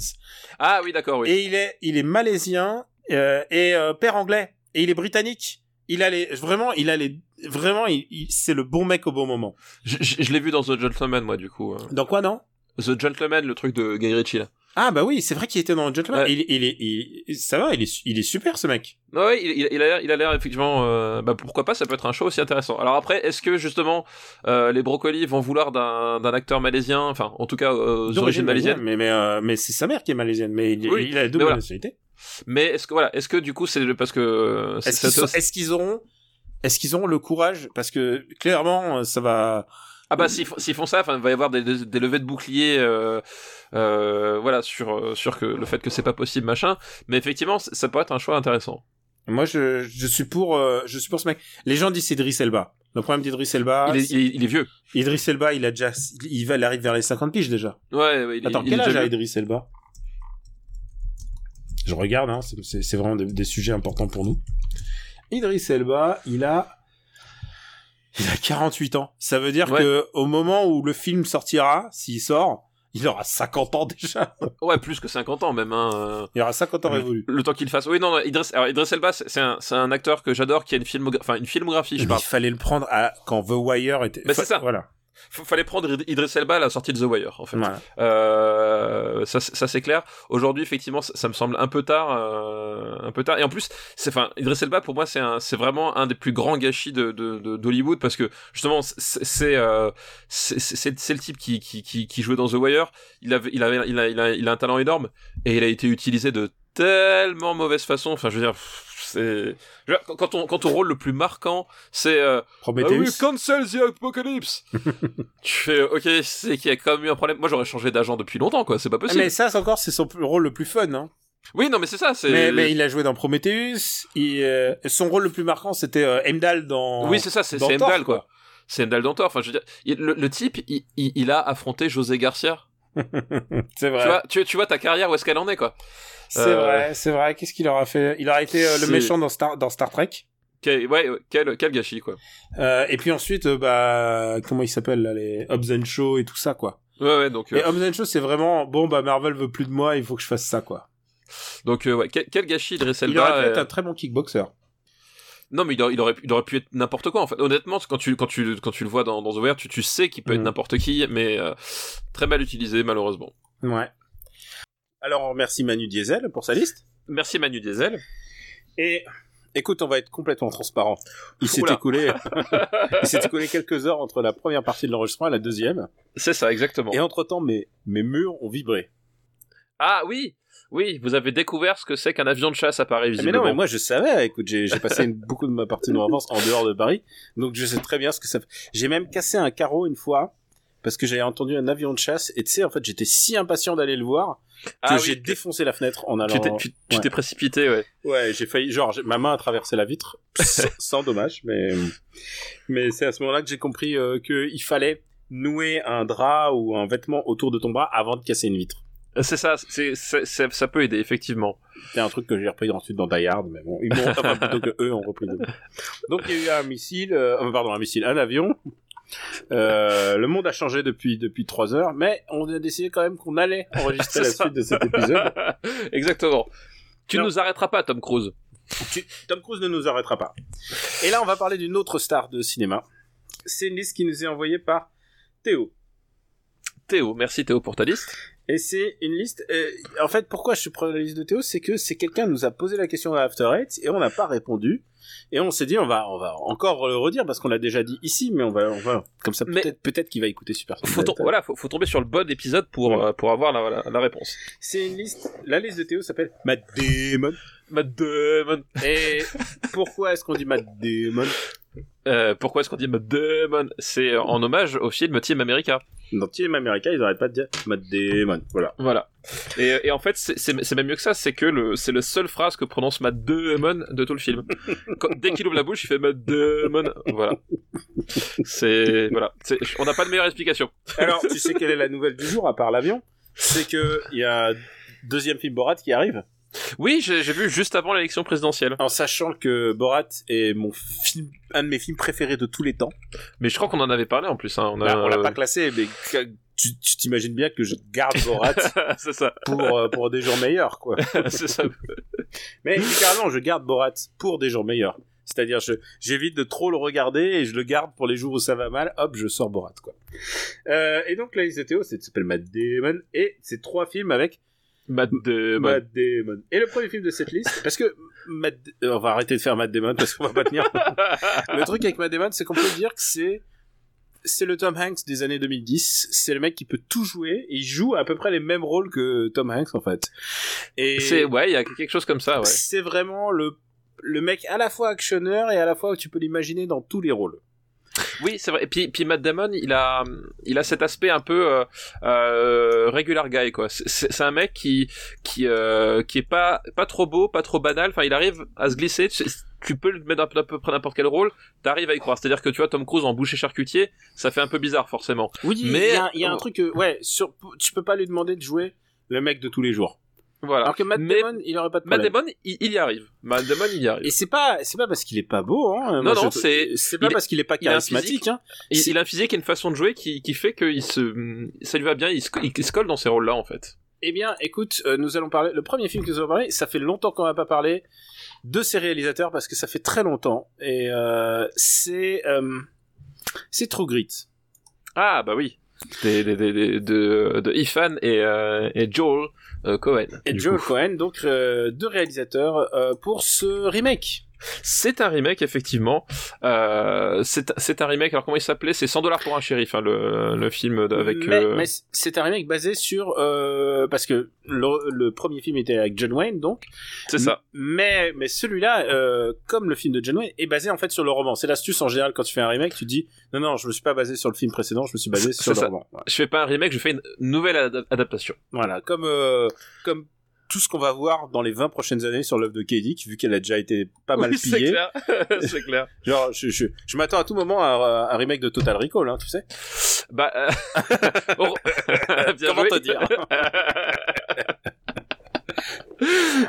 Ah oui, d'accord, oui. Et il est, il est malaisien euh, et euh, père anglais. Et il est britannique. Il a les, vraiment, il a les, vraiment, il, il- c'est le bon mec au bon moment. Je, je- je l'ai vu dans The Gentleman, moi, du coup. euh. Dans quoi, non? The Gentleman, le truc de Guy Ritchie, là. Ah bah oui, c'est vrai qu'il était dans Gentleman. Ouais. Il, il est, il, ça va, il est, il est super ce mec. Ouais, il, il, a l'air, il a l'air effectivement. euh, bah pourquoi pas, ça peut être un show aussi intéressant. Alors après, est-ce que justement euh, les brocolis vont vouloir d'un, d'un acteur malaisien, enfin, en tout cas euh, aux origines malaisiennes, Mais mais euh, mais c'est sa mère qui est malaisienne. Mais il, Oui, a la double voilà. nationalité. Mais est-ce que voilà, est-ce que du coup c'est parce que euh, Est-ce qu'ils, sont- auront, est-ce qu'ils auront le courage? Parce que clairement, ça va. ah bah s'ils, font- ça, il va y avoir des, des, des levées de boucliers, euh, euh, voilà, sur euh, sur que le fait que c'est pas possible, machin. Mais effectivement, ça pourrait être un choix intéressant. Moi, je, je suis pour, euh, je suis pour ce mec. Les gens disent Idriss Elba. Le problème d'Idriss Elba, il, est, il, est, il est vieux. Idriss Elba, il a déjà, il va, arrive vers les 50 piges déjà. Ouais, ouais, il, Attends, quel est âge déjà a. Idriss Elba? Je regarde, hein, c'est- vraiment des, des sujets importants pour nous. Idriss Elba, il a, il a 48 ans. Ça veut dire Ouais. que au moment où le film sortira, s'il sort, il aura 50 ans déjà. Ouais, plus que 50 ans même. Hein. euh. Il aura 50 ans Le- révolus. Le temps qu'il fasse. Oui, non, non Idriss, alors Idriss Elba, c'est un, un acteur que j'adore, qui a une, filmogra- enfin, une filmographie, je Mais parle. il fallait le prendre à, quand The Wire était. Bah, c'est ça. Voilà. Fallait prendre Id- Idriss Elba à la sortie de The Wire, en fait. voilà. Euh, ça, c'est- ça c'est clair. Aujourd'hui, effectivement, ça, ça me semble un peu tard, euh, un peu tard. Et en plus, c'est, enfin, Idriss Elba pour moi, c'est c'est vraiment un des plus grands gâchis de, d'Hollywood parce que justement, c'est, c'est, euh, c'est, c'est, c'est le type qui, qui, qui, qui jouait dans The Wire. Il avait, il avait, il a, il a, il a un talent énorme et il a été utilisé de tellement mauvaise façon. Enfin, je veux dire, pff, c'est, quand- ton rôle le plus marquant, c'est euh, ah Prometheus. oui, cancel the apocalypse. tu fais, ok, c'est qu'il y a quand même eu un problème. Moi, j'aurais changé d'agent depuis longtemps, quoi. C'est pas Ah, possible. mais ça, c'est encore, c'est son rôle le plus fun, hein. Oui, non, mais c'est ça. C'est. Mais, mais il a joué dans Prometheus. Il, euh, son rôle le plus marquant, c'était euh, Heimdall dans. Oui, c'est ça. C'est Heimdall, quoi. C'est Heimdall dans Thor. Enfin, je veux dire, il- le, le type, il, il, il a affronté José Garcia. C'est vrai. Tu vois, tu, tu vois ta carrière où est-ce qu'elle en est, quoi. C'est Euh, vrai, c'est vrai. Qu'est-ce qu'il aura fait? Il aura été euh, le méchant dans Star, dans Star Trek. Quel, ouais, ouais, quel, quel gâchis, quoi. Euh, et puis ensuite, euh, bah, comment il s'appelle là, les Hobbs and Shaw et tout ça, quoi. Ouais, ouais, donc, euh, Et Hobbs and Shaw, c'est vraiment bon, bah Marvel veut plus de moi, il faut que je fasse ça, quoi. donc, euh, ouais, quel, quel gâchis Idriss Il aurait pu être euh, un très bon kickboxer. Non, mais il aurait, il aurait, pu- il aurait pu être n'importe quoi, en fait. Honnêtement, quand tu, quand tu, quand tu le vois dans, dans The Wire, tu, tu sais qu'il peut être Mhm. n'importe qui, mais euh, très mal utilisé, malheureusement. Ouais. Alors on remercie Manu Diesel pour sa liste. Merci Manu Diesel. Et écoute, on va être complètement transparent. Il s'est écoulé, il s'est écoulé quelques heures entre la première partie de l'enregistrement et la deuxième. C'est ça, exactement. Et entre temps, mes, mes murs ont vibré. Ah oui Oui, vous avez découvert ce que c'est qu'un avion de chasse à Paris, Ah, Mais visiblement. non, mais moi je savais, écoute, j'ai passé une- beaucoup de ma partie de mon enfance en dehors de Paris, donc je sais très bien ce que ça fait. J'ai même cassé un carreau une fois, parce que j'avais entendu un avion de chasse, et tu sais, en fait, j'étais si impatient d'aller le voir, que Ah j'ai oui, défoncé la fenêtre en allant... tu t'es, Ouais. précipité, ouais. Ouais, j'ai failli, genre, ma main a traversé la vitre, sans, sans dommage, mais, mais c'est à ce moment-là que j'ai compris euh, qu'il fallait nouer un drap ou un vêtement autour de ton bras avant de casser une vitre. C'est ça, c'est, ça peut aider, effectivement. C'est un truc que j'ai repris ensuite dans Die Hard, mais bon, ils m'ont, enfin, plutôt que eux ont repris de Donc il y a eu un missile, euh, pardon, un missile, un avion. Euh, le monde a changé depuis depuis trois heures, mais on a décidé quand même qu'on allait enregistrer la ça. suite de cet épisode. Exactement. Tu Non. nous arrêteras pas, Tom Cruise. Tu- Tom Cruise ne nous arrêtera pas. Et là, on va parler d'une autre star de cinéma. C'est une liste qui nous est envoyée par Théo. Théo, merci Théo pour ta liste. Et c'est une liste. euh, en fait, pourquoi je prends la liste de Théo, c'est que c'est quelqu'un nous a posé la question dans After Eight et on n'a pas répondu. Et on s'est dit, on va, on va encore le redire parce qu'on l'a déjà dit ici, mais on va, on va comme ça peut-être, peut-être qu'il va écouter Super. Faut, tom- voilà, faut, faut tomber sur le bon épisode pour, Ouais. euh, pour avoir la, la, la réponse. C'est une liste. La liste de Théo s'appelle Matt Damon. Matt Damon. Et pourquoi est-ce qu'on dit Matt Damon? Euh, pourquoi est-ce qu'on dit Damon? C'est en hommage au film Team America. Dans Team America, ils n'arrêtent pas de dire Damon. Voilà. Voilà. Et, et en fait, c'est- même mieux que ça, c'est que le, c'est la seule phrase que prononce Matt Damon de tout le film. Quand- dès qu'il ouvre la bouche, il fait Matt Damon. Voilà. C'est voilà. On n'a pas de meilleure explication. Alors, tu sais quelle est la nouvelle du jour à part l'avion? C'est que il y a un deuxième film Borat qui arrive. Oui, j'ai vu juste avant l'élection présidentielle. En sachant que Borat est mon film, un de mes films préférés de tous les temps. Mais je crois qu'on en avait parlé en plus. Hein. On, Bah, l'a pas classé, mais tu t'imagines bien que je garde Borat ça. pour euh, pour des jours meilleurs, quoi. c'est ça. Mais littéralement, je garde Borat pour des jours meilleurs. C'est-à-dire, j'évite de trop le regarder et je le garde pour les jours où ça va mal. Hop, je sors Borat, quoi. Euh, et donc la liste de Théo, c'est s'appelle Matt Damon et c'est trois films avec Matt Damon. Matt Damon. Et le premier film de cette liste, parce que Matt, euh, on va arrêter de faire Matt Damon parce qu'on va pas tenir. le truc avec Matt Damon, c'est qu'on peut dire que c'est c'est le Tom Hanks des années 2010. C'est le mec qui peut tout jouer. Et il joue à peu près les mêmes rôles que Tom Hanks en fait. Et C'est ouais, il y a quelque chose comme ça. Ouais. c'est vraiment le le mec à la fois actionneur et à la fois où tu peux l'imaginer dans tous les rôles. Oui, c'est vrai. Et puis, puis Matt Damon, il a, il a cet aspect un peu euh, euh, regular guy, quoi. C'est- un mec qui, qui, euh, qui est pas, pas trop beau, pas trop banal. Enfin, il arrive à se glisser. Tu, tu peux le mettre à peu près n'importe quel rôle. T'arrives à y croire. C'est-à-dire que tu vois Tom Cruise en boucher charcutier, ça fait un peu bizarre forcément. Oui, Mais- il y a, il y a un truc ouais, sur, tu peux pas lui demander de jouer le mec de tous les jours. Voilà. Alors que Matt Mais Damon, il aurait pas de Matt problème. Damon, il, il y arrive. Matt Damon, il y arrive. Et c'est pas, c'est pas parce qu'il est pas beau, hein. Non, Moi, non, c'est- c'est pas il- parce qu'il est pas il a charismatique, physique. hein. Il, a un physique et une façon de jouer qui, qui fait que il se, ça lui va bien. Il se, il se colle dans ces rôles-là en fait. Eh bien, écoute, euh, nous allons parler, le premier film que nous allons parler, ça fait longtemps qu'on va pas parler de ces réalisateurs parce que ça fait très longtemps. Et, euh, c'est, euh, c'est True Grit. Ah bah oui. Des, des, des- de, de Ethan et, et Joel Cohen. Et Joel coup. Cohen, donc, euh, deux réalisateurs, euh, pour ce remake. C'est un remake effectivement. Euh, c'est un remake. Alors comment il s'appelait? C'est 100 dollars pour un shérif, hein, le, le film avec. mais, euh, mais c'est un remake basé sur, euh, parce que le, le premier film était avec John Wayne, donc. C'est ça. Mais, mais celui-là, euh, comme le film de John Wayne, est basé en fait sur le roman. C'est l'astuce en général quand tu fais un remake, tu dis non non, je me suis pas basé sur le film précédent, je me suis basé sur le ça. roman. Je fais pas un remake, je fais une nouvelle ad- adaptation. Voilà, comme euh, comme tout ce qu'on va voir dans les 20 prochaines années sur l'œuvre de K.D., vu qu'elle a déjà été pas mal Oui, c'est pillée. clair. c'est clair. Genre, je, je, je m'attends à tout moment à, un- un remake de Total Recall, hein, tu sais. Bah, euh... oh. Bien Comment joué. te dire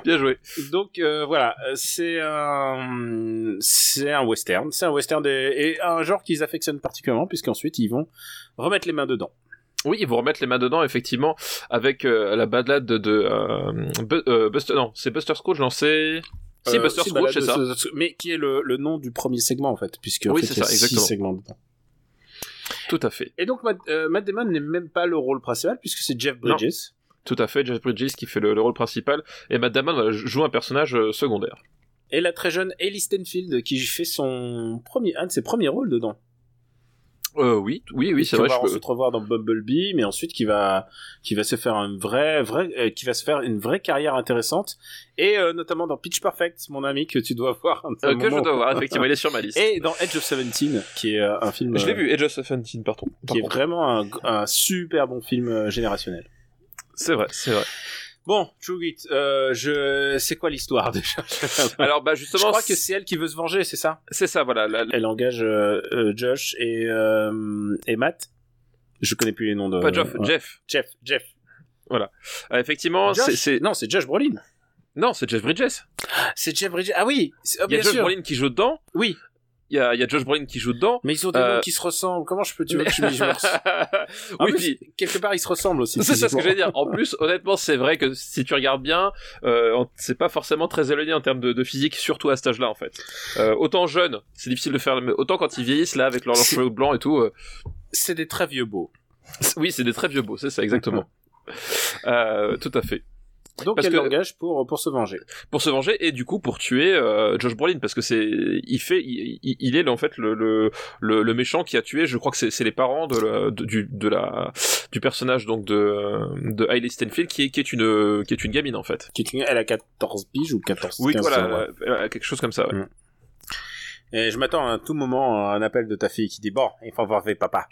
Bien joué. Donc euh, voilà, euh, c'est un c'est un western, c'est un western des- et un genre qu'ils affectionnent particulièrement puisqu'ensuite ils vont remettre les mains dedans. Oui, ils vont remettre les mains dedans, effectivement, avec euh, la balade de, de euh, Bu- euh, Buster. Non, c'est Buster Scrooge, non, c'est. Buster si, Scrooge, c'est ça. Mais qui est le, le nom du premier segment en fait, puisque en Oui, fait, c'est il y a ça, six exactement. segments dedans. Tout à fait. Et donc Matt, Matt Damon n'est même pas le rôle principal puisque c'est Jeff Bridges. Tout à fait. Jeff Bridges qui fait le, le rôle principal. Et Matt Damon voilà, joue un personnage secondaire. Et la très jeune Ellie Stenfield qui fait son premier, un de ses premiers rôles dedans. Euh, oui, oui, oui, c'est qu'on vrai. va je peux- ensuite revoir dans Bumblebee, mais ensuite qui va qui va se faire une vraie vraie euh, qui va se faire une vraie carrière intéressante et euh, notamment dans Pitch Perfect, mon ami que tu dois voir. un Euh, que je dois voir, effectivement, il est sur ma liste. Et dans Edge of Seventeen, qui est euh, un film Je l'ai vu, Edge of Seventeen, pardon. Par qui est vraiment un, un super bon film générationnel. C'est vrai, c'est vrai. Bon, True Grit, euh, je c'est quoi l'histoire déjà? Alors, bah, Je justement, crois que c'est elle qui veut se venger, c'est ça? C'est ça, voilà. la- Elle engage euh, euh, Josh et euh, et Matt. Je connais plus les noms de. Pas Jeff, ouais. Jeff. Jeff, Jeff. Euh, effectivement, c'est, Non, c'est Josh Brolin. non, c'est Jeff Bridges. C'est Jeff Bridges. Ah oui, c'est- ah, Il y a bien Josh sûr. Brolin qui joue dedans. Oui, Il y a, il y a Josh Brolin qui joue dedans. mais ils ont des Euh, noms qui se ressemblent. Comment je peux tu jure En oui, plus, puis- quelque part ils se ressemblent aussi. c'est ça ce que j'allais dire. En plus, honnêtement, c'est vrai que si tu regardes bien, euh, c'est pas forcément très éloigné en termes de, de physique, surtout à cet âge-là, en fait. Euh, autant jeune, c'est difficile de faire, mais autant quand ils vieillissent, là, avec leurs cheveux blancs et tout, euh, C'est des très vieux beaux. oui, c'est des très vieux beaux, c'est ça, exactement. Euh, tout à fait. Donc Parce elle que- l'engage pour pour se venger? pour se venger et du coup pour tuer euh, Josh Brolin parce que c'est il fait il, il- est en fait le, le le le méchant qui a tué je crois que c'est c'est les parents de la, de, du de la du personnage donc de de Hailey Steinfeld qui est qui est une qui est une gamine en fait Qui est une- Elle a 14 piges ou 14 oui 15 ans, voilà ouais. quelque chose comme ça ouais. Mm. Et je m'attends à tout moment à un appel de ta fille qui dit bon, il faut voir avec papa.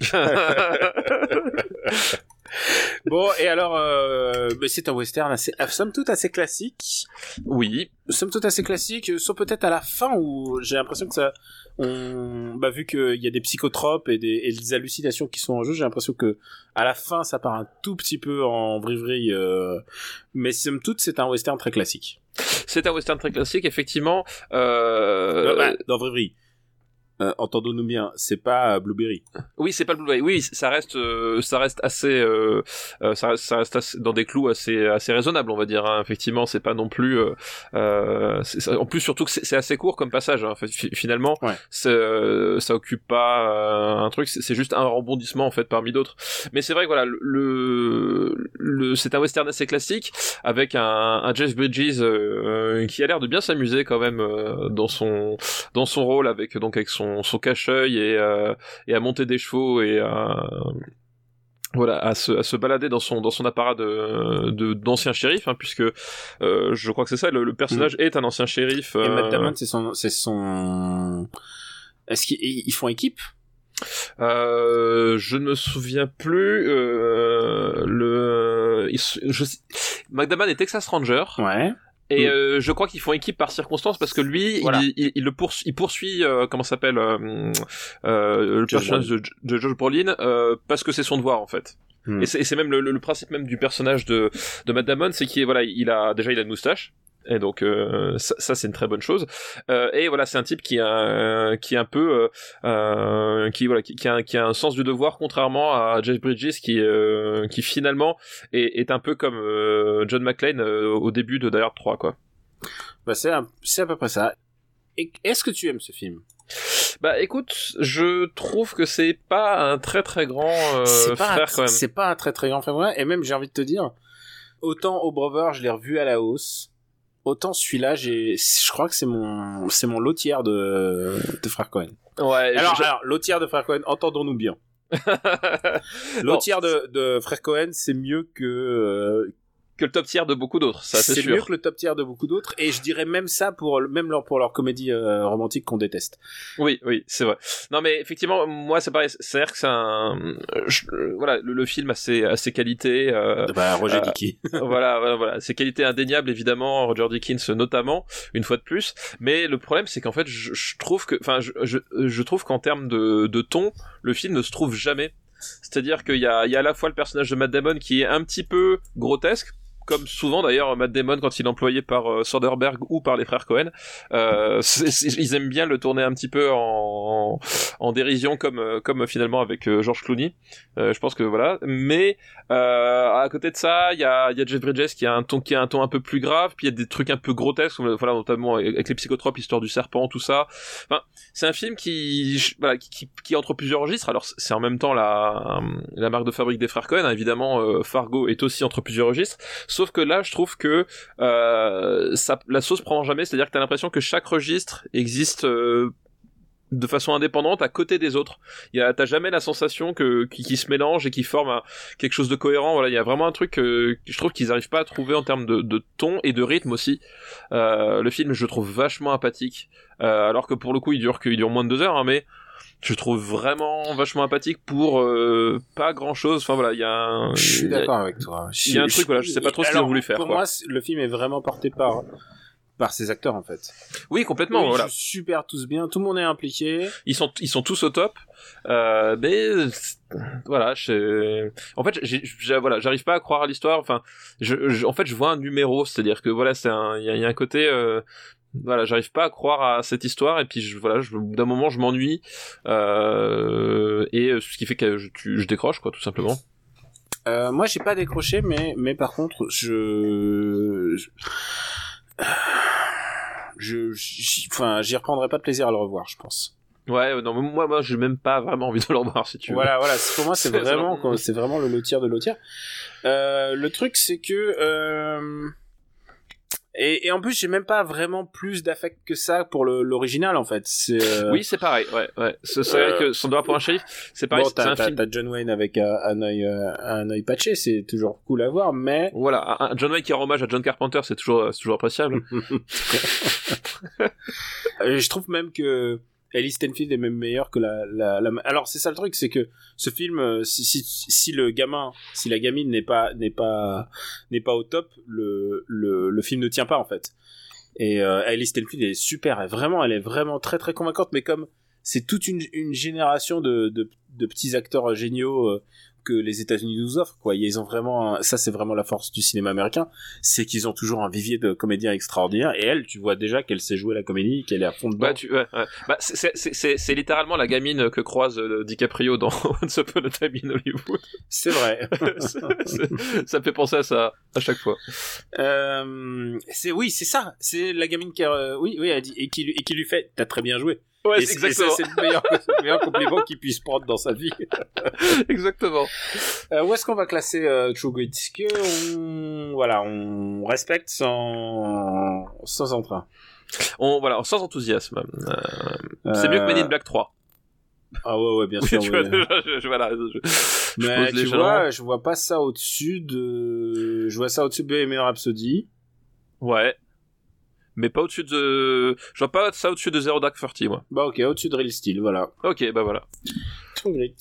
Bon, et alors, euh, mais c'est un western assez, euh, somme toute assez classique. oui Somme toute assez classique, euh, sauf peut-être à la fin où j'ai l'impression que ça, on, bah, vu qu'il y a des psychotropes et des, et des hallucinations qui sont en jeu, j'ai l'impression que à la fin ça part un tout petit peu en vrille euh, mais somme toute c'est un western très classique. c'est un western très classique effectivement euh, Euh, bah, dans. Euh, entendons-nous bien, c'est pas euh, Blueberry. Oui, c'est pas Blu-ray. Oui, ça reste, euh, ça reste assez, euh, euh, ça reste, ça reste assez- dans des clous assez, assez raisonnables, on va dire. hein. Effectivement, c'est pas non plus. euh, euh, c'est- ça- en plus, surtout que c'est c'est assez court comme passage. Hein. Finalement, Ouais. c'est, euh, ça occupe pas euh, un truc. C'est juste un rebondissement en fait parmi d'autres. Mais c'est vrai que voilà, le, le, c'est un western assez classique avec un, un Jeff Bridges euh, qui a l'air de bien s'amuser quand même euh, dans son, dans son rôle avec donc avec son, son cache-œil et euh, et à monter des chevaux et à voilà à se, à se balader dans son dans son apparat de de- d'ancien shérif hein, puisque euh, je crois que c'est ça le, le personnage est un ancien shérif Et euh, Matt Damon, c'est son, c'est son. Est-ce qu'ils ils font équipe? Euh, je ne me souviens plus euh, le je McDaman est Texas Ranger Ouais. Et Mm. euh, je crois qu'ils font équipe par circonstance parce que lui Voilà. il, il, il le poursuit, il poursuit euh, comment s'appelle euh, euh, le personnage de, de Josh Brolin euh, parce que c'est son devoir en fait Mm. et c'est même le, le- le principe même du personnage de de Matt Damon c'est qu'il voilà il a déjà il a une moustache et donc euh, ça, ça, c'est une très bonne chose Euh, et voilà c'est un type qui a qui est un peu euh, qui voilà qui, qui a, qui a un sens du devoir contrairement à Jeff Bridges qui qui finalement est, est un peu comme John McClane au début de Die Hard 3 quoi Bah, c'est c'est à peu près ça. Est-ce que tu aimes ce film? Bah écoute, je trouve que c'est pas un très très grand pas, frère un- quand même. c'est pas un très très grand frère et même j'ai envie de te dire, autant au Brother je l'ai revu à la hausse, autant celui-là j'ai, je crois que c'est mon, c'est mon lotière de, de frère Cohen. Ouais. Alors, je- alors lotière de frère Cohen, entendons-nous bien. Lotière de, de frère Cohen, c'est mieux que, euh, que le top tier de beaucoup d'autres, ça c'est c'est sûr. mieux que le top tier de beaucoup d'autres, et je dirais même ça pour, même leur, pour leur comédie euh, romantique qu'on déteste. Oui, oui, c'est vrai. Non, mais effectivement, moi, c'est pareil. C'est-à-dire que c'est un, je- voilà, le, le film a ses, a ses qualités. euh, Bah, Roger euh, Dickey. voilà, voilà, voilà, ses qualités indéniables, évidemment, Roger Dickens notamment, une fois de plus. Mais le problème, c'est qu'en fait, je, je trouve que, enfin, je, je, je trouve qu'en termes de, de ton, le film ne se trouve jamais. C'est-à-dire qu'il y a, il y a à la fois le personnage de Matt Damon qui est un petit peu grotesque, comme souvent d'ailleurs Matt Damon quand il est employé par euh, Soderbergh ou par les frères Cohen, euh, ils aiment bien le tourner un petit peu en, en dérision comme euh, comme finalement avec euh, George Clooney. Je pense que voilà. Mais à côté de ça, il y a, y a Jeff Bridges qui a un ton qui a un ton un peu plus grave, puis il y a des trucs un peu grotesques, voilà notamment avec les psychotropes, histoire du serpent, tout ça. Enfin, c'est un film qui voilà qui, entre plusieurs registres. Alors c'est en même temps la la marque de fabrique des frères Cohen. hein. Évidemment, Fargo est aussi entre plusieurs registres. Que là, je trouve que euh, la sauce prend jamais. C'est-à-dire que t'as l'impression que chaque registre existe. euh, de façon indépendante à côté des autres. Il t'as jamais la sensation que qui, se mélange et qui forme quelque chose de cohérent. Voilà, il y a vraiment un truc que je trouve qu'ils arrivent pas à trouver en termes de, ton et de rythme aussi. Euh, le film, je le trouve vachement apathique, alors que pour le coup, il dure qu'il dure moins de deux heures, hein, mais je trouve vraiment vachement apathique pour euh, pas grand chose. Enfin voilà, il y a un. Je suis d'accord avec toi. Il y a un truc, voilà, je sais pas trop ce qu'ils ont voulu faire, Pour quoi. moi, le film est vraiment porté par par ses acteurs en fait. Oui, complètement. Ils voilà. jouent super tous bien, tout le monde est impliqué. ils sont ils sont tous au top euh, mais voilà je en fait j'ai voilà j'arrive pas à croire à l'histoire enfin je, je- en fait je vois un numéro c'est à dire que voilà c'est un il y a, il y a un côté euh, voilà j'arrive pas à croire à cette histoire et puis je, voilà d'un moment je m'ennuie euh, et ce qui fait que je, tu- je décroche quoi tout simplement Euh, moi, j'ai pas décroché, mais mais par contre, je je enfin, j'y reprendrai pas de plaisir à le revoir, je pense. ouais euh, non mais moi moi j'ai même pas vraiment envie de le revoir si tu veux Voilà, voilà. Pour moi, c'est vraiment, c'est vraiment le lotier de lotier. Euh, le truc, c'est que euh, et, et en plus, j'ai même pas vraiment plus d'affect que ça pour l'original, en fait. Euh, oui c'est pareil ouais ouais. C'est vrai Euh, que son doigt pour un shérif c'est pareil bon, c'est t'as film. t'as John Wayne avec un, un œil euh, un œil patché, c'est toujours cool à voir, mais voilà un John Wayne qui rend hommage à John Carpenter c'est toujours toujours appréciable. Euh, je trouve même que Ellie Stenfield est même meilleure que la, la, la- alors c'est ça le truc c'est que ce film euh, si, si, si le gamin si la gamine n'est pas n'est pas n'est pas au top le, le, le film ne tient pas en fait. Et euh, Ellie Stenfield est super elle, vraiment elle est vraiment très très convaincante mais comme c'est toute une, une génération de, de, de petits acteurs géniaux euh, que les États-Unis nous offrent quoi ils ont vraiment un- ça c'est vraiment la force du cinéma américain c'est qu'ils ont toujours un vivier de comédiens extraordinaires et elle tu vois déjà qu'elle sait jouer la comédie qu'elle est à fond dedans Bah, tu, ouais, ouais. Bah, c'est- c'est- c'est c'est- c'est littéralement la gamine que croise euh, DiCaprio dans Once Upon a Time in Hollywood. c'est vrai ça me fait penser à ça à chaque fois. euh, c'est oui c'est ça c'est la gamine qui a, euh, oui oui elle dit et qui lui- et qui lui fait t'as très bien joué Ouais, c'est exactement. c'est le meilleur, le meilleur compliment qu'il puisse prendre dans sa vie exactement. Euh, où est-ce qu'on va classer euh, True Grit Est-ce que on voilà on respecte sans sans entrain? On, voilà, sans enthousiasme. Euh, C'est mieux que Men in Black 3. ah ouais ouais bien Oui, sûr tu ouais. vois, déjà, je, je- voilà, je, je mais pose tu vois je vois pas ça au-dessus de je vois ça au-dessus de Bohemian Rhapsody Ouais. Mais pas au-dessus de... Je vois pas ça au-dessus de Zero Dark Thirty, moi. bah ok au-dessus de Real Steel voilà Ok, bah voilà. True Grit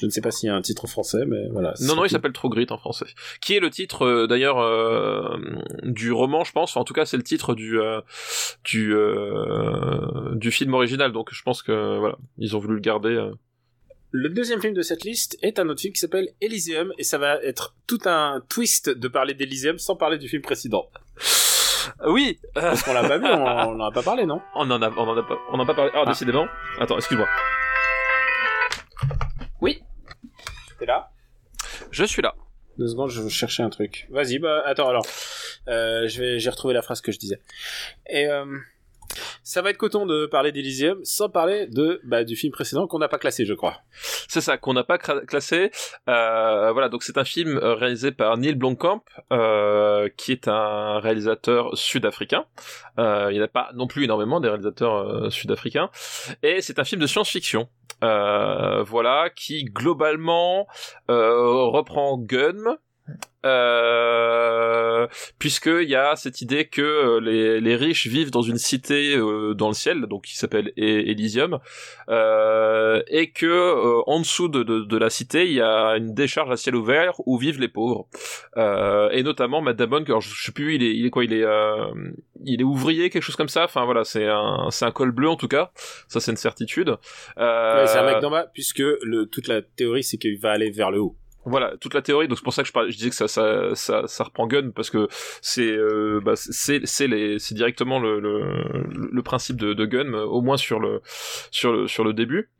je ne sais pas s'il y a un titre français mais voilà Non, non, il s'appelle True Grit en français. Qui est le titre, euh, d'ailleurs, euh, du roman, je pense. Enfin, en tout cas, c'est le titre du euh, du euh, du film original. Donc, je pense que voilà, ils ont voulu le garder. Le deuxième film de cette liste est un autre film qui s'appelle Elysium et ça va être tout un twist de parler d'Elysium sans parler du film précédent. Euh, Oui, euh, Parce qu'on l'a pas vu, on, on en a pas parlé, non on en a, on en a pas, on en a pas parlé. Ah, Ah. décidément. Attends, excuse-moi. T'es là Je suis là. Deux secondes, je vais chercher un truc. Vas-y, bah attends alors. Euh, je vais, j'ai retrouvé la phrase que je disais. Et euh, ça va être coton de parler d'Elysium sans parler de bah, du film précédent qu'on n'a pas classé, je crois. C'est ça qu'on n'a pas classé. Euh, voilà, donc c'est un film euh, réalisé par Neil Blomkamp, euh, qui est un réalisateur sud-africain. Euh, il n'y en a pas non plus énormément des réalisateurs euh, sud-africains. Et c'est un film de science-fiction. Euh, voilà, qui globalement reprend Gun. Euh, puisqu'il y a cette idée que euh, les, riches vivent dans une cité euh, dans le ciel, donc qui s'appelle E- Elysium, euh, et que euh, en dessous de, la cité il y a une décharge à ciel ouvert où vivent les pauvres. Et notamment Matt Damon que alors, je sais plus il est quoi il est il est ouvrier quelque chose comme ça. Enfin voilà c'est un un col bleu en tout cas. Ça c'est une certitude. Ouais, c'est un mec d'en bas, puisque le, toute la théorie c'est qu'il va aller vers le haut. Voilà toute la théorie donc c'est pour ça que je parlais je disais que ça ça ça, ça reprend Gun parce que c'est euh, bah, c'est c'est directement le, le le principe de, de Gun au moins sur le sur le sur le début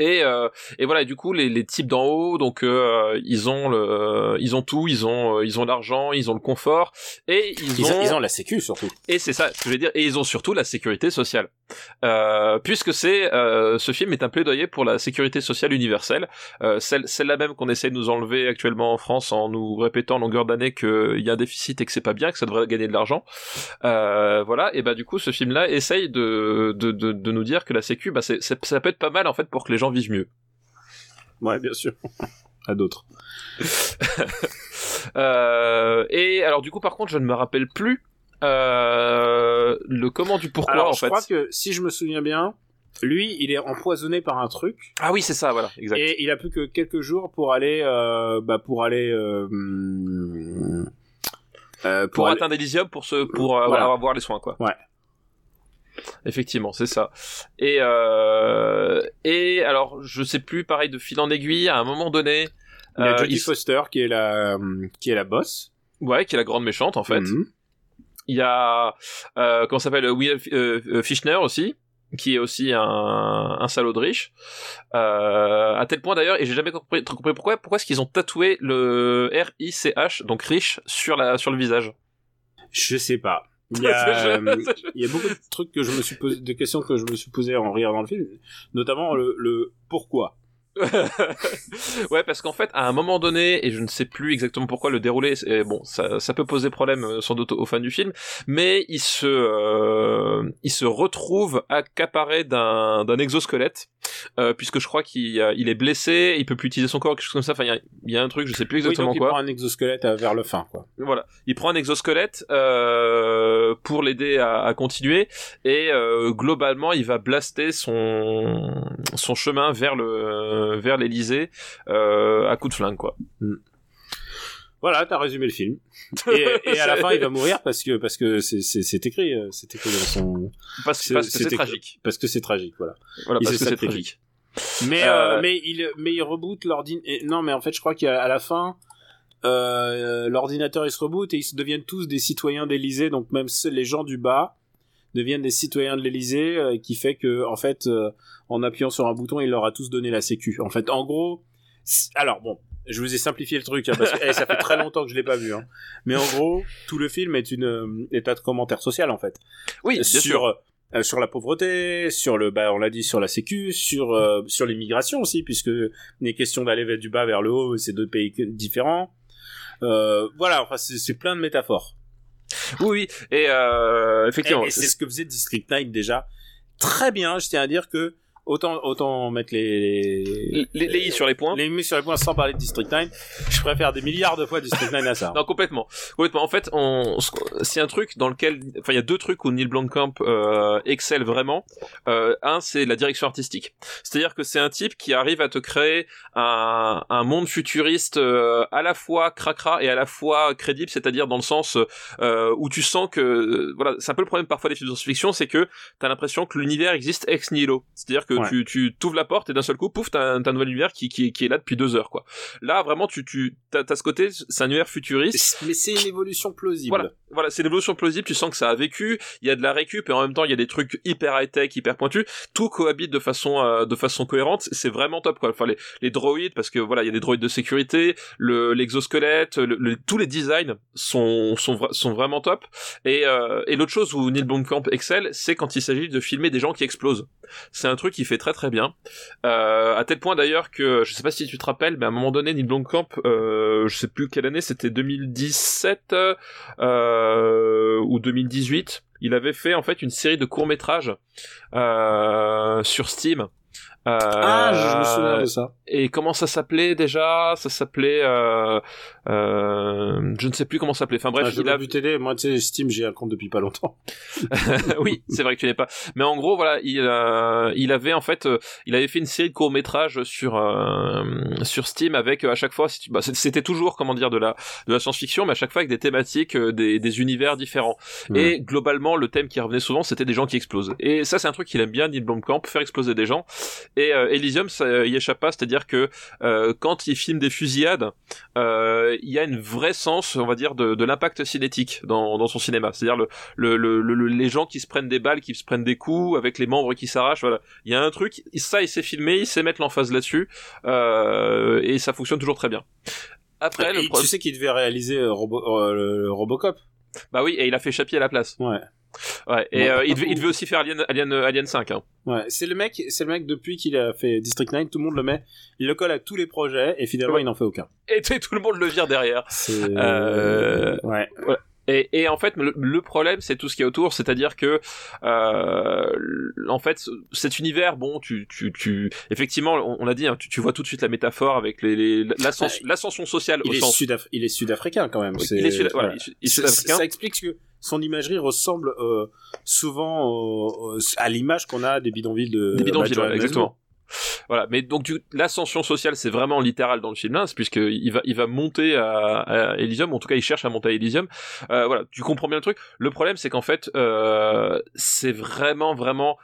Et, euh, et voilà, du coup, les, les types d'en haut, donc euh, ils ont le, ils ont tout, ils ont, euh, ils ont l'argent, ils ont le confort, et ils, Ils, ont, ils ont la sécu surtout. et c'est ça, ce que je veux dire, et ils ont surtout la sécurité sociale, euh, puisque c'est, ce film est un plaidoyer pour la sécurité sociale universelle, celle, celle-là même qu'on essaie de nous enlever actuellement en France en nous répétant longueur d'année qu'il y a un déficit et que c'est pas bien, que ça devrait gagner de l'argent. Voilà, et bah du coup, ce film-là essaye de, de, de, de nous dire que la sécu, bah c'est- ça peut être pas mal en fait pour que les gens vivent mieux. Ouais, bien sûr. à d'autres. Euh, et alors du coup par contre je ne me rappelle plus euh, le comment du pourquoi Alors, en je fait. crois que si je me souviens bien, lui, il est empoisonné par un truc. Ah oui c'est ça voilà exact. Et il a plus que quelques jours pour aller, euh, bah, pour aller, euh, pour aller- atteindre Elysium pour se pour Voilà. avoir les soins quoi. Ouais. Effectivement, c'est ça. Et euh, et alors je sais plus pareil de fil en aiguille à un moment donné il y a euh, Jodie il- Foster qui est la, qui est la boss. ouais qui est la grande méchante en fait. Mhm. Il y a euh, comment s'appelle Will Fischner aussi qui est aussi un, un salaud de riche euh, à tel point d'ailleurs et j'ai jamais compris, trop compris pourquoi pourquoi est-ce qu'ils ont tatoué le R I C H donc riche sur la sur le visage? Je sais pas. Il y, a, euh, il y a beaucoup de trucs que je me suis posé, de questions que je me suis posées en regardant le film, notamment le, le pourquoi. ouais, parce qu'en fait, à un moment donné, et je ne sais plus exactement pourquoi le déroulé, c'est- bon, ça, ça peut poser problème euh, sans doute aux fans du film, mais il se, euh, il se retrouve accaparé d'un, d'un exosquelette, euh, puisque je crois qu'il il est blessé, il peut plus utiliser son corps, quelque chose comme ça. Enfin, il y a, il y a un truc, je sais plus Oui, exactement donc il quoi. prend un exosquelette vers le fin, quoi. Voilà, il prend un exosquelette pour l'aider à, à continuer et globalement il va blaster son son chemin vers le vers l'Elysée euh, à coup de flingue quoi. Voilà, t'as résumé le film. Et, et à la fin, il va mourir parce que parce que c'est écrit, euh, c'est écrit dans son Parce, que c'est tragique. parce que c'est tragique, voilà. Voilà, il parce que c'est tragique. Mais Euh, euh, mais il mais il reboot l'ordinateur. Non, mais en fait, je crois qu'à la fin, euh, l'ordinateur il se reboot et ils se deviennent tous des citoyens d'Élysée. Donc même ceux- les gens du bas deviennent des citoyens de l'Élysée, euh, qui fait que en fait, euh, en appuyant sur un bouton, il leur a tous donné la sécu. En fait, en gros, alors bon. Je vous ai simplifié le truc hein, parce que eh, ça fait très longtemps que je l'ai pas vu. Hein. Mais en gros, tout le film est une euh, est un commentaire social en fait. Oui, bien sur sûr. euh, sur la pauvreté, sur le bah on l'a dit sur la sécu, sur euh, sur l'immigration aussi puisque les questions d'aller vers du bas vers le haut, c'est deux pays différents. Euh, voilà, enfin c'est plein de métaphores. Oui, oui. Et euh, Et, effectivement, et c'est ce que faisait District 9 déjà très bien. Je tiens à dire que autant autant mettre les les, les, les i sur les points. les mis sur les points sans parler de District 9, je préfère des milliards de fois District 9 à ça. Non, complètement. Complètement. En fait, on, ce- c'est un truc dans lequel, enfin, il y a deux trucs où Neil Blomkamp euh, excelle vraiment. Euh, un, c'est la direction artistique. C'est-à-dire que c'est un type qui arrive à te créer un, un monde futuriste euh, à la fois cracra et à la fois crédible, c'est-à-dire dans le sens euh, où tu sens que, euh, voilà, c'est un peu le problème parfois des films de science-fiction, c'est que t'as l'impression que l'univers existe ex nihilo. C'est-à-dire que Ouais. tu, tu t'ouvres la porte et d'un seul coup, pouf, t'as t'as un nouvel univers qui, qui, qui est là depuis deux heures, quoi. Là, vraiment, tu, tu, t'as, t'as ce côté, c'est un univers futuriste. Mais c'est une évolution plausible. Voilà, voilà, c'est l'évolution plausible. Tu sens que ça a vécu. Il y a de la récup et en même temps il y a des trucs hyper high tech, hyper pointus. Tout cohabite de façon euh, de façon cohérente. C'est vraiment top quoi. Enfin les, les droïdes parce que voilà il y a des droïdes de sécurité, le l'exosquelette, le, le- tous les designs sont sont sont vraiment top. Et euh, et l'autre chose où Neil Blomkamp excelle, c'est quand il s'agit de filmer des gens qui explosent. C'est un truc qu'il fait très très bien. Euh, à tel point d'ailleurs que je sais pas si tu te rappelles, mais à un moment donné Neil Blomkamp, euh, je sais plus quelle année, c'était 2017 euh, ou 2018, il avait fait en fait une série de courts métrages euh, sur Steam. Euh, Ah, je me souviens de ça. Et comment ça s'appelait déjà? Ça s'appelait, euh, euh, je ne sais plus comment ça s'appelait. Enfin bref, Ah, je il a, plus t'aider. Moi, tu sais, Steam, j'ai un compte depuis pas longtemps. oui, c'est vrai que tu n'es pas. Mais en gros, voilà, il, euh, il avait en fait, euh, il avait fait une série de courts métrages sur euh, sur Steam avec euh, à chaque fois, bah, c'était toujours comment dire de la de la science-fiction, mais à chaque fois avec des thématiques, euh, des, des univers différents. Et globalement, le thème qui revenait souvent, c'était des gens qui explosent. Et ça, c'est un truc qu'il aime bien, Neil Blomkamp, faire exploser des gens. Et euh, Elysium, ça y échappe pas, c'est-à-dire que euh, quand il filme des fusillades, euh, il y a une vraie sens, on va dire, de, de l'impact cinétique dans, dans son cinéma. C'est-à-dire le, le, le, le- les gens qui se prennent des balles, qui se prennent des coups, avec les membres qui s'arrachent. Voilà, il y a un truc. Ça, il sait filmer, il sait mettre l'emphase là-dessus, euh, et ça fonctionne toujours très bien. Après, le Et problème, tu sais qu'il devait réaliser euh, Robo- euh, le, le Robocop. bah oui, et il a fait Chapier à la place. Ouais. Ouais, et Bon, euh, il, devait, beaucoup. il devait aussi faire Alien, Alien, Alien 5. Hein. Ouais, c'est le mec, c'est le mec depuis qu'il a fait District 9, tout le monde le met, il le colle à tous les projets et finalement Ouais. il n'en fait aucun. Et tout le monde le vire derrière. Euh, ouais. Et, et en fait, le, le problème, c'est tout ce qui est autour, c'est-à-dire que, euh, en fait, cet univers, bon, tu, tu, tu, effectivement, on, on a dit, hein, tu, tu vois tout de suite la métaphore avec les, les- l'ascension, l'ascension sociale Il au est, sud sud il est sud-africain quand même. il est voilà, ouais. sud- sud-africain. Ça explique que son imagerie ressemble euh, souvent au- au- à l'image qu'on a des bidonvilles de Des bidonvilles, exactement. Voilà, mais donc l'ascension sociale, c'est vraiment littéral dans le film là, c'est puisque il va, il va monter à, à Elysium, en tout cas il cherche à monter à Elysium. Euh, voilà, tu comprends bien le truc. Le problème, c'est qu'en fait, euh, c'est vraiment, vraiment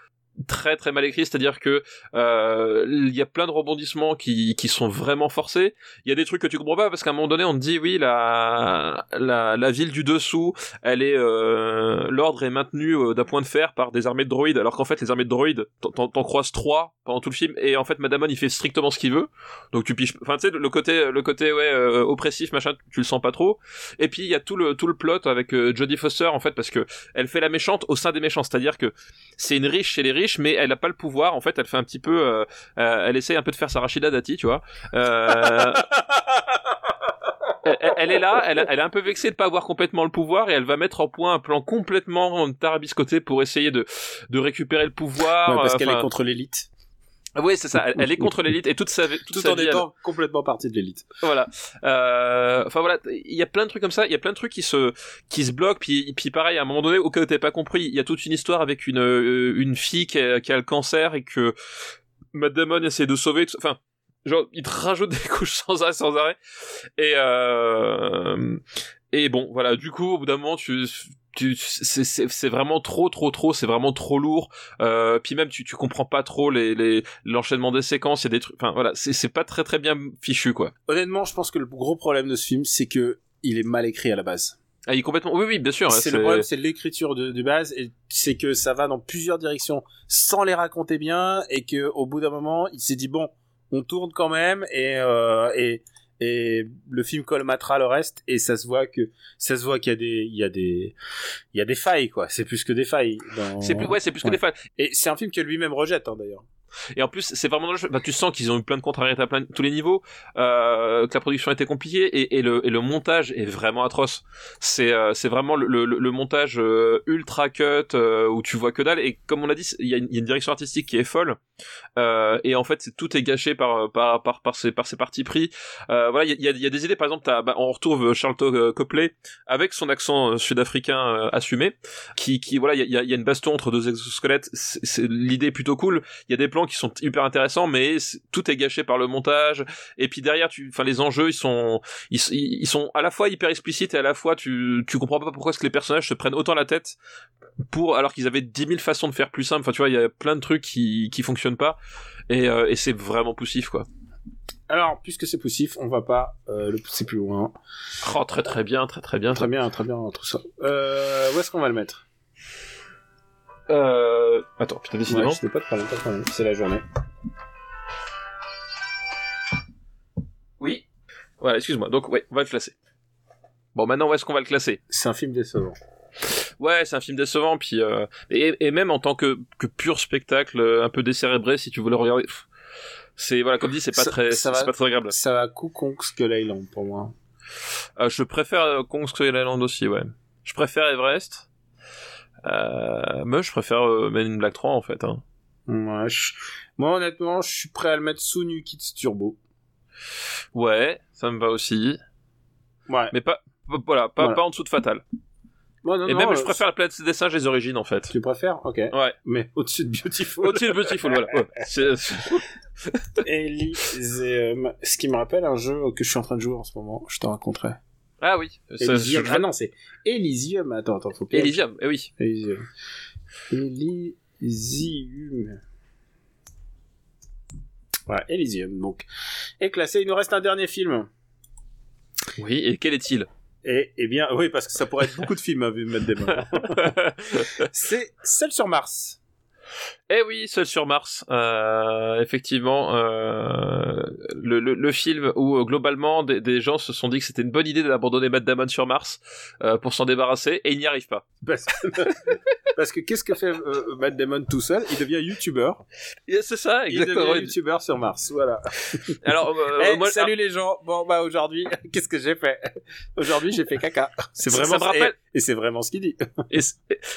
très très mal écrit, c'est-à-dire que euh, il y a plein de rebondissements qui, qui sont vraiment forcés. Il y a des trucs que tu comprends pas parce qu'à un moment donné on te dit oui la la, la ville du dessous, elle est euh, l'ordre est maintenu euh, d'un point de fer par des armées de droïdes, alors qu'en fait les armées de droïdes t'en- croises trois pendant tout le film et en fait Madamon il fait strictement ce qu'il veut, donc tu piges. Enfin tu sais le côté le côté ouais oppressif machin, tu le sens pas trop. Et puis il y a tout le tout le plot avec Jodie Foster en fait parce que elle fait la méchante au sein des méchants, c'est-à-dire que c'est une riche chez les riches, mais elle a pas le pouvoir. En fait, elle fait un petit peu, euh, euh, elle essaye un peu de faire sa Rachida Dati, tu vois. Euh, elle, elle est là, elle, elle est un peu vexée de pas avoir complètement le pouvoir et elle va mettre en point un plan complètement tarabiscoté pour essayer de de récupérer le pouvoir. Ouais, parce euh, qu'elle est contre l'élite, Oui, c'est ça. Elle, elle est contre l'élite et toute sa toute tout sa en vie, elle- étant complètement partie de l'élite. voilà. Euh, Enfin voilà, il y a plein de trucs comme ça. Il y a plein de trucs qui se qui se bloquent. Puis puis pareil, à un moment donné, au cas où t'avais pas compris, il y a toute une histoire avec une euh, une fille qui a, qui a le cancer et que Matt Damon essaie de sauver. tout- Enfin, genre il te rajoute des couches sans arrêt, sans arrêt. Et euh, et bon, voilà. Du coup, au bout d'un moment, tu, c'est, vraiment trop trop trop c'est vraiment trop lourd euh, puis même tu, tu comprends pas trop les, les l'enchaînement des séquences a des trucs enfin voilà c'est, c'est pas très très bien fichu quoi Honnêtement, je pense que le gros problème de ce film, c'est que il est mal écrit à la base. Ah, il est complètement. Oui, oui, bien sûr. hein, c'est le problème, c'est l'écriture de, de base, et c'est que ça va dans plusieurs directions sans les raconter bien, et que au bout d'un moment, il s'est dit bon, on tourne quand même, et euh, et et le film colmatera le reste, et ça se voit que ça se voit qu'il y a des il y a des il y a des failles quoi. C'est plus que des failles. Dans... C'est plus, ouais, c'est plus que des fans. Et c'est un film que lui-même rejette hein, d'ailleurs. Et en plus, c'est vraiment. Bah, tu sens qu'ils ont eu plein de contrariétés à plein, tous les niveaux, euh, que la production était compliquée et, le, et le montage est vraiment atroce. C'est, euh, vraiment le, le, montage euh, ultra cut où tu vois que dalle. Et comme on l'a dit, il y, a une- direction artistique qui est folle. Et en fait, tout est gâché par par par par ces par ces partis pris. Voilà, il y a, y a- des idées. Par exemple, bah, on retrouve Charlton Copley avec son accent sud-africain assumé, qui qui voilà, il y a, y a- une baston entre deux exosquelettes. L'idée est plutôt cool. Il y a des plans qui sont hyper intéressants, mais tout est gâché par le montage. Et puis derrière, tu, enfin, les enjeux, ils sont, ils, ils sont à la fois hyper explicites et à la fois tu, tu comprends pas pourquoi est-ce que les personnages se prennent autant la tête pour, alors qu'ils avaient 10 000 façons de faire plus simple. Enfin, tu vois, il y a plein de trucs qui, qui fonctionnent pas. Et, euh, et c'est vraiment poussif, quoi. Alors, puisque c'est poussif, on va pas euh, le pousser plus loin. Oh, très très bien, très très bien. Très bien, très bien, tout ça. Euh, où est-ce qu'on va le mettre? Euh... Attends, putain, Ouais, décidément. je sais pas pas de problème. C'est la journée. Oui. Voilà, excuse-moi. Donc, ouais, on va le classer. Bon, maintenant, où est-ce qu'on va le classer? C'est un film décevant. Ouais, c'est un film décevant, puis euh, et, et même en tant que, que pur spectacle, euh, un peu décérébré, si tu veux le regarder, c'est voilà, comme dit, c'est pas Ça- très, ça va. pas très agréable. Ça va coup Kong Skull Island pour moi. Euh, je préfère Kong Skull Island aussi, ouais. Je préfère Everest. Euh, moi, je préfère euh, Men in Black 3 en fait. Hein. Ouais, je- Moi, honnêtement, je suis prêt à le mettre sous New Kids Turbo. Ouais, ça me va aussi, Ouais. mais pas, voilà, pas, Voilà. pas en dessous de Fatal. Non, et non, même, euh, je préfère la planète des singes, les origines en fait. Tu préfères? Ok. Ouais. Mais au-dessus de Beautiful. Au-dessus de Beautiful, voilà. Ouais. Ce qui me rappelle un jeu que je suis en train de jouer en ce moment. Je te raconterai. Ah oui. Ça- Elysium. Ah non, c'est Elysium. Attends, attends, faut. Elysium, eh oui. Elysium. Elysium. Voilà, Elysium, donc. est classé. Il nous reste un dernier film. Oui, et quel est-il? Et, eh bien, oui, parce que ça pourrait être beaucoup de films, à vu Matt Damon. C'est Seul sur Mars. Eh oui, Seul sur Mars, euh, effectivement, euh, le, le, le, film où euh, globalement des, des, gens se sont dit que c'était une bonne idée d'abandonner Matt Damon sur Mars euh, pour s'en débarrasser et il n'y arrive pas. Parce que, parce que qu'est-ce que fait euh, Matt Damon tout seul? Il devient youtubeur. C'est ça, exactement. Il devient youtubeur sur Mars, voilà. Alors, hey, moi, salut les gens. Bon bah aujourd'hui, qu'est-ce que j'ai fait? Aujourd'hui, j'ai fait caca. C'est vraiment ça me rappelle... et, et c'est vraiment ce qu'il dit. et,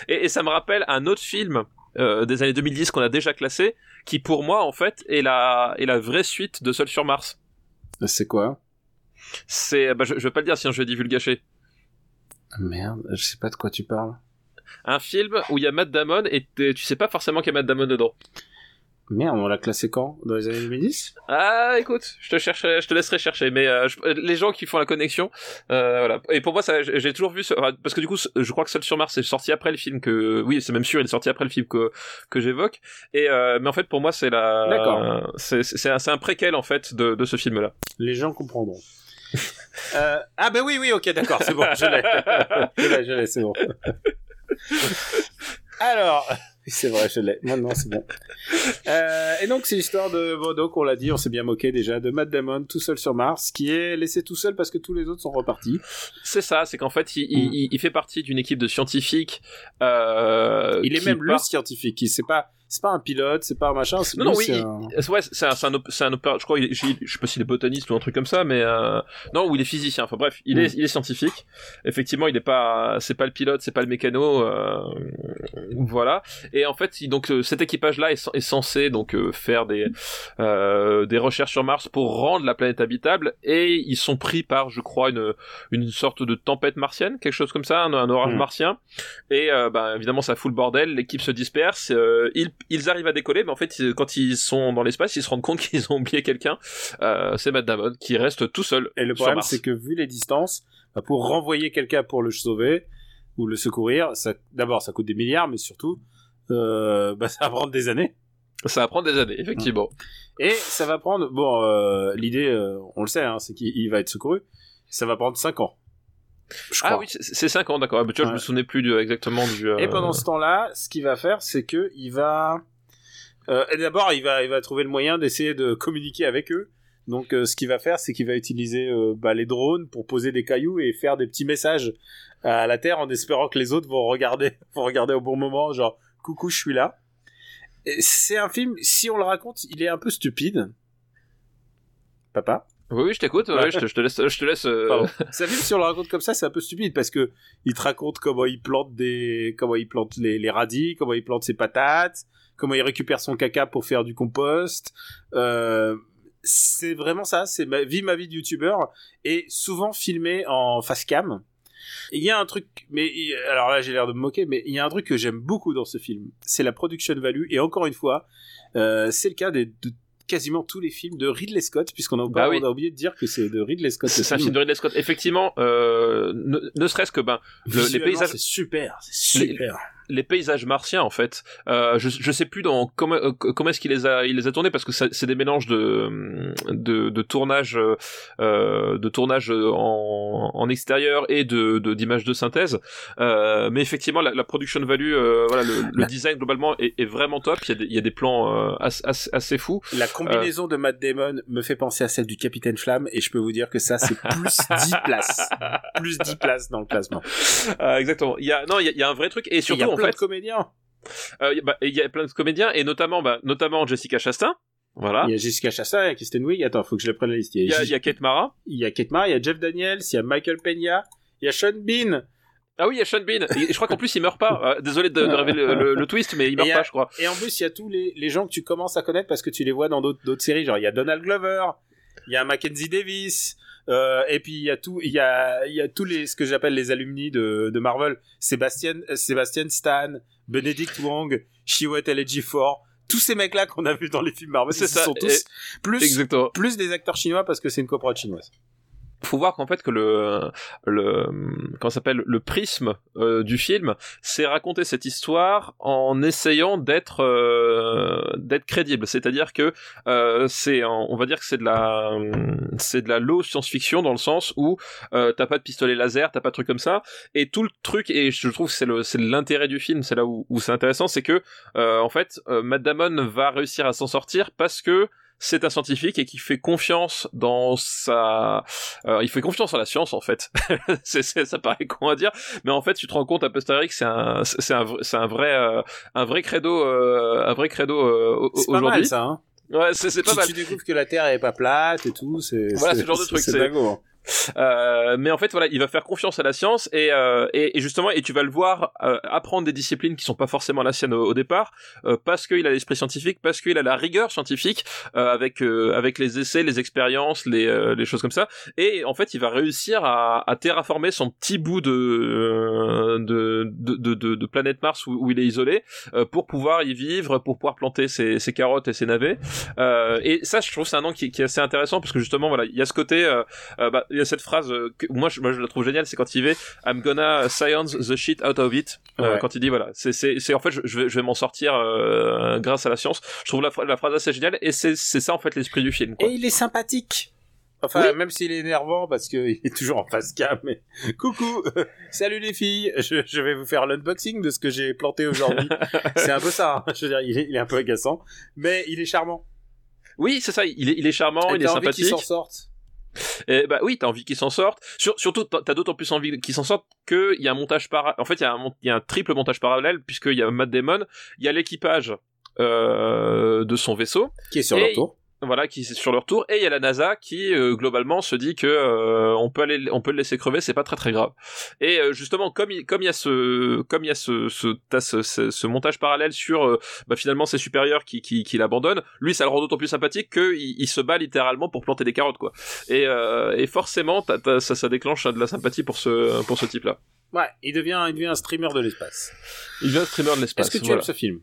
et, et ça me rappelle un autre film euh, des années 2010 qu'on a déjà classé, qui pour moi en fait est la est la vraie suite de Seul sur Mars. C'est quoi C'est bah, je, je vais pas le dire sinon je vais divulgacher. Merde, je sais pas de quoi tu parles. Un film où il y a Matt Damon et tu sais pas forcément qu'il y a Matt Damon dedans. Merde, on l'a classé quand? Dans les années 2010 Ah, écoute, je te chercherai, je te laisserai chercher, mais euh, je, les gens qui font la connexion, euh, voilà. Et pour moi, ça, j'ai toujours vu, ce, parce que du coup, je crois que Seul sur Mars est sorti après le film que, oui, c'est même sûr, il est sorti après le film que que j'évoque. Et euh, mais en fait, pour moi, c'est la, c'est c'est un, un préquel en fait de de ce film-là. Les gens comprendront. euh, ah ben oui, oui, ok, d'accord, c'est bon, je l'ai, je l'ai, je l'ai, c'est bon. Alors, c'est vrai, je l'ai. Maintenant, c'est bon. Euh, et donc, c'est l'histoire de bon, donc on l'a dit, on s'est bien moqué déjà, de Matt Damon tout seul sur Mars, qui est laissé tout seul parce que tous les autres sont repartis. C'est ça, c'est qu'en fait, il, mm. il, il, fait partie d'une équipe de scientifiques. Euh, il est même part... le scientifique. Il sait pas. C'est pas un pilote, c'est pas un machin. Non, non, oui, un... ouais, c'est un, c'est un, c'est un opérateur. Je crois, il, je, je sais pas s'il est botaniste ou un truc comme ça, mais euh, non, ou il est physicien. Enfin bref, il mm. est, il est scientifique. Effectivement, il est pas, c'est pas le pilote, c'est pas le mécano, euh, voilà. Et en fait, donc cet équipage-là est, est, censé donc euh, faire des, euh, des recherches sur Mars pour rendre la planète habitable, et ils sont pris par, je crois, une, une sorte de tempête martienne, quelque chose comme ça, un, un orage mm. martien. Et euh, bah, évidemment, ça fout le bordel. L'équipe se disperse. ils ils arrivent à décoller, mais en fait, quand ils sont dans l'espace, ils se rendent compte qu'ils ont oublié quelqu'un. Euh, c'est Matt Damon qui reste tout seul. Et le problème, c'est que vu les distances, bah, pour renvoyer quelqu'un pour le sauver ou le secourir, ça, d'abord, ça coûte des milliards, mais surtout, euh, bah, ça va prendre des années. Ça va prendre des années, effectivement. Et ça va prendre, bon, euh, l'idée, euh, on le sait, hein, c'est qu'il va être secouru. Ça va prendre 5 ans. Ah oui, c'est 5 ans, d'accord. Mais tu vois, ouais. je me souvenais plus exactement du. Euh... Et pendant ce temps-là, ce qu'il va faire, c'est que il va. Euh, D'abord, il va, il va trouver le moyen d'essayer de communiquer avec eux. Donc, euh, ce qu'il va faire, c'est qu'il va utiliser euh, bah, les drones pour poser des cailloux et faire des petits messages à la Terre en espérant que les autres vont regarder, vont regarder au bon moment, genre coucou, je suis là. C'est un film, si on le raconte, il est un peu stupide. Papa? Oui, oui, je t'écoute. Ouais, je, te, je, te, laisse. Je te laisse. Euh... Ça film si on le raconte comme ça, c'est un peu stupide parce que il te raconte comment il plante des, comment il plante les, les radis, comment il plante ses patates, comment il récupère son caca pour faire du compost. Euh, c'est vraiment ça. C'est ma vie, ma vie de youtubeur et souvent filmé en face cam. Il y a un truc, mais alors là j'ai l'air de me moquer, mais il y a un truc que j'aime beaucoup dans ce film, c'est la production value et encore une fois, euh, c'est le cas des de quasiment tous les films de Ridley Scott, puisqu'on a, bah oui. a oublié de dire que c'est de Ridley Scott. C'est un film de Ridley Scott. Effectivement, euh, ne, ne serait-ce que ben le, les paysages. C'est super, c'est super. Les, les, paysages martiens en fait. Euh, je, je sais plus dans comment euh, comment est-ce qu'il les a il les a tournés parce que c'est des mélanges de de, de tournage euh, de tournage en, en extérieur et de d'images de, de, synthèse. Euh, mais effectivement, la, la production value, euh, voilà, le, le, design globalement est, est, vraiment top. Il y a des, il y a des plans assez, assez, assez fous. La combinaison de Matt Damon me fait penser à celle du Capitaine Flamme et je peux vous dire que ça c'est plus 10 places. Plus 10 places dans le classement. Euh, exactement. Il y a non, il y a, il y a un vrai truc et surtout en plein de comédiens. Euh, bah, il y a plein de comédiens et notamment bah, notamment Jessica Chastain. Voilà. Il y a Jessica Chastain, il y a Kristen Wiig. Attends, faut que je le prenne la liste. Il y a, il y a Kate Mara. Il y a Kate Mara, il y a Jeff Daniels, il y a Michael Peña, il y a Sean Bean. Ah oui, il y a Sean Bean. Et je crois qu'en plus il meurt pas. Euh, désolé de, de révéler le, le, le, twist, mais il meurt a, pas, je crois. Et en plus, il y a tous les, les gens que tu commences à connaître parce que tu les vois dans d'autres séries. Genre, il y a Donald Glover, il y a Mackenzie Davis, euh, et puis il y a tout, il y a, il y a tous les ce que j'appelle les alumni de, de Marvel. Sébastien, Sébastien Stan, Benedict Wong, Chiwetel Ejiofor. Tous ces mecs-là qu'on a vus dans les films Marvel, c'est ça. sont tous plus, Exactement. plus des acteurs chinois parce que c'est une coprode chinoise. Faut voir qu'en fait que le le comment s'appelle le prisme euh, du film c'est raconter cette histoire en essayant d'être euh, d'être crédible. C'est-à-dire que euh, c'est on va dire que c'est de la c'est de la low science-fiction dans le sens où euh, t'as pas de pistolet laser t'as pas de truc comme ça. Et tout le truc et je trouve que c'est l'intérêt du film c'est là où, c'est intéressant c'est que en fait Matt Damon va réussir à s'en sortir parce que c'est un scientifique et qui fait confiance dans sa, euh, il fait confiance en la science en fait. c'est, ça paraît con à dire, mais en fait tu te rends compte à posteriori que c'est un, c'est un, c'est un vrai, euh, un vrai credo, euh, un vrai credo aujourd'hui. C'est pas mal ça. Hein ouais, c'est, pas tu, mal. Tu découvres que la Terre est pas plate et tout. C'est, voilà, c'est, ce genre de truc. C'est. Euh, mais en fait voilà il va faire confiance à la science et, euh, et, et, justement et tu vas le voir euh, apprendre des disciplines qui sont pas forcément la sienne au, au départ euh, parce qu'il a l'esprit scientifique parce qu'il a la rigueur scientifique euh, avec avec les essais les expériences les, les choses comme ça. Et en fait il va réussir à, à terraformer son petit bout de de, de, de, de planète Mars où, où, il est isolé pour pouvoir y vivre pour pouvoir planter ses, ses carottes et ses navets. Et ça je trouve c'est un nom qui, qui, est assez intéressant parce que justement voilà il y a ce côté bah, y a cette phrase que moi je, moi je la trouve géniale c'est quand il dit I'm gonna science the shit out of it euh, quand il dit voilà c'est c'est c'est en fait je, je vais je vais m'en sortir euh, grâce à la science je trouve la, la phrase assez géniale et c'est c'est ça en fait l'esprit du film quoi. Et il est sympathique. Enfin, Oui. même s'il est énervant parce qu'il est toujours en face cam. Mais coucou, salut les filles, je, je vais vous faire l'unboxing de ce que j'ai planté aujourd'hui. c'est un peu ça. hein. Je veux dire, il est, il est un peu agaçant, mais il est charmant. oui c'est ça il est il est charmant Et il est t'as envie qu'il sympathique s'en sorte. Et bah oui, t'as envie qu'ils s'en sortent. Sur, surtout, t'as d'autant plus envie qu'ils s'en sortent que il y a un montage par. En fait, il y a un, mon- il y a un triple montage parallèle puisqu'il y a Matt Damon, il y a l'équipage euh, de son vaisseau, Qui est sur Et- leur tour. Voilà, qui est sur leur tour, et il y a la NASA qui euh, globalement se dit que euh, on peut aller, on peut le laisser crever, c'est pas très très grave. Et euh, justement, comme il, comme il y a ce, comme il y a ce, ce, t'as ce, ce, ce montage parallèle sur, euh, bah, finalement ses supérieurs qui, qui, qui l'abandonnent, lui ça le rend d'autant plus sympathique que il, il se bat littéralement pour planter des carottes quoi. Et, euh, et forcément, t'as- t'as- ça, ça déclenche de la sympathie pour ce, pour ce type-là. Ouais, il devient, il devient un streamer de l'espace. Il vient streamer de l'espace. Est-ce que tu voilà. aimes ce film?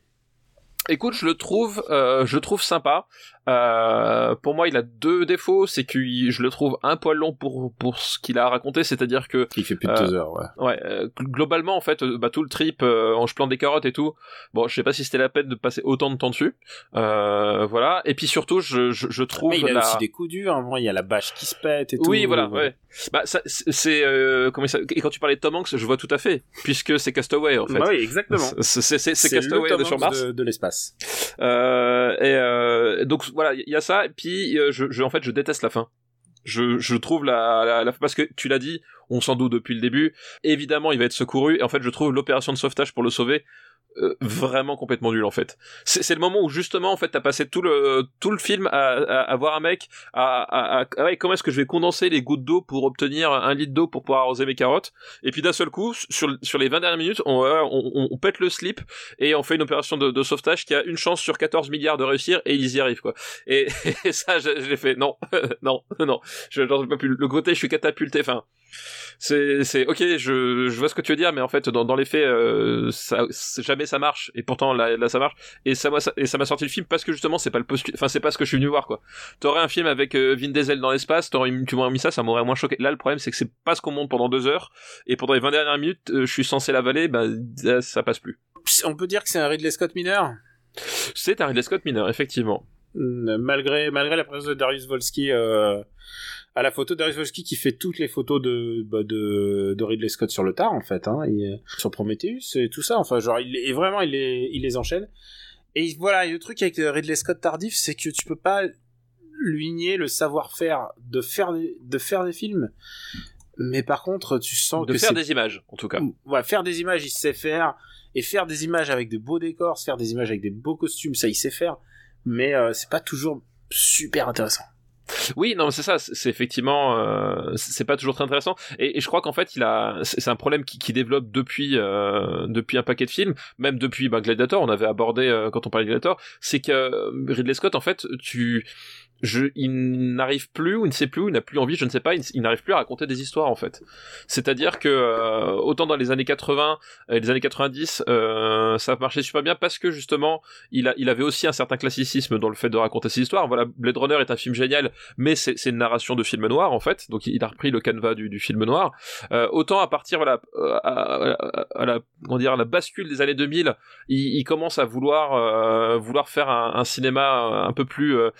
Écoute, je le trouve, euh, je le trouve sympa. Euh, pour moi, il a deux défauts, c'est que je le trouve un poil long pour pour ce qu'il a à raconter, c'est-à-dire que Il fait plus de Euh, deux heures, ouais. ouais, euh, gl- globalement en fait, euh, bah tout le trip, euh, je plante des carottes et tout. Bon, je sais pas si c'était la peine de passer autant de temps dessus. Euh, voilà. Et puis surtout, je je, je trouve Mais il a la... aussi des coups durs. Moment, il y a la bâche qui se pète et tout. Oui, voilà, ouais. Bah, ça, c'est, euh, comment ça... Et quand tu parlais de Tom Hanks, je vois tout à fait, puisque c'est Castaway, en fait. Bah oui, exactement. C'est, c'est le Castaway Tom de sur Mars. de, de l'espace. Euh, et euh, donc voilà, il y a ça. Et puis, euh, en fait, je déteste la fin. Je, trouve la- parce que tu l'as dit, on s'en doute depuis le début. Évidemment, il va être secouru. Et en fait, je trouve l'opération de sauvetage pour le sauver euh, vraiment complètement nulle en fait. C'est, le moment où justement en fait t'as passé tout le tout le film à, à, à voir un mec à, à, à- ah ouais, comment est-ce que je vais condenser les gouttes d'eau pour obtenir un litre d'eau pour pouvoir arroser mes carottes? Et puis d'un seul coup sur sur les 20 dernières minutes on, euh, on, on- on pète le slip et on fait une opération de, de sauvetage qui a une chance sur 14 milliards de réussir et ils y arrivent quoi. Et, et ça l'ai fait non non non je ai pas plus le côté je suis catapulté enfin c'est c'est ok je, je vois ce que tu veux dire mais en fait dans, dans les faits euh, ça jamais ça marche et pourtant là, là ça marche. Et ça m'a et ça m'a sorti le film parce que justement c'est pas le postu- enfin c'est pas ce que je suis venu voir quoi. T'aurais un film avec euh, Vin Diesel dans l'espace t'aurais tu m'aurais mis ça ça m'aurait moins choqué. Là le problème c'est que c'est pas ce qu'on monte pendant deux heures et pendant les 20 dernières minutes euh, je suis censé l'avaler bah ça, ça passe plus. On peut dire que c'est un Ridley Scott mineur? C'est un Ridley Scott mineur effectivement malgré malgré la présence de Darius Volsky euh, à la photo Darius Volsky qui fait toutes les photos de bah, de, de Ridley Scott sur le tard en fait hein, et, sur Prometheus et tout ça enfin genre il et vraiment il les il les enchaîne et voilà et le truc avec Ridley Scott tardif c'est que tu peux pas lui nier le savoir-faire de faire des, de faire des films mais par contre tu sens de que faire c'est des images en tout cas Ouais, faire des images, il sait faire. Et faire des images avec de beaux décors, faire des images avec des beaux costumes, ça, il sait faire. Mais euh, c'est pas toujours super intéressant. Oui, non, c'est ça. C'est effectivement, euh, c'est pas toujours très intéressant. Et, je crois qu'en fait, il a, c'est un problème qui, qui développe depuis euh, depuis un paquet de films, même depuis bah, Gladiator. On avait abordé euh, quand on parlait de Gladiator, c'est que euh, Ridley Scott, en fait, tu je, il n'arrive plus ou il ne sait plus ou il n'a plus envie, je ne sais pas, il, n'arrive plus à raconter des histoires en fait. C'est-à-dire que euh, autant dans les années 80 et les années 90, euh, ça marchait super bien parce que justement, il, avait aussi un certain classicisme dans le fait de raconter ses histoires. Voilà, Blade Runner est un film génial, mais c'est une narration de film noir en fait, donc il a repris le canevas du, du film noir. Euh, autant à partir voilà, euh, à, à- à la, on dirait, la bascule des années 2000, il, il commence à vouloir euh, vouloir faire un, un cinéma un peu plus euh,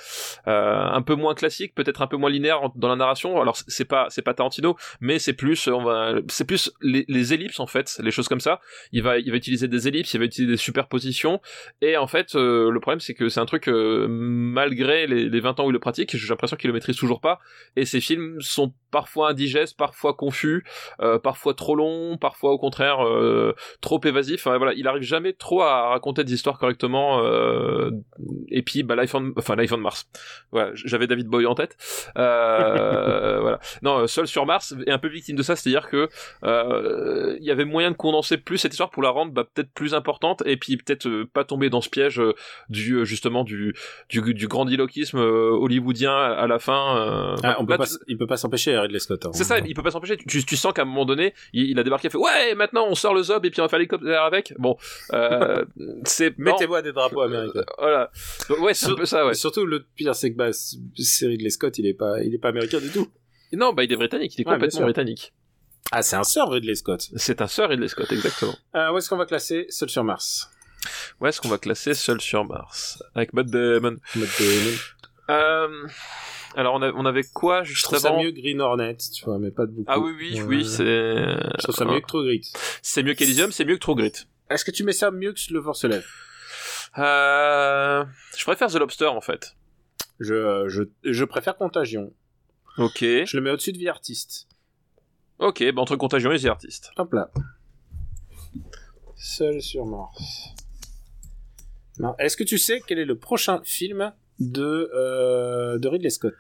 euh, un peu moins classique, peut-être un peu moins linéaire dans la narration. Alors c'est pas c'est pas Tarantino, mais c'est plus on va c'est plus les, ellipses en fait, les choses comme ça. Il va il va utiliser des ellipses, il va utiliser des superpositions et en fait euh, le problème c'est que c'est un truc euh, malgré les, les 20 ans où il le pratique, j'ai l'impression qu'il le maîtrise toujours pas et ses films sont parfois indigestes, parfois confus, euh, parfois trop longs, parfois au contraire euh, trop évasifs. Enfin, voilà, il arrive jamais trop à raconter des histoires correctement. euh, et puis, bah, Life on, enfin, Life on Mars. J'avais David Bowie en tête. Euh, voilà. Non, euh, Seul sur Mars est un peu victime de ça, c'est-à-dire que euh, il y avait moyen de condenser plus cette histoire pour la rendre bah, peut-être plus importante et puis peut-être euh, pas tomber dans ce piège du justement du du, du grandiloquisme hollywoodien à, la fin. Ah, on là, peut pas, il peut pas s'empêcher, Ridley Scott. hein. c'est ça, il peut pas s'empêcher. Tu, tu sens qu'à un moment donné, il, il a débarqué, il a fait ouais, maintenant on sort le zob et puis on va faire l'hélicoptère avec. Bon, c'est Mettez-moi des drapeaux américains. Voilà. Donc, ouais, c'est un peu ça, ouais. Surtout, le pire, c'est que bah, c'est Ridley Scott, il est pas, il est pas américain du tout. Non, bah il est britannique, il est Ouais, complètement britannique. Ah, c'est un sœur Ridley Scott. C'est un sœur Ridley Scott, exactement. Euh, où est-ce qu'on va classer Seul sur Mars? Où est-ce qu'on va classer Seul sur Mars? Avec Matt Damon. Matt Damon. Euh... Alors on, a- on avait quoi Je juste trouve ça avant mieux que Green Hornet, tu vois, mais pas de beaucoup. Ah oui, oui, Ouais. oui, c'est. Je trouve ça mieux que True Grit. C'est mieux qu'Elysium, c'est mieux que True Grit. Est-ce que tu mets ça mieux que Le se lève? Euh... Je préfère The Lobster en fait. Je, je, je préfère Contagion. Ok. Je le mets au-dessus de Vie Artiste. Ok, bah entre Contagion et The Artist. Hop là. Seul sur Mars. Est-ce que tu sais quel est le prochain film de, euh, de Ridley Scott?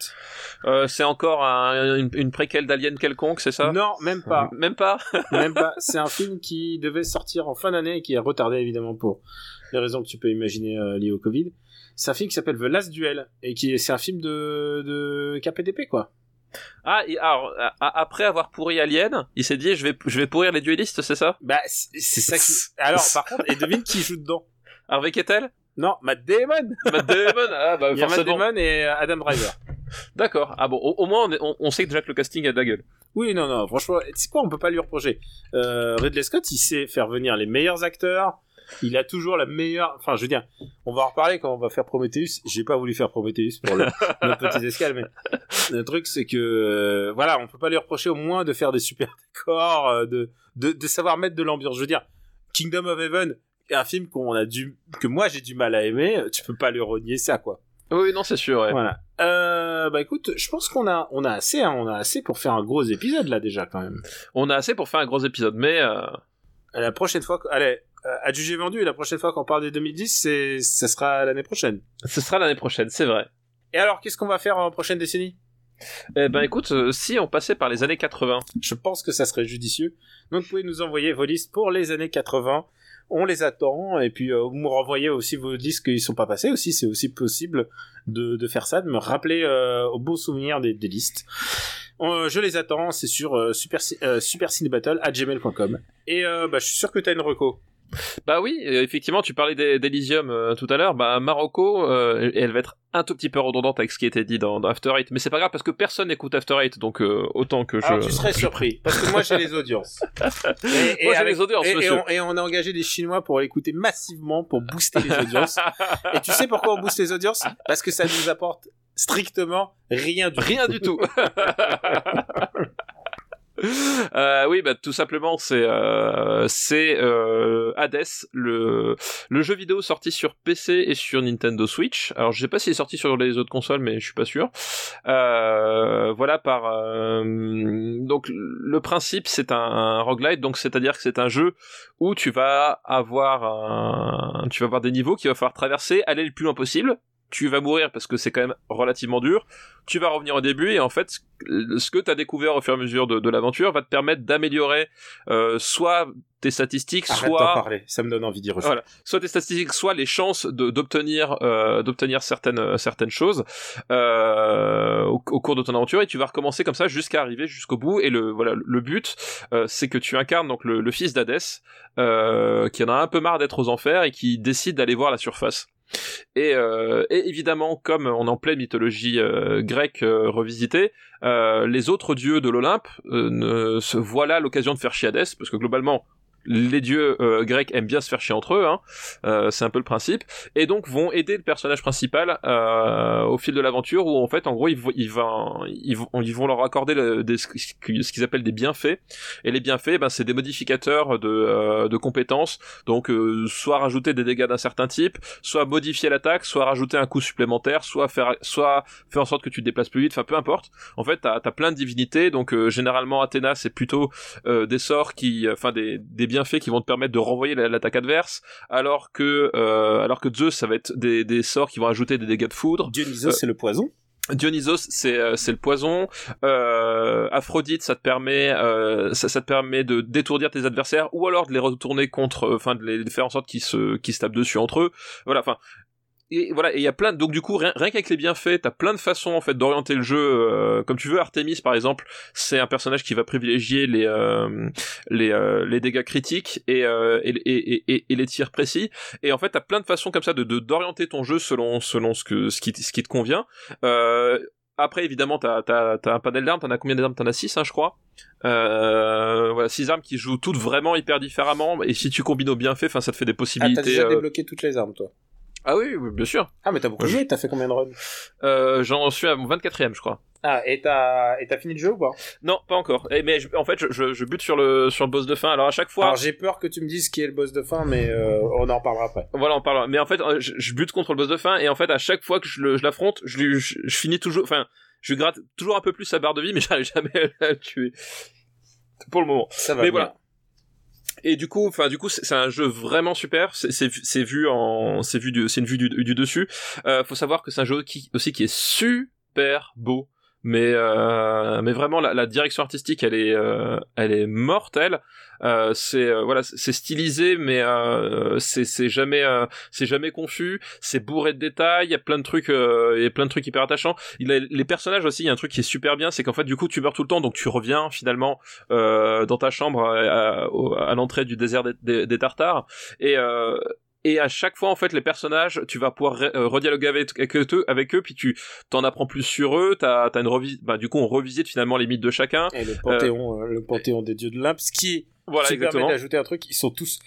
Euh, c'est encore un- une, une préquelle d'Alien quelconque, c'est ça? Non, même pas. Même pas? Même pas. C'est un film qui devait sortir en fin d'année et qui est retardé évidemment pour les raisons que tu peux imaginer euh, liées au Covid. C'est un film qui s'appelle The Last Duel et qui est, c'est un film de, de KPDP quoi. Ah, et alors, après avoir pourri Alien, il s'est dit je vais, je vais pourrir les duellistes, c'est ça? Bah c'est ça qui... Alors par contre, et devine qui joue dedans? Harvey Kettel? Non, Matt Damon Matt Damon Ah, bah Il y a Matt. Damon et euh, Adam Driver. D'accord. Ah bon, au, au moins on, est- on- on sait que déjà que le casting a de la gueule. Oui, non, non, franchement, c'est quoi, on peut pas lui reprocher? Euh, Ridley Scott, il sait faire venir les meilleurs acteurs. Il a toujours la meilleure. Enfin, je veux dire, on va en reparler quand on va faire Prometheus. J'ai pas voulu faire Prometheus pour le, notre petit escale, mais le truc, c'est que euh, voilà, on peut pas lui reprocher au moins de faire des super décors, euh, de, de, de savoir mettre de l'ambiance. Je veux dire, Kingdom of Heaven, un film qu'on a dû, que moi j'ai du mal à aimer. Tu peux pas lui renier ça, quoi. Oui, non, c'est sûr. ouais. Voilà. Euh, bah écoute, je pense qu'on a, on a assez, hein, on a assez pour faire un gros épisode là déjà quand même. On a assez pour faire un gros épisode, mais euh, La prochaine fois, allez, euh, juger vendu, la prochaine fois qu'on parle des 2010, c'est, ça sera l'année prochaine. ce sera l'année prochaine, c'est vrai. Et alors, qu'est-ce qu'on va faire en prochaine décennie? Eh ben écoute, euh, si on passait par les années 80, Je pense que ça serait judicieux. Donc, vous pouvez nous envoyer vos listes pour les années 80. On les attend. Et puis, euh, vous me renvoyez aussi vos disques qui sont pas passés aussi. C'est aussi possible de, de faire ça, de me rappeler euh, au beau souvenir des, des listes. Je les attends. C'est sur super, supercinébattle à gmail.com. Et bah, je suis sûr que t'as une reco. Bah oui, euh, effectivement, tu parlais d'E- d'Elysium euh, tout à l'heure. Bah Marocco, euh, elle va être un tout petit peu redondante avec ce qui a été dit dans, dans After Eight, mais c'est pas grave parce que personne n'écoute After Eight, donc euh, autant que je. Alors, tu serais surpris. Parce que moi, j'ai les audiences. Et, Moi, j'ai les audiences, et- et monsieur. on, et on a engagé des Chinois pour l'écouter massivement pour booster les audiences. et tu sais pourquoi on booste les audiences? Parce que ça nous apporte strictement rien du Rien du tout. Euh, oui, bah tout simplement, c'est euh, c'est euh, Hades, le le jeu vidéo sorti sur PC et sur Nintendo Switch. Alors je sais pas s'il est sorti sur les autres consoles, mais je suis pas sûr. Euh, voilà par euh, donc le principe c'est un, un roguelite, donc c'est-à-dire que c'est un jeu où tu vas avoir un, tu vas avoir des niveaux qu'il va falloir traverser, aller le plus loin possible tu vas mourir parce que c'est quand même relativement dur. Tu vas revenir au début et en fait, ce que tu as découvert au fur et à mesure de, l'aventure va te permettre d'améliorer euh, soit tes statistiques, Arrête soit parler, ça me donne envie d'y revenir. Voilà, soit tes statistiques, soit les chances d'obtenir euh, d'obtenir certaines certaines choses euh, au, cours de ton aventure et tu vas recommencer comme ça jusqu'à arriver jusqu'au bout et le voilà le but euh, c'est que tu incarnes donc le, le fils d'Hadès euh, qui en a un peu marre d'être aux enfers et qui décide d'aller voir la surface. Et, euh, et, évidemment, comme on en pleine mythologie euh, grecque euh, revisitée, les autres dieux de l'Olympe ne se voient là l'occasion de faire chiadès, parce que globalement, les dieux euh, grecs aiment bien se faire chier entre eux, hein. euh, c'est un peu le principe, et donc vont aider le personnage principal euh, au fil de l'aventure où en fait en gros ils, vont, ils, vont, leur accorder des, ce qu'ils appellent des bienfaits, et les bienfaits ben, c'est des modificateurs de, euh, compétences, donc euh, soit rajouter des dégâts d'un certain type, soit modifier l'attaque, soit rajouter un coup supplémentaire, soit faire, soit faire en sorte que tu te déplaces plus vite, enfin peu importe. En fait t'as as plein de divinités, donc généralement Athéna c'est plutôt des sorts qui, enfin des, des bienfaits qui vont te permettre de renvoyer l'attaque adverse, alors que euh, alors que Zeus ça va être des, des sorts qui vont ajouter des dégâts de foudre. Dionysos euh, c'est le poison. Dionysos c'est euh, le poison. Euh, Aphrodite ça te permet euh, ça, ça, te permet de détourdir tes adversaires ou alors de les retourner contre, enfin de les faire en sorte qu'ils se qu'ils se tapent dessus entre eux. Voilà, enfin et voilà et il y a plein donc du coup rien, qu'avec les bienfaits t'as plein de façons en fait d'orienter le jeu euh, comme tu veux. Artemis par exemple c'est un personnage qui va privilégier les euh, les, euh, les dégâts critiques et, et, et, et, les tirs précis. Et en fait t'as plein de façons comme ça de d'orienter ton jeu selon selon ce que ce qui ce qui te convient. Après évidemment t'as t'as t'as un panel d'armes t'en as combien d'armes? T'en as 6 hein, je crois. Euh, voilà six armes qui jouent toutes vraiment hyper différemment. Et si tu combines au bienfait enfin ça te fait des possibilités ah, t'as déjà débloqué toutes les armes toi ah oui, bien sûr. Ah, mais t'as beaucoup joué, t'as fait combien de runs euh, J'en suis à mon 24ème, je crois. Ah, et t'as, et t'as fini le jeu ou pas? Non, pas encore. Et, mais en fait, je, je, bute sur le, sur le boss de fin. Alors à chaque fois. Alors j'ai peur que tu me dises qui est le boss de fin, mais euh, on en reparlera après. Voilà, on parlera. Mais en fait, euh, je, bute contre le boss de fin, et en fait, à chaque fois que je, l'affronte, je, je, je, finis toujours. Enfin, je gratte toujours un peu plus sa barre de vie, mais j'arrive jamais à le tuer. Pour le moment. Ça va. Mais voilà et du coup, enfin du coup, c'est un jeu vraiment super. C'est vu en, c'est vu du, c'est une vue du, du dessus. Euh, faut savoir que c'est un jeu qui aussi qui est super beau mais euh, mais vraiment la, la, direction artistique elle est euh, elle est mortelle euh, c'est euh, voilà c'est stylisé mais euh, c'est c'est jamais c'est jamais confus. C'est bourré de détails il y a plein de trucs a plein de trucs hyper attachants. Il a, les personnages aussi il y a un truc qui est super bien c'est qu'en fait du coup tu meurs tout le temps donc tu reviens finalement dans ta chambre à, à, l'entrée du désert des, des, des Tartares. Et et à chaque fois en fait les personnages tu vas pouvoir euh, redialoguer avec, eux avec eux puis tu t'en apprends plus sur eux t'as as une revisite bah du coup on revisite finalement les mythes de chacun. Et le panthéon euh, le panthéon des dieux de l'Olympe ce qui voilà, qui permet d'ajouter un truc ils sont tous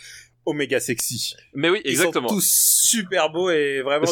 oméga sexy. Mais oui exactement ils sont tous super beaux et vraiment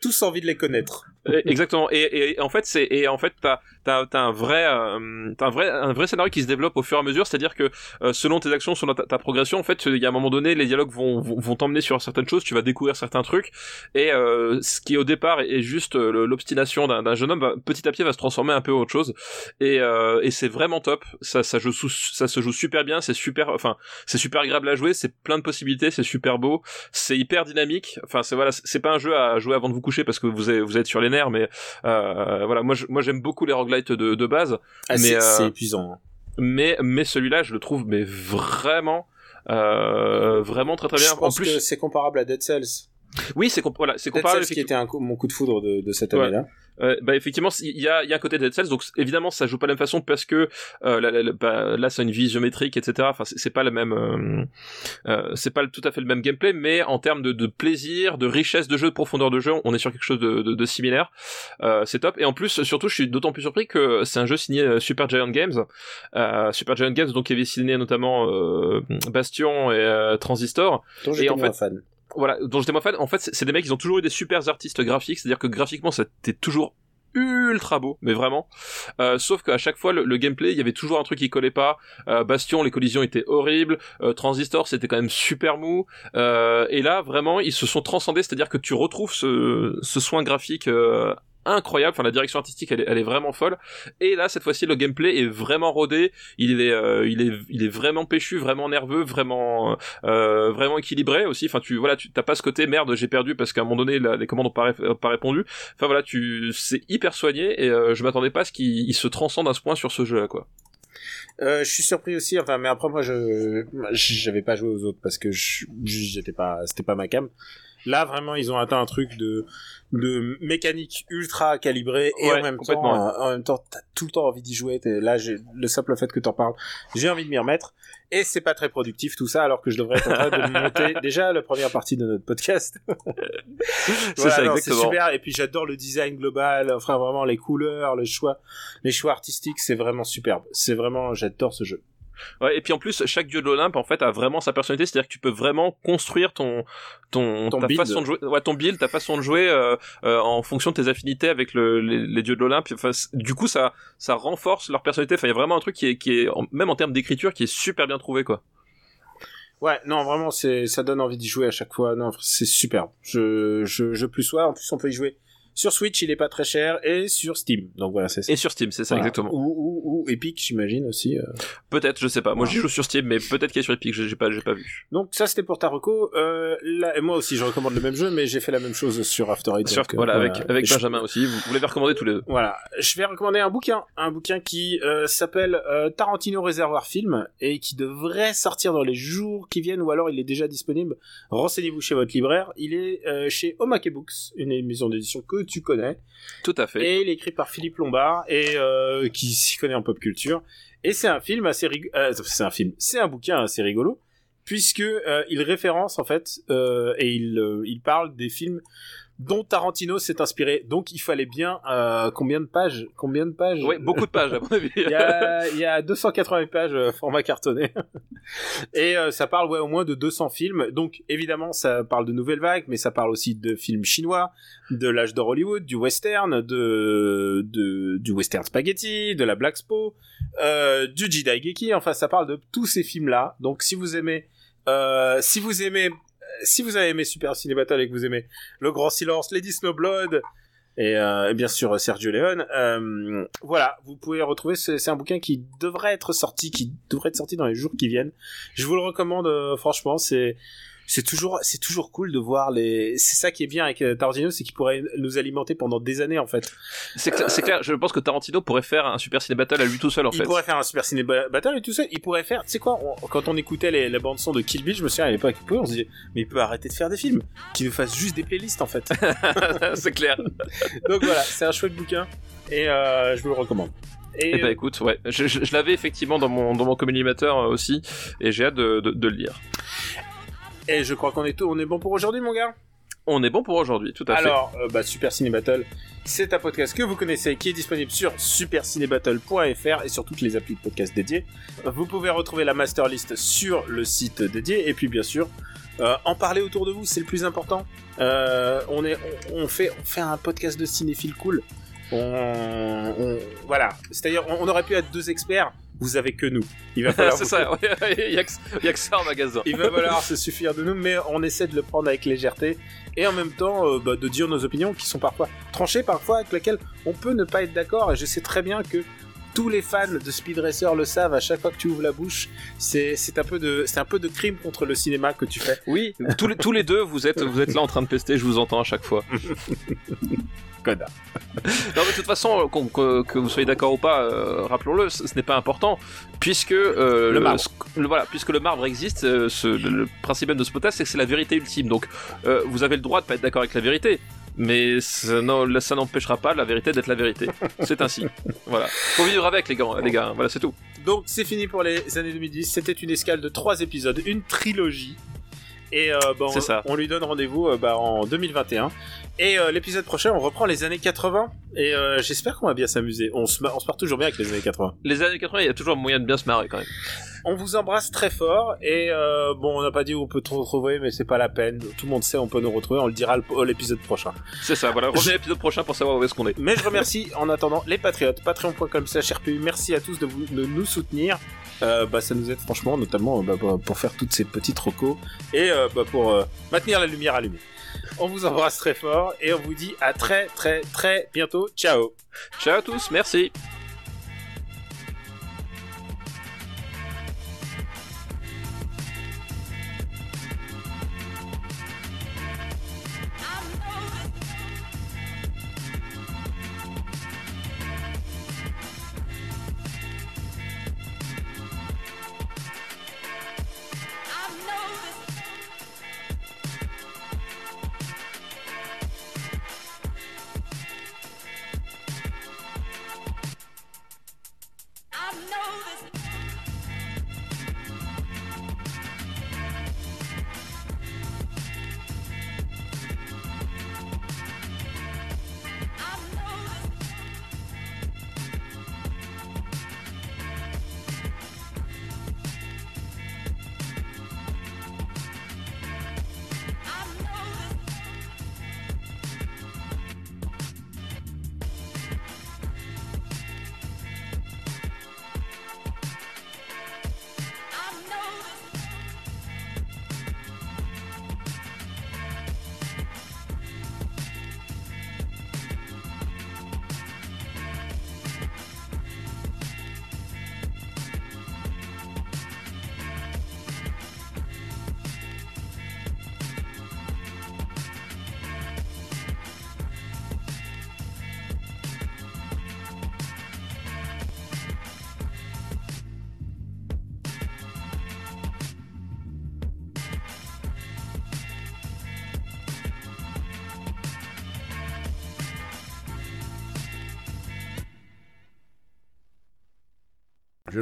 tous envie de les connaître. Exactement. Et, et, en fait c'est et en fait t'as t'as as un vrai euh, t'as un vrai un vrai scénario qui se développe au fur et à mesure c'est-à-dire que euh, selon tes actions selon ta, progression en fait il y a un moment donné les dialogues vont vont, t'emmener sur certaines choses tu vas découvrir certains trucs et euh, ce qui au départ est juste euh, l'obstination d'un jeune homme petit à petit va se transformer un peu en autre chose et et c'est vraiment top ça ça joue ça se joue super bien c'est super enfin c'est super agréable à jouer c'est plein de possibilités c'est super beau c'est hyper dynamique enfin c'est voilà c'est pas un jeu à jouer avant de vous coucher parce que vous êtes, vous êtes sur les nerfs mais voilà moi moi j'aime beaucoup les roguelites de, de base. Ah, mais c'est euh, épuisant. Hein. Mais mais celui-là, je le trouve mais vraiment euh, vraiment très très bien. Je pense en plus, c'est comparable à Dead Cells. Oui, c'est voilà, c'est comparable. Cells qui était un mon coup de foudre de, de cette année-là. Euh, bah effectivement il y a, y a un côté Dead Cells donc évidemment ça joue pas de la même façon parce que euh, là, bah, là c'est une vie géométrique etc enfin c'est pas le même euh, euh, c'est pas tout à fait le même gameplay mais en termes de, de, plaisir de richesse de jeu de profondeur de jeu on est sur quelque chose de, de, de similaire. Euh, c'est top. Et en plus surtout je suis d'autant plus surpris que c'est un jeu signé euh, Super Giant Games. Super Giant Games donc qui avait signé notamment Bastion et Transistor. Et en fait fan voilà, dont j'étais moins fan. En fait, c'est des mecs, ils ont toujours eu des super artistes graphiques, c'est-à-dire que graphiquement, c'était toujours ultra beau, mais vraiment. Euh, sauf qu'à chaque fois, le, gameplay, il y avait toujours un truc qui collait pas. Euh, Bastion, les collisions étaient horribles. Euh, Transistor, c'était quand même super mou. et là, vraiment, ils se sont transcendés, c'est-à-dire que tu retrouves ce, ce soin graphique incroyable. Enfin, la direction artistique, elle est, elle est vraiment folle. Et là, cette fois-ci, le gameplay est vraiment rodé. Il est, euh, il est, il est vraiment péchu, vraiment nerveux, vraiment, euh, vraiment équilibré aussi. Enfin, tu, voilà, tu t'as pas ce côté merde, j'ai perdu parce qu'à un moment donné, les commandes ont pas, pas répondu. Enfin voilà, tu, c'est hyper soigné et euh, je m'attendais pas à ce qu'il se transcende à ce point sur ce jeu-là, quoi. Euh, je suis surpris aussi, enfin, mais après moi, je, j'avais pas joué aux autres parce que j'étais pas, c'était pas ma cam. Là, vraiment, ils ont atteint un truc de, de mécanique ultra calibrée et en même temps, en même temps, t'as tout le temps envie d'y jouer. Là, j'ai le simple fait que t'en parles, j'ai envie de m'y remettre. Et c'est pas très productif tout ça, alors que je devrais être en train de monter déjà la première partie de notre podcast. c'est ça, exactement. C'est super. Et puis j'adore le design global, enfin vraiment les couleurs, les choix, les choix artistiques, c'est vraiment superbe. C'est vraiment, j'adore ce jeu. Ouais, et puis en plus, chaque dieu de l'Olympe, en fait, a vraiment sa personnalité, c'est-à-dire que tu peux vraiment construire ton, ton, ta façon de jouer, ouais, ton build, ta façon de jouer, euh, euh, en fonction de tes affinités avec le, les, dieux de l'Olympe. Enfin, du coup, ça, ça renforce leur personnalité. Enfin, il y a vraiment un truc qui est, qui est, même en termes d'écriture, qui est super bien trouvé, quoi. Ouais, non, vraiment, c'est, ça donne envie d'y jouer à chaque fois. Non, c'est super. Je, je, je plus sois. En plus, on peut y jouer sur Switch, il est pas très cher et sur Steam. Donc voilà, c'est ça. Et sur Steam, c'est ça exactement. Ou, ou, ou Epic, j'imagine aussi. Euh. Peut-être, je sais pas. Moi, j'y joue sur Steam, mais peut-être qu'il est sur Epic. J'ai pas, j'ai pas vu. Donc ça, c'était pour ta reco. Euh, là, moi aussi, je recommande le même jeu, mais j'ai fait la même chose sur After Eight. Sur, voilà, avec avec Benjamin aussi. Vous, vous l'avez recommandé tous les deux. Voilà, je vais recommander un bouquin, un bouquin qui euh, s'appelle euh, Tarantino Réservoir Film et qui devrait sortir dans les jours qui viennent, ou alors il est déjà disponible. Renseignez-vous chez votre libraire. Il est euh, chez Omake Books, une maison d'édition que tu connais. Tout à fait. Et il est écrit par Philippe Lombard et euh, qui s'y connaît en pop culture. Et c'est un film assez rigolo. Euh, c'est un film. C'est un bouquin assez rigolo puisque euh, il référence en fait et il il parle des films dont Tarantino s'est inspiré. Donc il fallait bien euh, combien de pages Combien de pages? Oui, beaucoup de pages à mon avis. il, y a, il y a 280 pages euh, format cartonné. Et euh, ça parle ouais au moins de 200 films. Donc évidemment ça parle de nouvelles vagues, mais ça parle aussi de films chinois, de l'âge d'or Hollywood, du western, de, de du western spaghetti, de la Black Spo, euh, du Jidaigeki. Enfin ça parle de tous ces films là. Donc si vous aimez euh, si vous aimez si vous avez aimé Super Ciné Battle et que vous aimez Le Grand Silence, Lady Snowblood et, euh, et bien sûr Sergio Leone, euh, voilà, vous pouvez retrouver. C'est un bouquin qui devrait être sorti, qui devrait être sorti dans les jours qui viennent. Je vous le recommande euh, franchement. C'est c'est toujours c'est toujours cool de voir les c'est ça qui est bien avec euh, Tarantino c'est qu'il pourrait nous alimenter pendant des années en fait. C'est clair, clair, je pense que Tarantino pourrait faire un super ciné battle à lui tout seul en il fait. il pourrait faire un super ciné battle à lui tout seul il pourrait faire tu sais quoi quand on écoutait les, la bande son de Kill Bill je me souviens à l'époque on se disait mais il peut arrêter de faire des films qu'il nous fasse juste des playlists en fait. C'est clair. Donc voilà c'est un chouette bouquin et euh, je vous le recommande. Et, eh bah écoute, ouais, je, je, je l'avais effectivement dans mon dans mon communicateur euh, aussi, et j'ai hâte de, de, de, le lire. Et je crois qu'on est tout, on est bon pour aujourd'hui, mon gars? On est bon pour aujourd'hui, tout à Alors, fait. Alors, euh, bah, Super Ciné Battle, c'est un podcast que vous connaissez, qui est disponible sur supercinébattle.fr et sur toutes les applis de podcast dédiées. Vous pouvez retrouver la master list sur le site dédié et puis bien sûr. Euh, en parler autour de vous, c'est le plus important. Euh, on, est, on, on, fait, on fait un podcast de cinéphile cool. On, on voilà, c'est-à-dire on, on aurait pu être deux experts, vous avez que nous. Il va falloir. c'est ça, il y, a que ça en magasin. Il va falloir se suffire de nous, mais on essaie de le prendre avec légèreté et en même temps euh, bah, de dire nos opinions qui sont parfois tranchées, parfois avec lesquelles on peut ne pas être d'accord. Et je sais très bien que tous les fans de Speed Racer le savent. À chaque fois que tu ouvres la bouche, c'est un peu de un peu de crime contre le cinéma que tu fais. Oui, tous les tous les deux, vous êtes vous êtes là en train de pester. Je vous entends à chaque fois. Connard. non, mais de toute façon, que, que vous soyez d'accord ou pas, euh, rappelons-le, ce, ce n'est pas important, puisque euh, le, marbre. Le, voilà, puisque le marbre existe. Euh, ce, le, le, principe même de ce podcast, c'est que c'est la vérité ultime. Donc, vous avez le droit de pas être d'accord avec la vérité. Mais ça, non, ça n'empêchera pas la vérité d'être la vérité. C'est ainsi. Voilà. Faut vivre avec les gars, les gars. Voilà, c'est tout. Donc c'est fini pour les années 2010. C'était une escale de trois épisodes, une trilogie. Et euh, bah, on, ça. on lui donne rendez-vous euh, bah, en 2021. Et euh, l'épisode prochain, on reprend les années 80. Et euh, j'espère qu'on va bien s'amuser. On se, on se part toujours bien avec les années 80. Les années 80, il y a toujours moyen de bien se marrer quand même. On vous embrasse très fort. Et euh, bon, on n'a pas dit où on peut te retrouver, mais c'est pas la peine. Tout le monde sait, on peut nous retrouver. On le dira l'épisode prochain. C'est ça, voilà. Revenez l'épisode prochain pour savoir où est-ce qu'on est. Mais je remercie en attendant les patriotes. Patreon.com slash RPU. Merci à tous de, vous, de nous soutenir. Euh, bah, ça nous aide franchement, notamment bah, pour faire toutes ces petites recos et euh, bah, pour maintenir la lumière allumée. On vous embrasse très fort et on vous dit à très très très bientôt. Ciao. Ciao à tous, merci.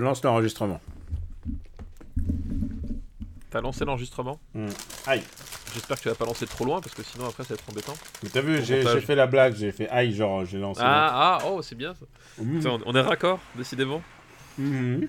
Lance l'enregistrement. T'as lancé l'enregistrement? Hmm. Aïe. J'espère que tu vas pas lancer trop loin parce que sinon après ça va être embêtant. Mais t'as vu, j'ai fait la blague, j'ai fait aïe, genre j'ai lancé. Ah, ah, oh, c'est bien ça. Putain, on- on est raccord, décidément. Mhm.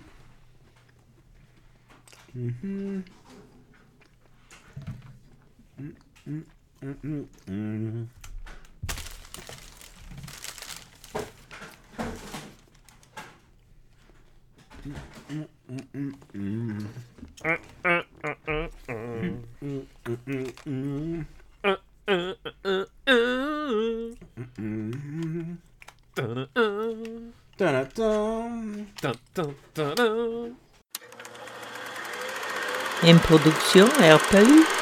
Une production RPU.